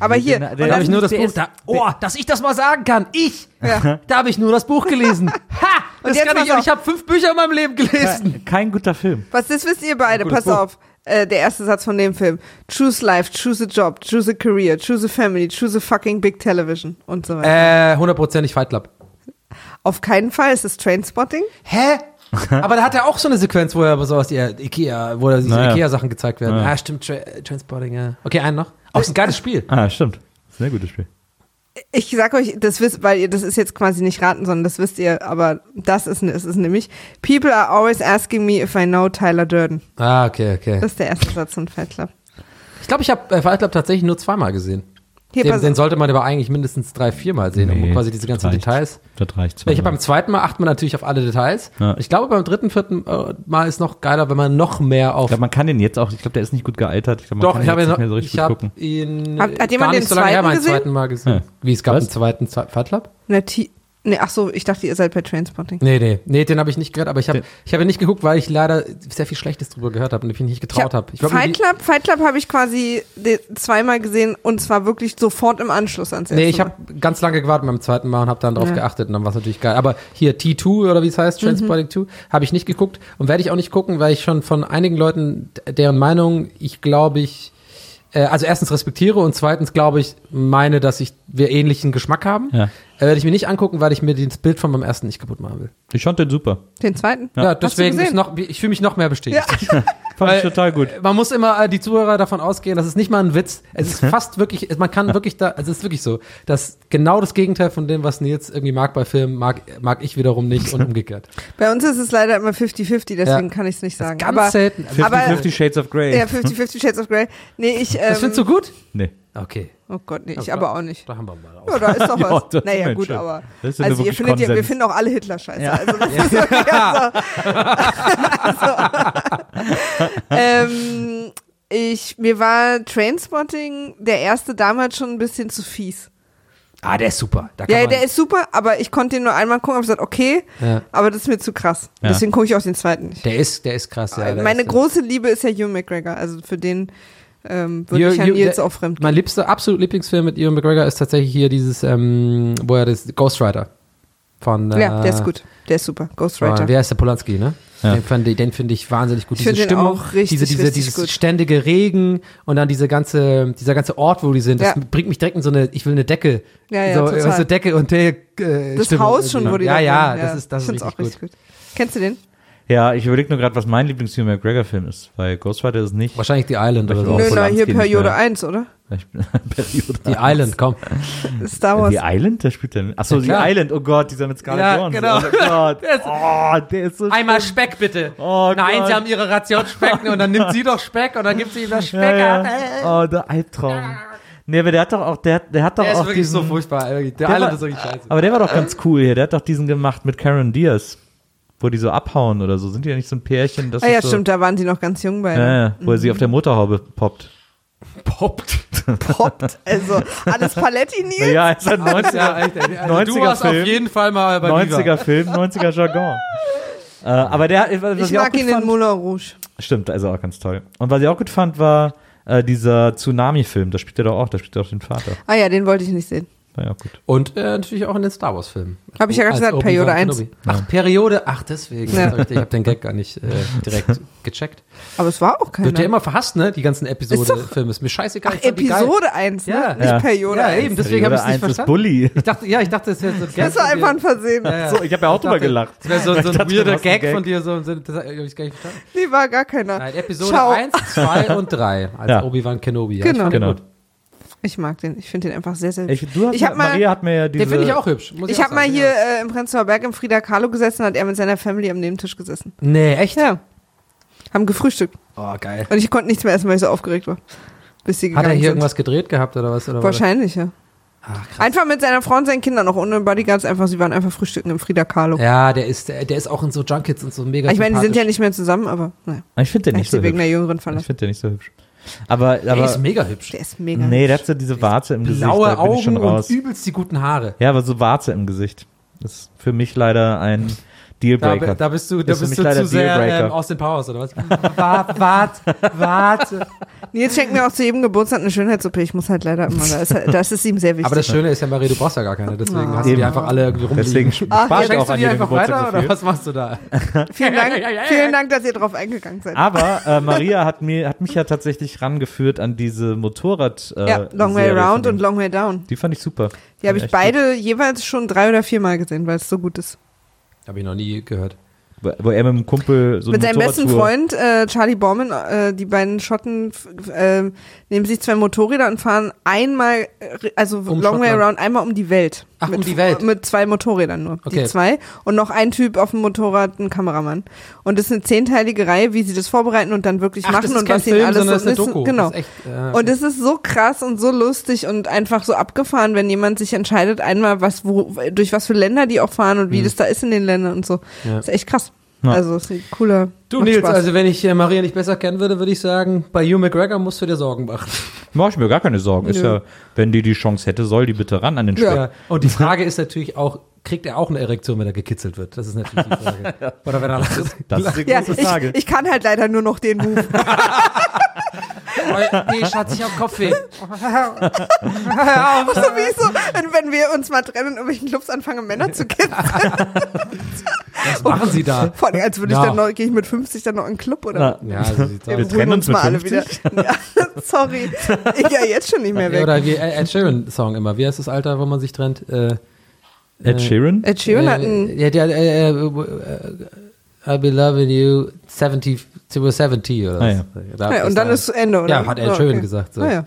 Aber hier, der- Da habe ich nur das Buch. Da, oh, dass ich das mal sagen kann. Ich. Ja. Da habe ich nur das Buch gelesen. Ha! Das jetzt kann ich. Ich habe fünf Bücher in meinem Leben gelesen. kein guter Film. Was, das wisst ihr beide, pass Buch. auf. Äh, der erste Satz von dem Film. Choose life, choose a job, choose a career, choose a family, choose a fucking big television und so weiter. Äh, hundertprozentig Fight Club. Auf keinen Fall ist es Trainspotting. Hä? Aber da hat er auch so eine Sequenz, wo er aber sowas, die Ikea, wo da diese Naja. Ikea-Sachen gezeigt werden. Ja. Ah, stimmt, Tra Transporting, ja. Okay, einen noch. Auch ist ein geiles Spiel. Ah, stimmt. Sehr gutes Spiel. Ich sag euch, das wisst, weil ihr, das ist jetzt quasi nicht raten, sondern das wisst ihr, aber das ist, es ist nämlich, people are always asking me if I know Tyler Durden. Ah, okay, okay. Das ist der erste Satz von Fight Club. Ich glaube, ich habe äh, Fight Club tatsächlich nur zweimal gesehen. Hier, Den, den sollte man aber eigentlich mindestens drei, viermal sehen, um Nee, quasi diese ganzen reicht. Details. Das reicht Ich habe beim zweiten Mal achtet man natürlich auf alle Details. Ja. Ich glaube, beim dritten, vierten äh, Mal ist noch geiler, wenn man noch mehr auf. Ich glaube, man kann den jetzt auch, ich glaube, der ist nicht gut gealtert. Ich glaube, man Doch, kann ich habe jetzt ihn, nicht mehr so noch- richtig ich habe gucken. ihn Hat- hat jemand gar den nicht so lange her, zweiten meinen gesehen? zweiten Mal gesehen. Ja. Wie, es gab Was? einen zweiten Fight Club? Nee, ach so, ich dachte, ihr seid bei Trainspotting. Nee, nee, nee, den habe ich nicht gehört, aber ich habe ich habe ihn nicht geguckt, weil ich leider sehr viel Schlechtes drüber gehört habe und ich mich nicht getraut habe. Ich glaub, Fight Club, Fight Club habe ich quasi zweimal gesehen und zwar wirklich sofort im Anschluss ans erste Nee, ich habe ganz lange gewartet beim zweiten Mal und habe dann drauf Ja. geachtet und dann war es natürlich geil. Aber hier T2 oder wie es heißt, Transporting 2, habe ich nicht geguckt und werde ich auch nicht gucken, weil ich schon von einigen Leuten deren Meinung, ich glaube ich, äh, also erstens respektiere und zweitens glaube ich, meine, dass ich wir ähnlichen Geschmack haben. Ja. Äh, werde ich mir nicht angucken, weil ich mir das Bild von meinem ersten nicht kaputt machen will. Ich fand den super. Den zweiten? Ja, du deswegen ist noch, ich fühle mich noch mehr bestätigt. Fand Weil- ich total gut. Man muss immer äh, die Zuhörer davon ausgehen, das ist nicht mal ein Witz. Es ist fast wirklich, man kann wirklich da, also es ist wirklich so, dass genau das Gegenteil von dem, was Nils irgendwie mag bei Filmen, mag, mag ich wiederum nicht und umgekehrt. Bei uns ist es leider immer 50-50, deswegen Ja. kann ich es nicht sagen. Ganz aber, selten. 50, aber 50 Shades of Grey. ja, 50-50 Shades of Grey. Nee, ich, ähm, Das findest du gut? Nee. Okay. Oh Gott, nee, ich Ja, aber auch nicht. Da haben wir mal Ja, da ist doch Ja, was. das naja, Mensch, gut, ja. aber. Ja Also, ihr findet ja, wir finden auch alle Hitler scheiße. Ja. Also, das ist wirklich, also, ähm, ich, mir war Trainspotting der erste damals schon ein bisschen zu fies. Ah, der ist super. Da Ja, der ist super, aber ich konnte den nur einmal gucken und gesagt, okay, Ja. aber das ist mir zu krass. Ja. Deswegen gucke ich auch den zweiten nicht. der ist, der ist krass. Ja, der Meine ist, große Liebe ist ja Hugh McGregor, also für den ähm, würde ich ja Hugh- Nils der- auch fremd Mein liebster, absolut Lieblingsfilm mit Ewan McGregor ist tatsächlich hier dieses, ähm, wo er das Ghost Rider von. Ja, der ist äh, gut. Der ist super. Ghost Von, Rider. wer ist der Polanski, ne? Ja. Den, ich- finde ich wahnsinnig gut. Ich diese Stimmung, auch richtig, diese, diese, dieses gut. ständige Regen und dann diese ganze, dieser ganze Ort, wo die sind, das Ja. bringt mich direkt in so eine, ich will eine Decke. Ja, ja, so, total. weißt du, Decke und der, äh, das Stimmung Haus schon, wo die Ja, ja, das ist, das ich ist richtig, auch richtig gut. gut. Kennst du den? Ja, ich überlege nur gerade, was mein Lieblings-Hugh McGregor-Film ist, weil Ghost Rider ist nicht. Wahrscheinlich die Island oder Auch so. Nö, na, hier Periode mehr. 1, oder? Periode. Die Island, komm. Star Wars. Die Island? Der spielt der. Achso, Ja, die klar. Island. Oh Gott, dieser mit Scarlett Ja, Johansson. genau. Oh Gott. Der ist- oh, der ist so Einmal schlimm. Speck bitte. Oh Nein, Gott. sie haben ihre Ration Speck und dann nimmt sie doch Speck und dann gibt sie ihm das Speck Ja, ja. Oh, der Albtraum. Nee, aber der hat doch auch, der, der hat doch Der ist auch wirklich diesen, so furchtbar. Der, Der Island war- ist wirklich scheiße. Aber der war doch ganz cool hier. Der hat doch diesen gemacht mit Karen Diaz. Wo die so abhauen oder so. Sind die ja nicht so ein Pärchen? Das ah ja, so, stimmt, da waren die noch ganz jung beide. Ja, ja, wo er sie auf der Motorhaube poppt. poppt. Poppt. Also, alles Paletti, Nils? Ja, ist ein 90er, Ja, echt, ey. also 90er du warst Film. auf jeden Fall mal bei 90er Viva. Film, 90er Jargon. äh, aber der, was ich ich auch mag ihn in Moulin Rouge. Stimmt, also auch ganz toll. Und was ich auch gut fand, war äh, dieser Tsunami-Film. Da spielt er doch auch, da spielt er auch den Vater. Ah ja, den wollte ich nicht sehen. War ja auch gut. Und äh, natürlich auch in den Star Wars Filmen. Hab ich ja gerade gesagt, Periode 1. Kenobi. Ach, Periode, ach deswegen. Ja. Ich habe den Gag gar nicht äh, direkt gecheckt. Aber es war auch keiner. Wird ja immer verhasst, ne? Die ganzen Ist Episode-Filme. Ist mir scheißegal. Ach. Episode 1, ne? Ja. Nicht Ja. Periode Ja, 1. eben, deswegen habe ich es nicht Periode 1 ist verstanden. Bully. Ich dachte, ja, ich dachte, das wäre so ein Gag. Das war einfach ein. Versehen. Ja, ja. So, ich habe ja auch drüber gelacht. Das wäre so, so ein dachte, weirder Gag, Gag. von dir. So, so, das habe ich gar nicht verstanden. Nee, war gar keiner. Nein, Episode Schau. 1, 2 und 3 als. Obi-Wan Kenobi. Genau. Genau. Ich mag den. Ich finde den einfach sehr, sehr Ich, du hast, Ich hab mal- Maria hat mir ja diese. Den finde ich auch hübsch. Muss Ich auch habe mal hier äh, im Prenzlauer Berg im Frida Kahlo gesessen, hat er mit seiner Family am Nebentisch gesessen. Nee, echt? Ja. Haben gefrühstückt. Oh, geil. Und ich konnte nichts mehr essen, weil ich so aufgeregt war. Bis sie gegangen Hat er hier sind. irgendwas gedreht gehabt oder was? Oder Wahrscheinlich, ja. Ach, krass. Einfach mit seiner Frau und seinen Kindern, noch ohne Bodyguards, einfach, sie waren einfach frühstücken im Frida Kahlo. Ja, der ist, der, der ist auch in so Junkets und so mega ich meine, die sind ja nicht mehr zusammen, aber naja. Ich finde den nicht so wegen hübsch. der Jüngeren Ich verlassen. finde den nicht so hübsch. Aber, Der aber ist mega hübsch. Der ist mega. nee, der hat so diese Warze im Gesicht. Blaue Augen und raus. übelst die guten Haare. Ja, aber so Warze im Gesicht. Das ist für mich leider ein Dealbreaker. da bist du, da bist mich du leider zu sehr Dealbreaker. ähm, aus den Powers, oder was? Warte, warte, warte. Nils schenkt mir auch zu jedem Geburtstag eine Schönheits-OP. Ich muss halt leider immer, da ist, das ist ihm sehr wichtig. Aber das Schöne ist ja, Marie, du brauchst ja gar keine, deswegen Ah. hast du die Eben. einfach alle irgendwie rumliegen. Deswegen spart Ach, auch an die jedem einfach Geburtstag weiter so oder was machst du da? vielen, Dank, vielen Dank, dass ihr drauf eingegangen seid. Aber äh, Maria hat, mir, hat mich ja tatsächlich rangeführt an diese Motorrad. Äh, ja, Long Way Round und. Long Way Down. Die fand ich super. Die habe ich beide jeweils schon drei oder viermal gesehen, weil es so gut ist. Habe ich noch nie gehört. Wo, er mit einem Kumpel so Mit eine seinem besten Freund äh, Charlie Borman, äh, die beiden Schotten äh, nehmen sich zwei Motorräder und fahren einmal, äh, also Um Long Way. Around, einmal um die Welt. Ach, mit, um die Welt. Mit zwei Motorrädern nur. Okay. Die zwei. Und noch ein Typ auf dem Motorrad, ein Kameramann. Und das ist eine zehnteilige Reihe, wie sie das vorbereiten und dann wirklich Ach, das machen ist und kein was ihnen Film, alles sondern so ist Doku. Genau. Das ist echt, äh, Und es ist so krass und so lustig und einfach so abgefahren, wenn jemand sich entscheidet, einmal was, wo, durch was für Länder die auch fahren und wie das da ist in den Ländern und so. Ja. Das ist echt krass. Ja. Also, ist ein cooler. Du macht Nils, Spaß. also wenn ich äh, Maria nicht besser kennen würde, würde ich sagen, bei Hugh McGregor musst du dir Sorgen machen. Mach ich mir gar keine Sorgen. Ist Nö. ja, wenn die die Chance hätte, soll die bitte ran an den Speck. Ja. Und die Frage ist natürlich auch, kriegt er auch eine Erektion, wenn er gekitzelt wird? Das ist natürlich die Frage. Oder wenn er lacht. Das ist die Ja, große Frage. ich, ich kann halt leider nur noch den Move. Nee, Schatz, ich hab Kopfweh. so wie so, wenn, wir uns mal trennen und irgendwelchen Clubs anfangen, Männer zu kennen. Was machen sie da? Vor allem, als würde ich Ja. dann noch, gehe ich mit 50 dann noch in den Club oder? Na, Ja, so sieht's Wir aus. Wir trennen uns mit 50? wieder. Ja, sorry. Ich ja jetzt schon nicht mehr weg. oder wie Ed Sheeran-Song immer. Wie heißt das Alter, wo man sich trennt? Äh, Ed Sheeran? Ed Sheeran hat einen, äh, ja, der, äh, äh, I'll be loving you 70 to 70 oder Ah, ja. Da- ja, bis und dann ist zu Ende, oder? Ja, hat Ed Ja, Sheeran okay. gesagt. So. Ah, ja.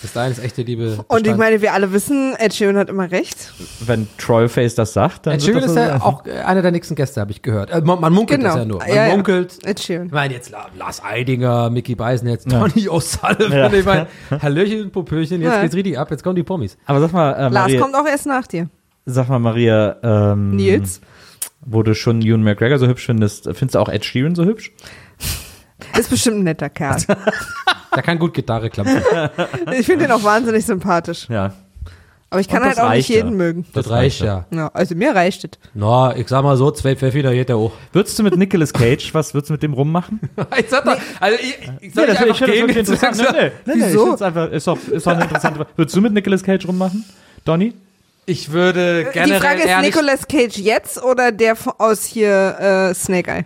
Bis dahin ist echte Liebe. Und ich Bestand. meine, wir alle wissen, Ed Sheeran hat immer recht. Wenn Trollface das sagt, dann Ed Sheeran das ist ja auch äh, einer der nächsten Gäste, habe ich gehört. Äh, man, man munkelt Genau. das ja nur. Man Ja, ja. munkelt. Ed Sheeran. Ich meine, jetzt La- Lars Eidinger, Mickey Beisen, jetzt Ja. Tony O'Sullivan. Ja. Ich meine, Hallöchen, Popöchen, jetzt Ja. geht's richtig ab, jetzt kommen die Promis. Aber sag mal, äh, Lars Maria, kommt auch erst nach dir. sag mal, Maria, ähm, Nils. Wo du schon Ewan McGregor so hübsch findest, findest du auch Ed Sheeran so hübsch? Ist bestimmt ein netter Kerl. Der kann gut Gitarre klappen. Ich finde ihn auch wahnsinnig sympathisch. Ja. Aber ich kann halt das auch nicht jeden ja. mögen. Das, Das reicht ja. Ja, also mir reicht es. Na, ich sag mal so, zwei Pfeffi, da geht der hoch. Würdest du mit Nicolas Cage, was würdest du mit dem rummachen? Ich sag doch, also ich, ich soll Nee, das- einfach gehen. wirklich jetzt interessant. Nee, nee, nee, nee, ich find's einfach, ist doch, ist doch eine interessante Würdest du mit Nicolas Cage rummachen? Donny? Ich würde generell Die Frage ist, Nicolas Cage jetzt oder der aus hier äh, Snake Eye?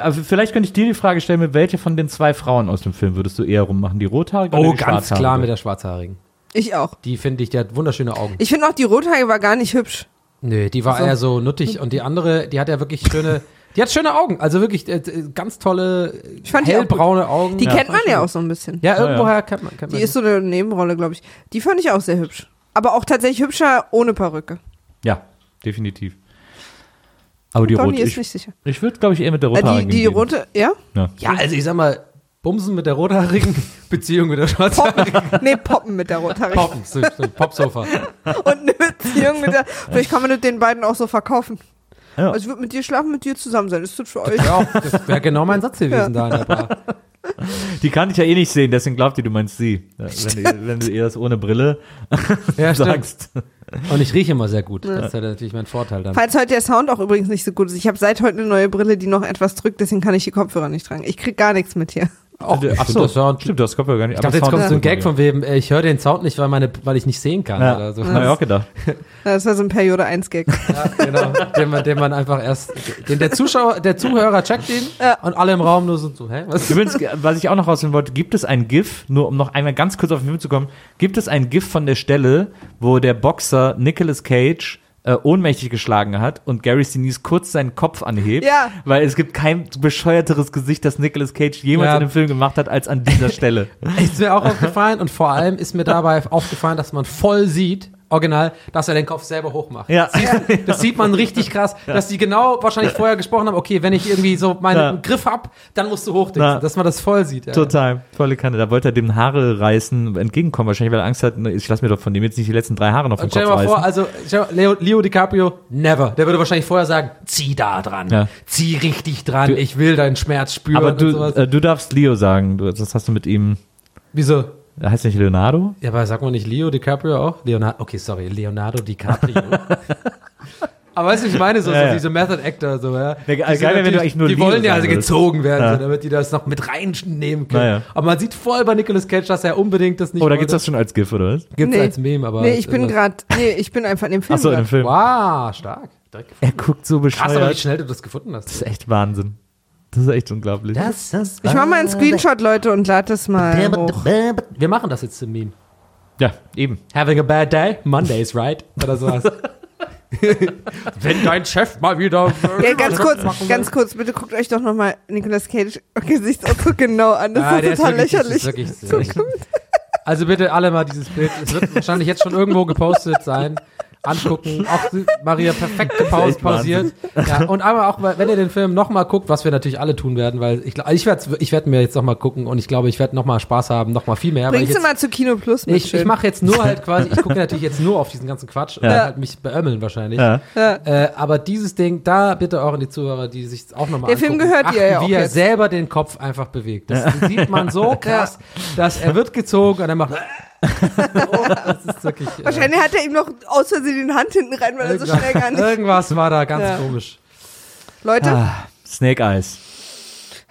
Also vielleicht könnte ich dir die Frage stellen, mit welcher von den zwei Frauen aus dem Film würdest du eher rummachen? Die rothaarige Oh, oder die ganz schwarzhaarige? klar mit der Schwarzhaarigen. Ich auch. Die finde ich, die hat wunderschöne Augen. Ich finde auch, die Rothaarige war gar nicht hübsch. Nö, die war So. eher so nuttig und die andere, die hat ja wirklich schöne, die hat schöne Augen, also wirklich äh, äh, ganz tolle, Ich fand die auch hellbraune Augen. Die ja, kennt man ja auch so ein bisschen. Ja, Ja, irgendwoher kennt man, kennt Die man ist so eine Nebenrolle, glaube ich. Die fand ich auch sehr hübsch. Aber auch tatsächlich hübscher ohne Perücke. Ja, definitiv. Aber die Donny rote, ist ich, nicht sicher. ich würde glaube ich eher mit der Äh, die rothaarigen die rote, ja? Ja. Ja, also ich sag mal, Bumsen mit der rothaarigen, Beziehung mit der schwarzhaarigen. Nee, Poppen mit der Rothaarigen. Poppen, so, so, Popsofa. Und eine Beziehung mit der. Vielleicht kann man mit den beiden auch so verkaufen. Ja. Also ich würde mit dir schlafen, mit dir zusammen sein. Ist das für euch? Ja, das wäre genau mein Satz gewesen da in der Bar. Die kann ich ja eh nicht sehen, deswegen glaubt ihr, du meinst sie. Ja, wenn, du, wenn du ihr das ohne Brille Ja, stimmt. sagst. Und ich rieche immer sehr gut. Das ist ja natürlich mein Vorteil dann. Falls heute der Sound auch übrigens nicht so gut ist. Ich habe seit heute eine neue Brille, die noch etwas drückt, deswegen kann ich die Kopfhörer nicht tragen. Ich krieg gar nichts mit hier. Ach, ich Ach find so, das Sound- stimmt, das Kopfhörer gar nicht. Ich dachte, jetzt kommt so ein Gag von wem, äh, ich höre den Sound nicht, weil, meine, weil ich nicht sehen kann. Ja, Oder so. hab ich auch gedacht. Das war so ein Periode 1 Gag. Ja, genau. den, man, den man einfach erst, den der Zuschauer, der Zuhörer checkt ihn und alle im Raum nur so, so hä, was? Übrigens, was ich auch noch rausfinden wollte, gibt es ein GIF, nur um noch einmal ganz kurz auf den Film zu kommen, gibt es ein GIF von der Stelle, wo der Boxer Nicolas Cage äh, ohnmächtig geschlagen hat und Gary Sinise kurz seinen Kopf anhebt, Ja. weil es gibt kein bescheuerteres Gesicht, das Nicolas Cage jemals Ja. in einem Film gemacht hat, als an dieser Stelle. Ist mir auch aufgefallen und vor allem ist mir dabei aufgefallen, dass man voll sieht, original, dass er den Kopf selber hochmacht. Ja. Das sieht man richtig krass, dass die genau wahrscheinlich vorher gesprochen haben, okay, wenn ich irgendwie so meinen Ja. Griff hab, dann musst du hochdingsen, Ja. dass man das voll sieht. Ja. Total, volle Kanne. Da wollte er dem Haare reißen entgegenkommen, wahrscheinlich, weil er Angst hat, ne, ich lass mir doch von dem jetzt nicht die letzten drei Haare noch vom Und stell Kopf dir mal reißen. vor, also stell dir mal, Leo, Leo DiCaprio, never. Der würde wahrscheinlich vorher sagen, zieh da dran, Ja. zieh richtig dran, Du- ich will deinen Schmerz spüren Aber und du, sowas. äh, du darfst Leo sagen, du, das hast du mit ihm, Wieso? Er heißt nicht Leonardo? Ja, aber sag mal nicht Leo DiCaprio auch? Leonardo, okay, sorry, Leonardo DiCaprio. aber weißt du, ich meine so, Ja, so ja. diese Method Actor, so, ja. Ja, Die geil sind wäre, wenn du eigentlich nur Die Leo wollen ja also gezogen werden, Ja. so, damit die das noch mit reinnehmen können. Aber man sieht voll bei Nicolas Cage, dass er unbedingt das nicht Oder wollte. gibt's das schon als GIF, oder was? Gibt's Nee. als Meme, aber. Nee, ich bin irgendwas- gerade, nee, ich bin einfach in dem Film. Achso, in dem. Film. Wow, stark. Er guckt so Krass, aber wie bescheuert. schnell du das gefunden hast. Das ist echt Wahnsinn. Das ist echt unglaublich. Das ist Ich mache mal einen Screenshot, Leute, und lade das mal hoch. Wir machen das jetzt zum Meme. Ja, eben. Having a bad day? Mondays, right? Oder sowas. Wenn dein Chef mal wieder. Ja, ganz kurz, ganz kurz, bitte guckt euch doch nochmal Nicolas Cage Gesichtsausdruck genau an. Das Ah, ist der ist total wirklich- das lächerlich. ist lächerlich. Also bitte alle mal dieses Bild. Es wird wahrscheinlich jetzt schon irgendwo gepostet sein. Angucken. Auch Maria perfekt gepaus, echt Wahnsinn. pausiert. Ja, und aber auch, wenn ihr den Film nochmal guckt, was wir natürlich alle tun werden, weil ich, glaub- ich werde ich werd mir jetzt nochmal gucken und ich glaube, ich werde nochmal Spaß haben, nochmal viel mehr. Bringst du mal zu Kino Plus mit. ich, ich mache jetzt nur halt quasi, ich gucke natürlich jetzt nur auf diesen ganzen Quatsch und Ja. werde halt mich beömmeln wahrscheinlich. Ja. Äh, aber dieses Ding, da bitte auch an die Zuhörer, die sich auch nochmal Der Film gehört ihr ja auch wie er jetzt. selber den Kopf einfach bewegt. Das sieht man so krass, dass er wird gezogen und er macht das ist wirklich äh, Wahrscheinlich hat er ihm noch aus Versehen die Hand hinten rein, weil er so schnell gar nicht. irgendwas war da ganz Ja. komisch. Leute, Ah, Snake Eyes.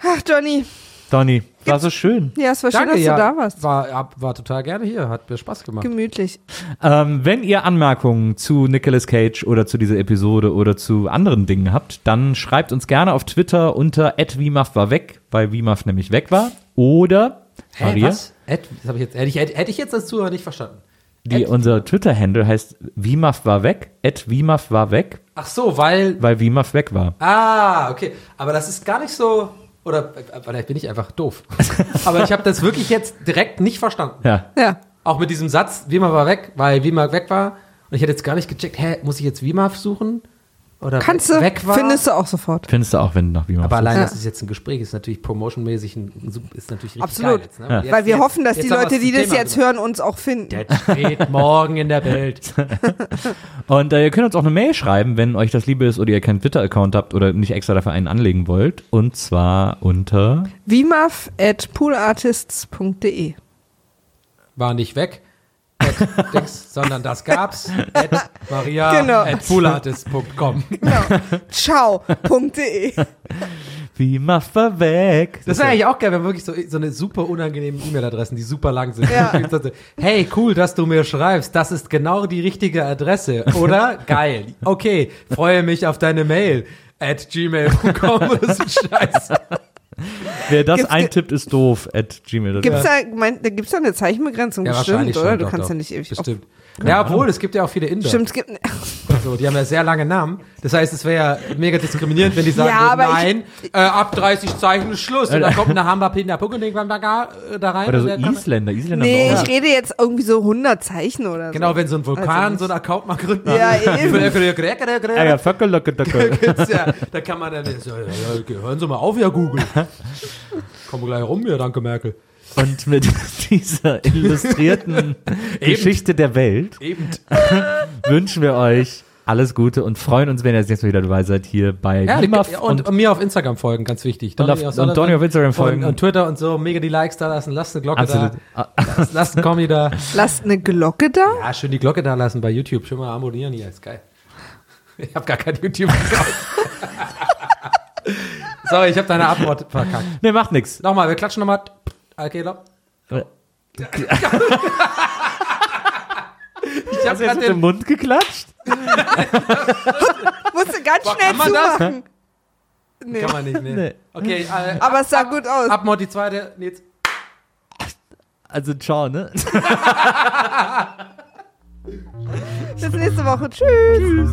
ach Johnny, Donny, war so schön. ja, es war schön, Danke, dass ja, du da warst. War, war total gerne hier, hat mir Spaß gemacht. Gemütlich. Ähm, wenn ihr Anmerkungen zu Nicolas Cage oder zu dieser Episode oder zu anderen Dingen habt, dann schreibt uns gerne auf Twitter unter @wimaf war weg, weil Wimaf nämlich weg war. Oder Hä, Maria, was? Ed, das hab ich jetzt, hätte, ich, hätte ich jetzt als Zuhörer nicht verstanden. die, unser Twitter-Handle heißt Wimaf war weg, Wimaf war weg, Ach so, weil weil Wimaf weg war. Ah, okay. Aber das ist gar nicht so. Oder äh, vielleicht bin ich einfach doof. Aber ich habe das wirklich jetzt direkt nicht verstanden. Ja. Ja. Auch mit diesem Satz, Wima war weg, weil Wima weg war. Und ich hätte jetzt gar nicht gecheckt, hä, muss ich jetzt Wima suchen? Oder Kannst du, weg war? findest du auch sofort. Findest du auch, wenn du nach Wimaf Aber allein, Ja. dass es jetzt ein Gespräch ist, natürlich promotionmäßig ein, ist natürlich richtig Absolut. geil jetzt. Ne? Ja. Jetzt- Weil wir jetzt- hoffen, dass die Leute, die das jetzt hören, uns auch finden. Der steht morgen in der Welt. Und äh, ihr könnt uns auch eine Mail schreiben, wenn euch das liebe ist oder ihr keinen Twitter-Account habt oder nicht extra dafür einen anlegen wollt. Und zwar unter Vimaf at poolartists.de. War nicht weg. At Dings, sondern das gab's. At Maria Genau. at poolartist.com. Genau. Ciao.de. Wimaf war weg. Das wäre eigentlich auch geil, wenn wirklich so, so eine super unangenehme E-Mail-Adressen, die super lang sind. Ja. Hey, cool, dass du mir schreibst. Das ist genau die richtige Adresse, oder? geil. Okay, freue mich auf deine Mail. At gmail.com oder so Scheiße. Wer das Gibt's- eintippt, ist doof. At gmail. Gibt's da, mein, da gibt's da eine Zeichenbegrenzung? Ja, bestimmt, oder? schon. Du doch, kannst doch. ja nicht ewig. Bestimmt. Ja, obwohl, es gibt ja auch viele Inder. Stimmt, es gibt. So, die haben ja sehr lange Namen. Das heißt, es wäre ja mega diskriminierend, wenn die sagen, Ja, würden, aber ich- nein, äh, ab 30 Zeichen ist Schluss. Und dann kommt eine Hamba Pinda Puckening da da rein. Oder und so Isländer. Isländer Nee, haben auch- ich rede jetzt irgendwie so 100 Zeichen oder so. Genau, wenn so ein Vulkan Also so einen Account mal gründen. Ja, eben. Ah ja, da kann man dann, ja, ja, ja, hören Sie mal auf, ja Google. Kommen gleich rum hier, danke Merkel. Und mit dieser illustrierten Geschichte der Welt Eben. wünschen wir euch alles Gute und freuen uns, wenn ihr das nächste Mal wieder dabei seid hier bei Ja, die, und, und mir auf Instagram folgen, ganz wichtig. Und auf- und Donny auf Instagram folgen. Und, und Twitter und so, mega die Likes da lassen, lasst eine Glocke Absolut. da. Lasst, lasst einen Kommi da. Lasst eine Glocke da. Ja, schön die Glocke da lassen bei YouTube. Schön mal abonnieren hier, ist geil. Ich habe gar kein YouTube-Account. Sorry, ich habe deine Antwort verkackt. Nee, macht nix. Nochmal, wir klatschen nochmal. Alkela. Äh, ich habe gerade den Mund geklatscht. Musste ganz Boah, schnell kann man das? zumachen. Nee. Kann man nicht, nee. Nee. Okay, äh, Aber es sah ab, gut aus. Abmord die zweite. Nee, jetzt. Also ciao, ne? Bis nächste Woche. Tschüss. Tschüss.